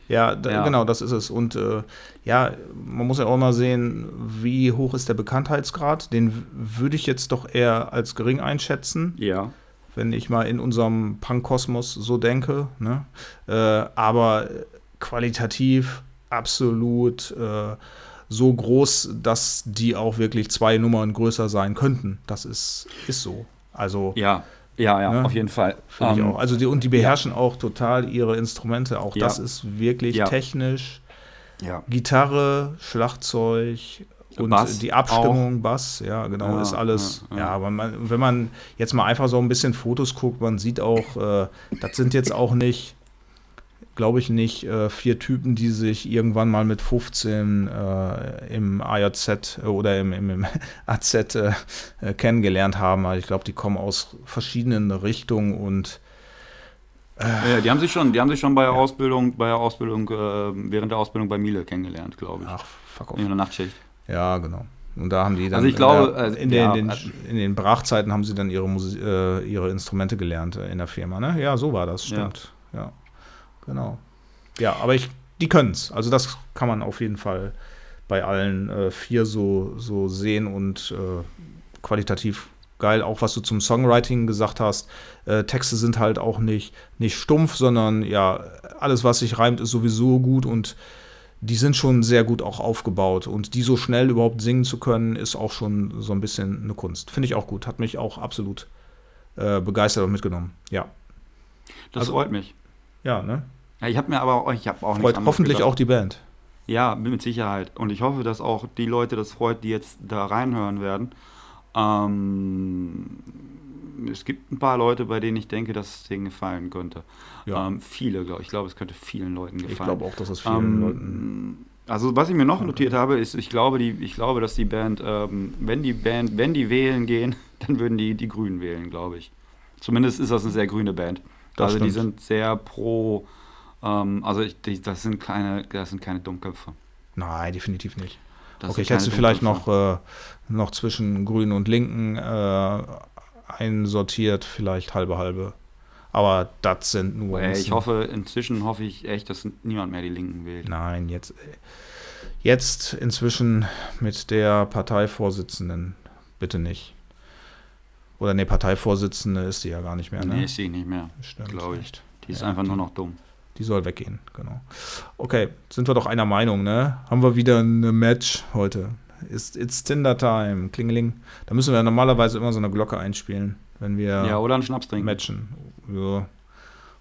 Ja, da, Ja. genau, das ist es. Und äh, ja, man muss ja auch mal sehen, wie hoch ist der Bekanntheitsgrad. Den würde ich jetzt doch eher als gering einschätzen, ja. wenn ich mal in unserem Punk-Kosmos so denke. Ne? Äh, aber qualitativ absolut äh, so groß, dass die auch wirklich zwei Nummern größer sein könnten. Das ist, ist so. Also Ja, ja, ja, Ne? auf jeden Fall. Ich Ähm, auch. Also die, und die beherrschen auch total ihre Instrumente. Auch Ja. das ist wirklich Ja. technisch. Ja. Gitarre, Schlagzeug und Bass die Abstimmung, Bass, ja, genau, Ja, ist alles. ja, Ja, ja. aber man, wenn man jetzt mal einfach so ein bisschen Fotos guckt, man sieht auch, äh, das sind jetzt auch nicht glaube ich, nicht äh, vier Typen, die sich irgendwann mal mit 15 äh, im AJZ oder im, im, im AZ äh, äh, kennengelernt haben. Also ich glaube, die kommen aus verschiedenen Richtungen und Ja, die haben sich schon, die haben sich schon bei der Ausbildung, bei der Ausbildung, äh, während der Ausbildung bei Miele kennengelernt, glaube ich. ach, fuck off. In der Nachtschicht. Ja, genau. Und da haben die dann Also ich glaube, in, der, also, in, den, ja, den, also- in den Brachzeiten haben sie dann ihre, Musi äh, ihre Instrumente gelernt äh, in der Firma. Ne? Ja, so war das, Ja. stimmt. Ja, genau. Ja, aber ich, die können es. Also das kann man auf jeden Fall bei allen äh, vier so, so sehen und äh, qualitativ geil. Auch was du zum Songwriting gesagt hast. Äh, Texte sind halt auch nicht, nicht stumpf, sondern ja, alles, was sich reimt, ist sowieso gut und die sind schon sehr gut auch aufgebaut. Und die so schnell überhaupt singen zu können, ist auch schon so ein bisschen eine Kunst. Finde ich auch gut. Hat mich auch absolut äh, begeistert und mitgenommen. Ja. Das Also- freut mich. Ja, ne? Ja, ich habe mir aber auch, ich habe auch Freut hoffentlich gedacht. auch die Band. Ja, mit Sicherheit. Und ich hoffe, dass auch die Leute das freut, die jetzt da reinhören werden. Ähm, es gibt ein paar Leute, bei denen ich denke, dass es denen gefallen könnte. Ja. Ähm, viele, glaube ich. Ich glaube, es könnte vielen Leuten gefallen. Ich glaube auch, dass es vielen Ähm, Leuten. Also was ich mir noch notiert habe, ist, ich glaube, die, ich glaube, dass die Band, ähm, wenn die Band, wenn die wählen gehen, dann würden die die Grünen wählen, glaube ich. Zumindest ist das eine sehr grüne Band. Das also die stimmt. sind sehr pro, ähm, also ich, die, das sind keine, das sind keine Dummköpfe. Nein, definitiv nicht. Das okay, ich hätte vielleicht noch, äh, noch zwischen Grünen und Linken äh, einsortiert, vielleicht halbe halbe. Aber das sind nur. Äh, ich hoffe, inzwischen hoffe ich echt, dass niemand mehr die Linken wählt. Nein, jetzt, jetzt inzwischen mit der Parteivorsitzenden. Bitte nicht. Oder ne, Parteivorsitzende ist sie ja gar nicht mehr, ne? Nee, ist sie nicht mehr, Stimmt. glaube ich. Die ist Ja, einfach nur noch dumm. Die soll weggehen, genau. Okay, sind wir doch einer Meinung, ne? Haben wir wieder eine Match heute. Ist It's Tinder Time, klingeling. Da müssen wir normalerweise immer so eine Glocke einspielen, wenn wir Ja, oder einen Schnaps trinken. matchen. Ja,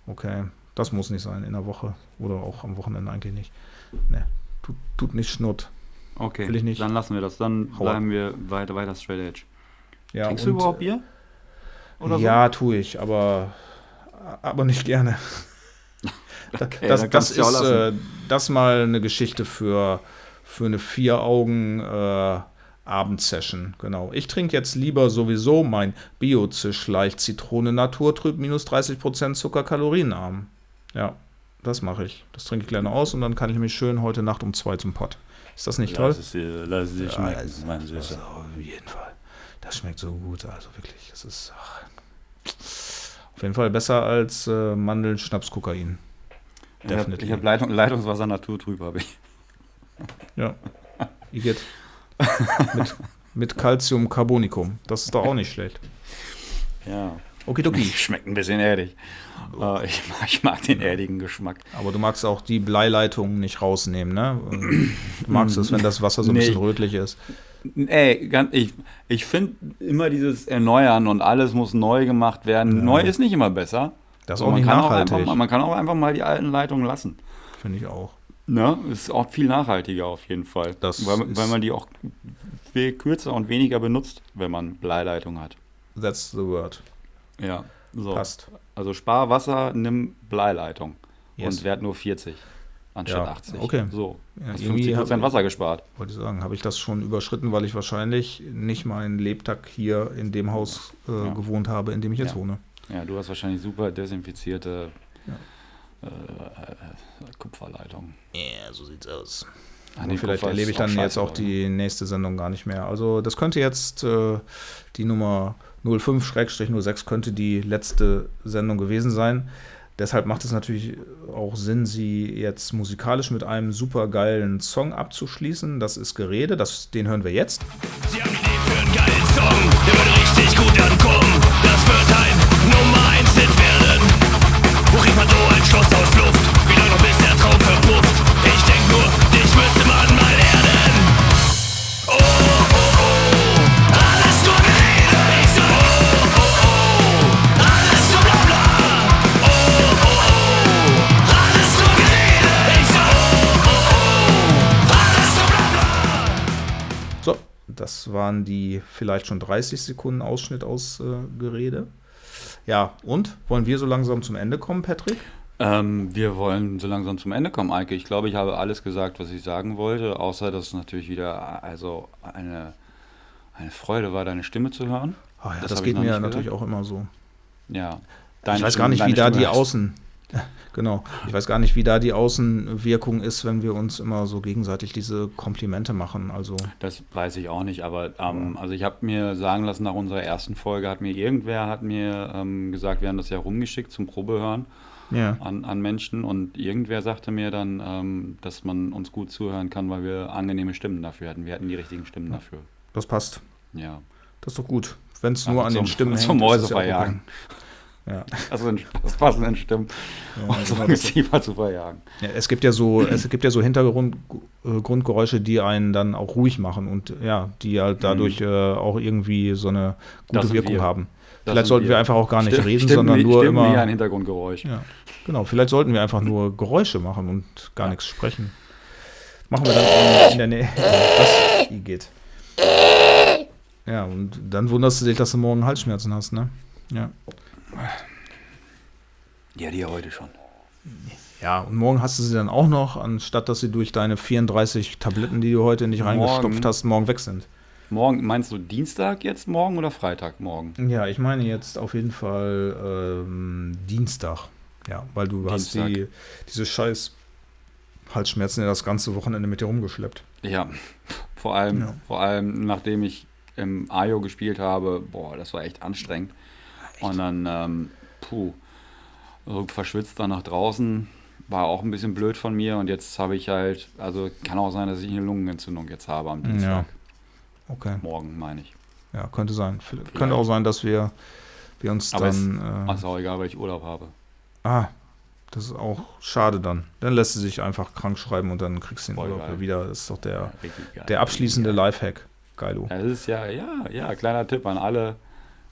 okay. Das muss nicht sein in der Woche oder auch am Wochenende eigentlich nicht. Ne, tut, tut nicht Schnurrt. Okay, Will ich nicht. dann lassen wir das. Dann Hau ab. bleiben wir weiter, weiter straight edge. Ja, Trinkst du und- überhaupt Bier? Oder ja, tue ich, aber, aber nicht gerne. Okay, das, das ist ja äh, das mal eine Geschichte für, für eine vier-Augen äh, Abendsession. Genau. Ich trinke jetzt lieber sowieso mein Bio-Zisch leicht Zitrone Naturtrüb minus 30% Zucker kalorienarm. Ja, das mache ich. Das trinke ich gerne aus und dann kann ich mich schön heute Nacht um zwei zum Pott. Ist das nicht toll? Lass es dir, lass es dir schmecken, das- mein Süßer. Also, auf jeden Fall. Das schmeckt so gut. Also wirklich, es ist ach, auf jeden Fall besser als äh, Mandeln, Schnaps, Kokain. Ich habe Definitely. hab Leitung, Leitungswasser naturtrüb, habe ich. Ja. Igitt. mit, mit Calciumcarbonicum. Das ist doch auch nicht schlecht. Ja. Okidoki. Schmeckt ein bisschen erdig. Äh, ich, mag, ich mag den erdigen Geschmack. Aber du magst auch die Bleileitung nicht rausnehmen, ne? Du magst es, wenn das Wasser so ein Nee. bisschen rötlich ist. Ey, ganz, ich, ich finde immer dieses Erneuern und alles muss neu gemacht werden. Ja. Neu ist nicht immer besser. Das ist auch man, nicht kann auch nachhaltig. einfach, mal- man kann auch einfach mal die alten Leitungen lassen. Finde ich auch. Ne? Ist auch viel nachhaltiger auf jeden Fall. Das weil, weil man die auch viel kürzer und weniger benutzt, wenn man Bleileitung hat. That's the word. Ja. So. Passt. Also spar Wasser, nimm Bleileitung. Yes. Und wert nur 40 anstatt Ja, 80. okay. So. Ja, Hast irgendwie 50 hab Prozent Wasser gespart. Wollte ich sagen, habe ich das schon überschritten, weil ich wahrscheinlich nicht meinen Lebtag hier in dem Haus äh, Ja. gewohnt habe, in dem ich jetzt wohne. Ja, du hast wahrscheinlich super desinfizierte Ja. äh, äh, Kupferleitung. Ja, so sieht's aus. Aber nee, vielleicht Kupfer erlebe ich dann jetzt auch oder? die nächste Sendung gar nicht mehr. Also das könnte jetzt äh, die Nummer 05-06 könnte die letzte Sendung gewesen sein. Deshalb macht es natürlich auch Sinn, sie jetzt musikalisch mit einem super geilen Song abzuschließen. Das ist Gerede, das, den hören wir jetzt. Sie haben Idee für einen geilen Song, der wird richtig gut ankommen. Das wird so ein Schloss aus Luft? Wie noch bis der Traum verpufft? Ich denk nur, dich müsste man mal erden. Oh, oh, oh, alles nur Gerede. Ich sag, oh, oh, oh, alles nur bla bla. Oh, oh, oh, alles nur Gerede. Ich sag, oh, oh, oh, alles nur bla bla. So, das waren die vielleicht schon 30 Sekunden Ausschnitt aus äh, Gerede. Ja, und wollen wir so langsam zum Ende kommen, Patrick? Ähm, wir wollen so langsam zum Ende kommen, Eike. Ich glaube, ich habe alles gesagt, was ich sagen wollte, außer dass es natürlich wieder also eine, eine Freude war, deine Stimme zu hören. Ah ja, Das das, geht mir natürlich auch immer so. Ja. ich weiß gar nicht, wie da die Stimme- Außen. Genau. Ich weiß gar nicht, wie da die Außenwirkung ist, wenn wir uns immer so gegenseitig diese Komplimente machen. Also, Das weiß ich auch nicht, aber ähm, also ich habe mir sagen lassen, nach unserer ersten Folge hat mir irgendwer hat mir ähm, gesagt, wir haben das ja rumgeschickt zum Probehören ja. an, an Menschen und irgendwer sagte mir dann, ähm, dass man uns gut zuhören kann, weil wir angenehme Stimmen dafür hatten. Wir hatten die richtigen Stimmen dafür. Das passt. Ja. Das ist doch gut. Wenn es nur an zum- den Stimmen zum hängt, es Mäuse ja verjagen. okay. Ja. Also das passende Stimmen, um so genau, ein das- Geziefer zu verjagen. Ja, es gibt ja so, es gibt ja so Hintergrundgeräusche, die einen dann auch ruhig machen und ja, die halt dadurch äh, auch irgendwie so eine Mhm. Gute Wirkung wir. haben. Das Vielleicht sollten wir wir. einfach auch gar nicht Stimmt- reden, stimmt sondern nur stimmt wie immer. ein Hintergrundgeräusch. Ja, genau. Vielleicht sollten wir einfach nur Geräusche machen und gar Ja. nichts sprechen. Machen wir dann in, der Nähe. Was? Geht. Ja, und dann wunderst du dich, dass du morgen Halsschmerzen hast, ne? Ja. Ja, die ja heute schon. Ja, und morgen hast du sie dann auch noch, anstatt dass sie durch deine 34 Tabletten, die du heute nicht reingestopft hast, morgen weg sind. Morgen, meinst du Dienstag jetzt morgen oder Freitag morgen? Ja, ich meine jetzt auf jeden Fall ähm, Dienstag. Ja, weil du hast Dienstag. die, diese scheiß Halsschmerzen ja das ganze Wochenende mit dir rumgeschleppt. Ja, vor allem, Ja. vor allem nachdem ich im Ajo gespielt habe, boah, das war echt anstrengend. Und dann, ähm, puh, verschwitzt dann nach draußen, war auch ein bisschen blöd von mir. Und jetzt habe ich halt, also kann auch sein, dass ich eine Lungenentzündung jetzt habe am Ja. Dienstag. Okay. Morgen, meine ich. Ja, könnte sein. V- Könnte auch sein, dass wir, wir uns Aber es- dann. Ach, Äh, ist auch egal, weil ich Urlaub habe. ah, das ist auch schade dann. Dann lässt sie sich einfach krank schreiben und dann kriegst du den Voll Urlaub geil. wieder. Das ist doch der, geil. der abschließende Lifehack. Geilo. Ja, Das ist ja, ja, ja, kleiner Tipp an alle.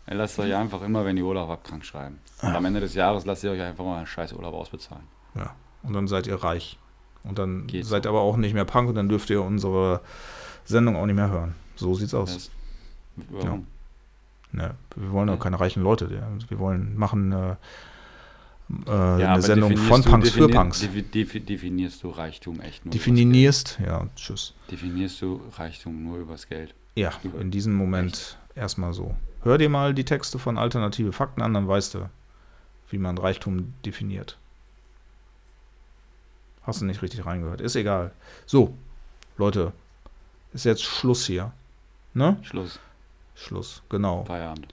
Lasst euch einfach immer, wenn ihr Urlaub habt, krank schreiben. Und am Ende des Jahres lasst ihr euch einfach mal einen scheiß Urlaub ausbezahlen. Ja. Und dann seid ihr reich. Und dann Geht seid so. ihr aber auch nicht mehr Punk und dann dürft ihr unsere Sendung auch nicht mehr hören. So sieht's aus. Das, warum? Ne, wir wollen auch Ja. keine reichen Leute. ja. Wir wollen machen äh, äh, Ja, eine Sendung von Punks für Punks. defi- defi- definierst du Reichtum echt nur Definierst, ja, tschüss. Definierst du Reichtum nur übers Geld? Ja, Über- in diesem Moment erstmal so. Hör dir mal die Texte von Alternative Fakten an, dann weißt du, wie man Reichtum definiert. Hast du nicht richtig reingehört. Ist egal. So, Leute, ist jetzt Schluss hier. Ne? Schluss, Schluss, genau. Feierabend.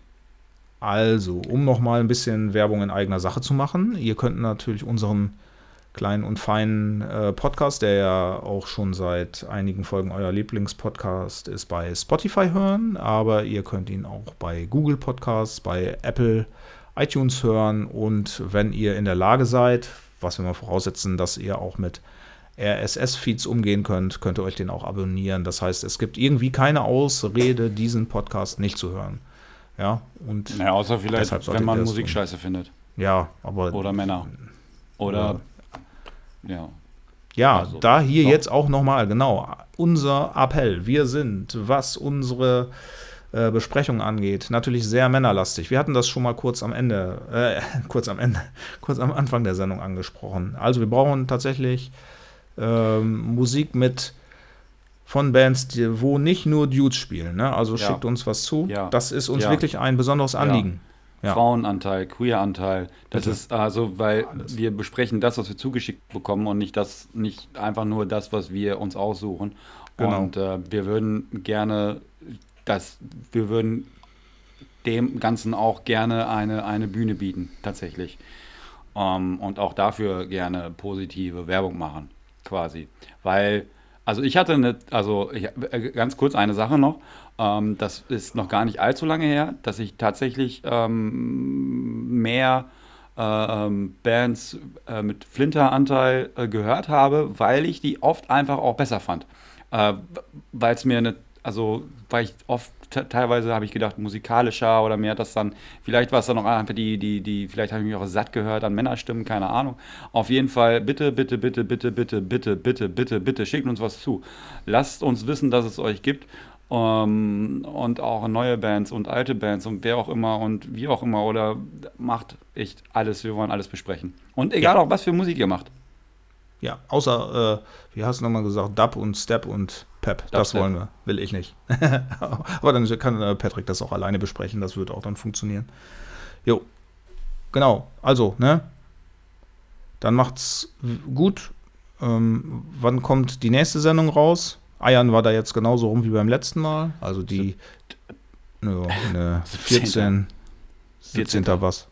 Also, um nochmal ein bisschen Werbung in eigener Sache zu machen, ihr könnt natürlich unseren kleinen und feinen äh, Podcast, der ja auch schon seit einigen Folgen euer Lieblingspodcast ist, bei Spotify hören, aber ihr könnt ihn auch bei Google Podcasts, bei Apple, iTunes hören und wenn ihr in der Lage seid, was wir mal voraussetzen, dass ihr auch mit RSS-Feeds umgehen könnt, könnt ihr euch den auch abonnieren. Das heißt, es gibt irgendwie keine Ausrede, diesen Podcast nicht zu hören. Ja, und Naja, außer vielleicht, wenn man Musik scheiße findet. ja, aber Oder Männer. Oder, ja. Ja, Also, da hier doch. jetzt auch nochmal, genau, unser Appell. Wir sind, was unsere äh, Besprechung angeht, natürlich sehr männerlastig. Wir hatten das schon mal kurz am Ende, äh, kurz am Ende, kurz am Anfang der Sendung angesprochen. Also wir brauchen tatsächlich ähm, Musik mit von Bands, die, wo nicht nur Dudes spielen. Ne? Also Ja. schickt uns was zu. Ja. Das ist uns Ja. wirklich ein besonderes Anliegen. Ja. Frauenanteil, Queeranteil. Das Bitte. ist also, weil Alles. wir besprechen das, was wir zugeschickt bekommen und nicht das, nicht einfach nur das, was wir uns aussuchen. Genau. Und äh, wir würden gerne das, wir würden dem Ganzen auch gerne eine, eine Bühne bieten, tatsächlich. Ähm, und auch dafür gerne positive Werbung machen, quasi. Weil, also ich hatte eine, also ich, äh, ganz kurz eine Sache noch. Ähm, das ist noch gar nicht allzu lange her, dass ich tatsächlich ähm, mehr äh, ähm, Bands äh, mit Flinteranteil äh, gehört habe, weil ich die oft einfach auch besser fand. Äh, weil es mir eine, also weil ich oft te- teilweise habe ich gedacht, musikalischer oder hat das dann, vielleicht war es dann auch einfach die, die, die, vielleicht habe ich mich auch satt gehört an Männerstimmen, keine Ahnung. Auf jeden Fall, bitte, bitte, bitte, bitte, bitte, bitte, bitte, bitte, bitte, schickt uns was zu. Lasst uns wissen, dass es euch gibt. ähm, und auch neue Bands und alte Bands und wer auch immer und wie auch immer oder macht echt alles. Wir wollen alles besprechen. Und egal auch, was für Musik ihr macht. Ja, außer, äh, wie hast du nochmal gesagt, Dub und Step und Pep. das wollen wir. Will ich nicht. Aber dann kann äh, Patrick das auch alleine besprechen. Das wird auch dann funktionieren. Jo. Genau. Also, ne? Dann macht's gut. Ähm, wann kommt die nächste Sendung raus? Eiern war da jetzt genauso rum wie beim letzten Mal. Also die ja, ne, 14, 17. 14. was.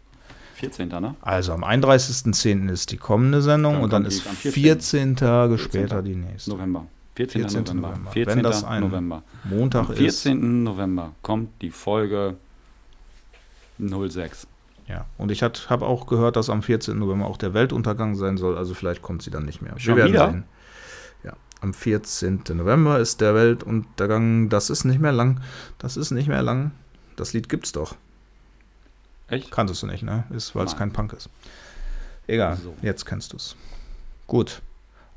14. ne? Also am 31.10. ist die kommende Sendung Dann und dann ist am 14 Tage 14. später die nächste. November. 14. 14. November. November. 14. Wenn das ein November. Montag Am ist. 14. November kommt die Folge 06. Ja, und ich habe auch gehört, dass am 14. November auch der Weltuntergang sein soll, also vielleicht kommt sie dann nicht mehr. Schon wieder? Ja, am 14. November ist der Weltuntergang. Das ist nicht mehr lang. Das ist nicht mehr lang. Das Lied gibt's doch. Echt? Kanntest du nicht, ne? Ist, weil es kein Punk ist. Egal, So. jetzt kennst du es. Gut.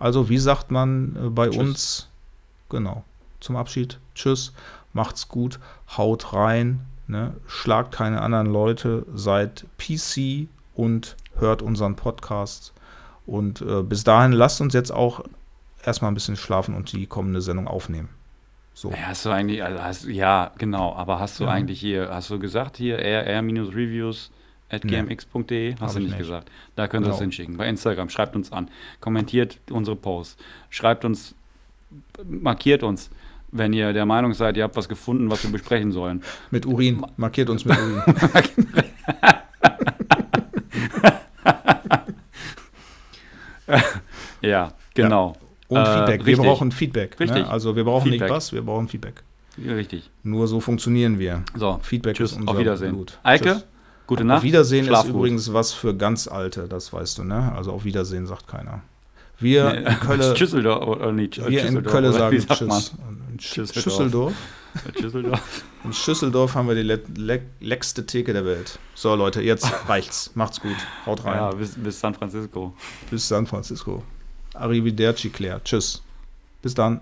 Also, wie sagt man äh, bei Tschüss. uns? Genau. Zum Abschied. Tschüss. Macht's gut. Haut rein. Ne? Schlagt keine anderen Leute. Seid PC und hört unseren Podcast. Und äh, bis dahin lasst uns jetzt auch erstmal ein bisschen schlafen und die kommende Sendung aufnehmen. So. Ja, hast du eigentlich, also hast, ja, genau, aber hast du Ja. eigentlich hier, hast du gesagt hier rr-reviews at Nee. gmx.de? Hast Hab du ich nicht nicht. gesagt. Da könnt ihr es Genau. hinschicken. Bei Instagram, schreibt uns an, kommentiert unsere Posts, schreibt uns, markiert uns, wenn ihr der Meinung seid, ihr habt was gefunden, was wir besprechen sollen. Mit Urin. Markiert uns mit Urin. Ja, genau. Und Äh, Feedback. Wir richtig. brauchen Feedback. Richtig. Ne? Also wir brauchen Feedback. nicht was, wir brauchen Feedback. Ja, Richtig. Nur so funktionieren wir. So, Feedback tschüss, ist unser auf Wiedersehen. Blut. Eike, Tschüss. Gute Nacht. Auf Wiedersehen Schlaf ist gut. übrigens was für ganz Alte, das weißt du, ne? Also auf Wiedersehen sagt keiner. Wir Nee, in Köln, Schüsseldorf oder nicht? wir in Schüsseldorf, Köln sagen? Tschüss. In Sch Schüsseldorf. Schüsseldorf. Schüsseldorf. In Schüsseldorf haben wir die le le leckste Theke der Welt. So Leute, jetzt reicht's. Macht's gut. Haut rein. Ja, bis, bis San Francisco. Bis San Francisco. Arrivederci, Claire. Tschüss. Bis dann.